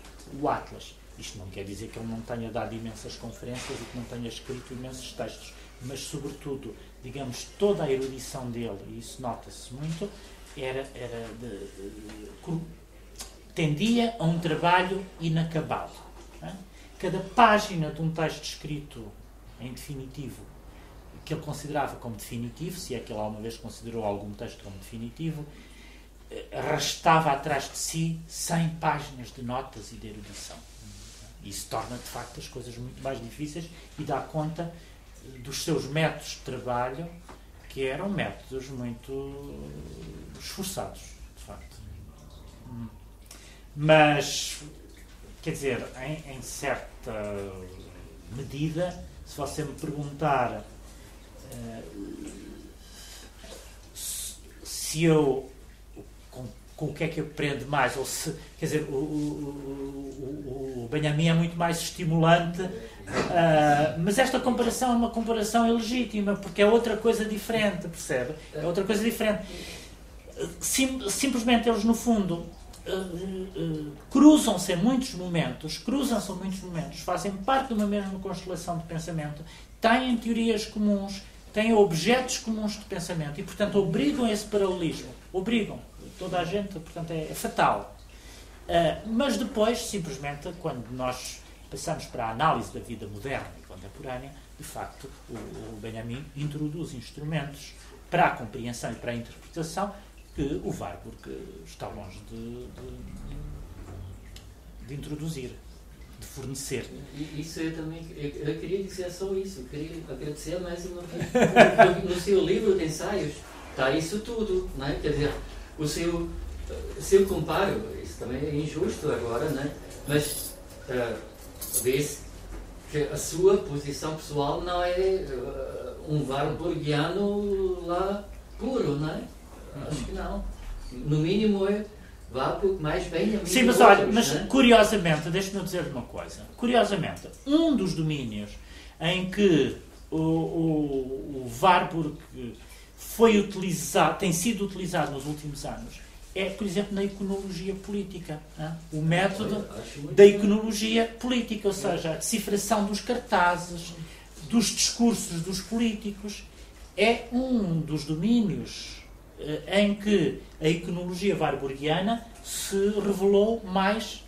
o Atlas. Isto não quer dizer que ele não tenha dado imensas conferências e que não tenha escrito imensos textos, mas, sobretudo, digamos, toda a erudição dele, e isso nota-se muito, era, era de, de, tendia a um trabalho inacabado. É? Cada página de um texto escrito em definitivo, que ele considerava como definitivo, se é que ele alguma vez considerou algum texto como definitivo, eh, arrastava atrás de si 100 páginas de notas e de erudição. Isso torna, de facto, as coisas muito mais difíceis e dá conta dos seus métodos de trabalho, que eram métodos muito esforçados, de facto. Hum. Mas, quer dizer, em, em certa medida, se você me perguntar uh, se eu com o que é que aprende mais, ou se, quer dizer, o, o, o, o Benjamin é muito mais estimulante, uh, mas esta comparação é uma comparação ilegítima, porque é outra coisa diferente, percebe? É outra coisa diferente. Sim, simplesmente eles, no fundo, uh, uh, cruzam-se em muitos momentos, cruzam-se em muitos momentos, fazem parte de uma mesma constelação de pensamento, têm teorias comuns, têm objetos comuns de pensamento e, portanto, obrigam esse paralelismo. Obrigam toda a gente, portanto é, é fatal. Uh, mas depois, simplesmente, quando nós passamos para a análise da vida moderna e contemporânea, de facto, o, o Benjamin introduz instrumentos para a compreensão e para a interpretação que o Warburg está longe de, de, de introduzir, de fornecer. Isso eu também eu, eu, queria dizer só isso, eu queria agradecer mais uma vez. no seu livro de ensaios está isso tudo, não é? Quer dizer, o seu, se eu comparo, isso também é injusto agora, né? mas uh, que a sua posição pessoal não é uh, um warburgiano lá puro, não é? Acho que não. No mínimo é Warburg mais bem amigo Sim, mas olha, mas né? curiosamente, deixe-me dizer uma coisa. Curiosamente, um dos domínios em que o, o, o Warburg foi utilizado, tem sido utilizado nos últimos anos é, por exemplo, na iconologia política. Hein? O método da iconologia política, ou seja, a decifração dos cartazes, dos discursos dos políticos, é um dos domínios eh, em que a iconologia warburgiana se revelou mais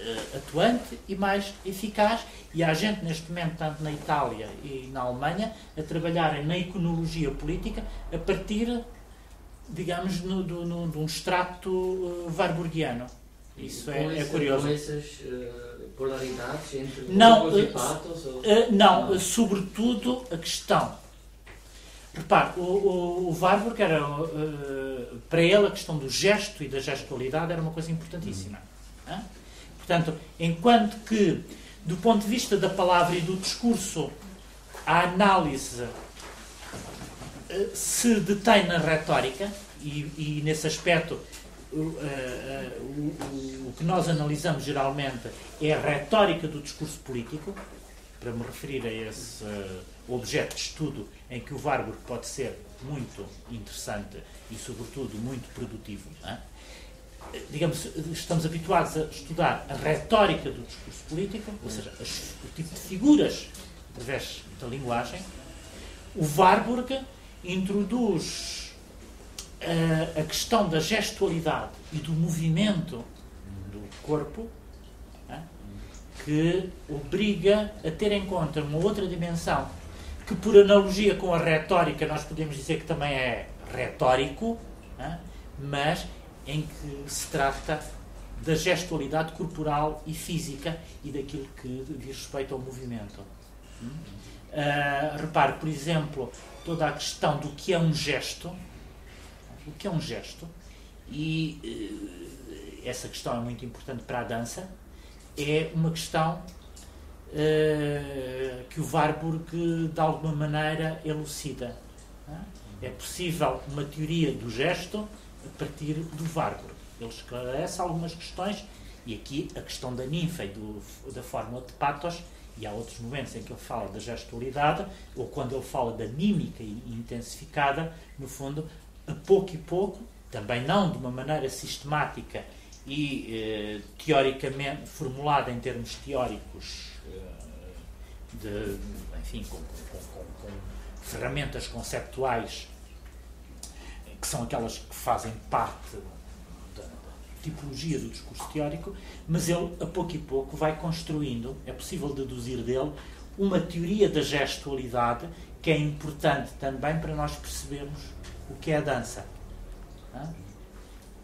uh, atuante e mais eficaz. E há gente neste momento, tanto na Itália e na Alemanha, a trabalharem na iconologia política a partir, digamos, no, do, no, de um extrato uh, warburgiano. Isso é, é, curioso. Com essas uh, polaridades entre não, e patos? Ou... não, não, sobretudo a questão. Repare, o, o, o Warburg era, para ele, a questão do gesto e da gestualidade era uma coisa importantíssima. Hum. Portanto, enquanto que, do ponto de vista da palavra e do discurso, a análise eh, se detém na retórica, e, e nesse aspecto o, uh, uh, o, o, que nós analisamos geralmente é a retórica do discurso político, para me referir a esse objeto de estudo em que o Warburg pode ser muito interessante e, sobretudo, muito produtivo. Não digamos, estamos habituados a estudar a retórica do discurso político, ou seja, o tipo de figuras através da linguagem. O Warburg introduz uh, a questão da gestualidade e do movimento do corpo, né, que obriga a ter em conta uma outra dimensão que, por analogia com a retórica, nós podemos dizer que também é retórico, né, mas em que se trata da gestualidade corporal e física e daquilo que diz respeito ao movimento. Uh, repare, por exemplo, toda a questão do que é um gesto, o que é um gesto, e uh, essa questão é muito importante para a dança, é uma questão uh, que o Warburg, de alguma maneira, elucida. É possível uma teoria do gesto a partir do Vargor. Ele esclarece algumas questões, e aqui a questão da ninfa e do, da fórmula de patos e há outros momentos em que ele fala da gestualidade, ou quando ele fala da mímica intensificada, no fundo, a pouco e pouco, também não de uma maneira sistemática e eh, teoricamente formulada em termos teóricos, eh, de, enfim, com, com, com, com ferramentas conceptuais que são aquelas que fazem parte da, tipologia do discurso teórico, mas ele, a pouco e pouco, vai construindo, é possível deduzir dele, uma teoria da gestualidade que é importante também para nós percebermos o que é a dança.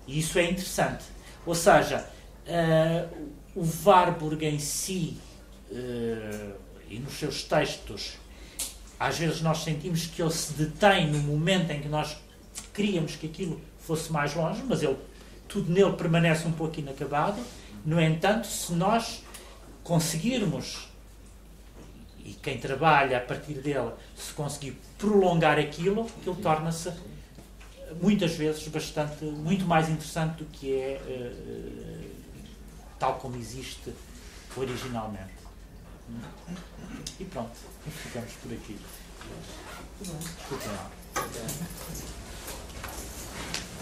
E isso é interessante. Ou seja, uh, o Warburg em si uh, e nos seus textos, às vezes nós sentimos que ele se detém no momento em que nós queríamos que aquilo fosse mais longe, mas ele, tudo nele permanece um pouco inacabado. No entanto, se nós conseguirmos, e quem trabalha a partir dele, se conseguir prolongar aquilo, aquilo torna-se muitas vezes bastante, muito mais interessante do que é uh, tal como existe originalmente. E pronto, ficamos por aqui. Desculpem lá.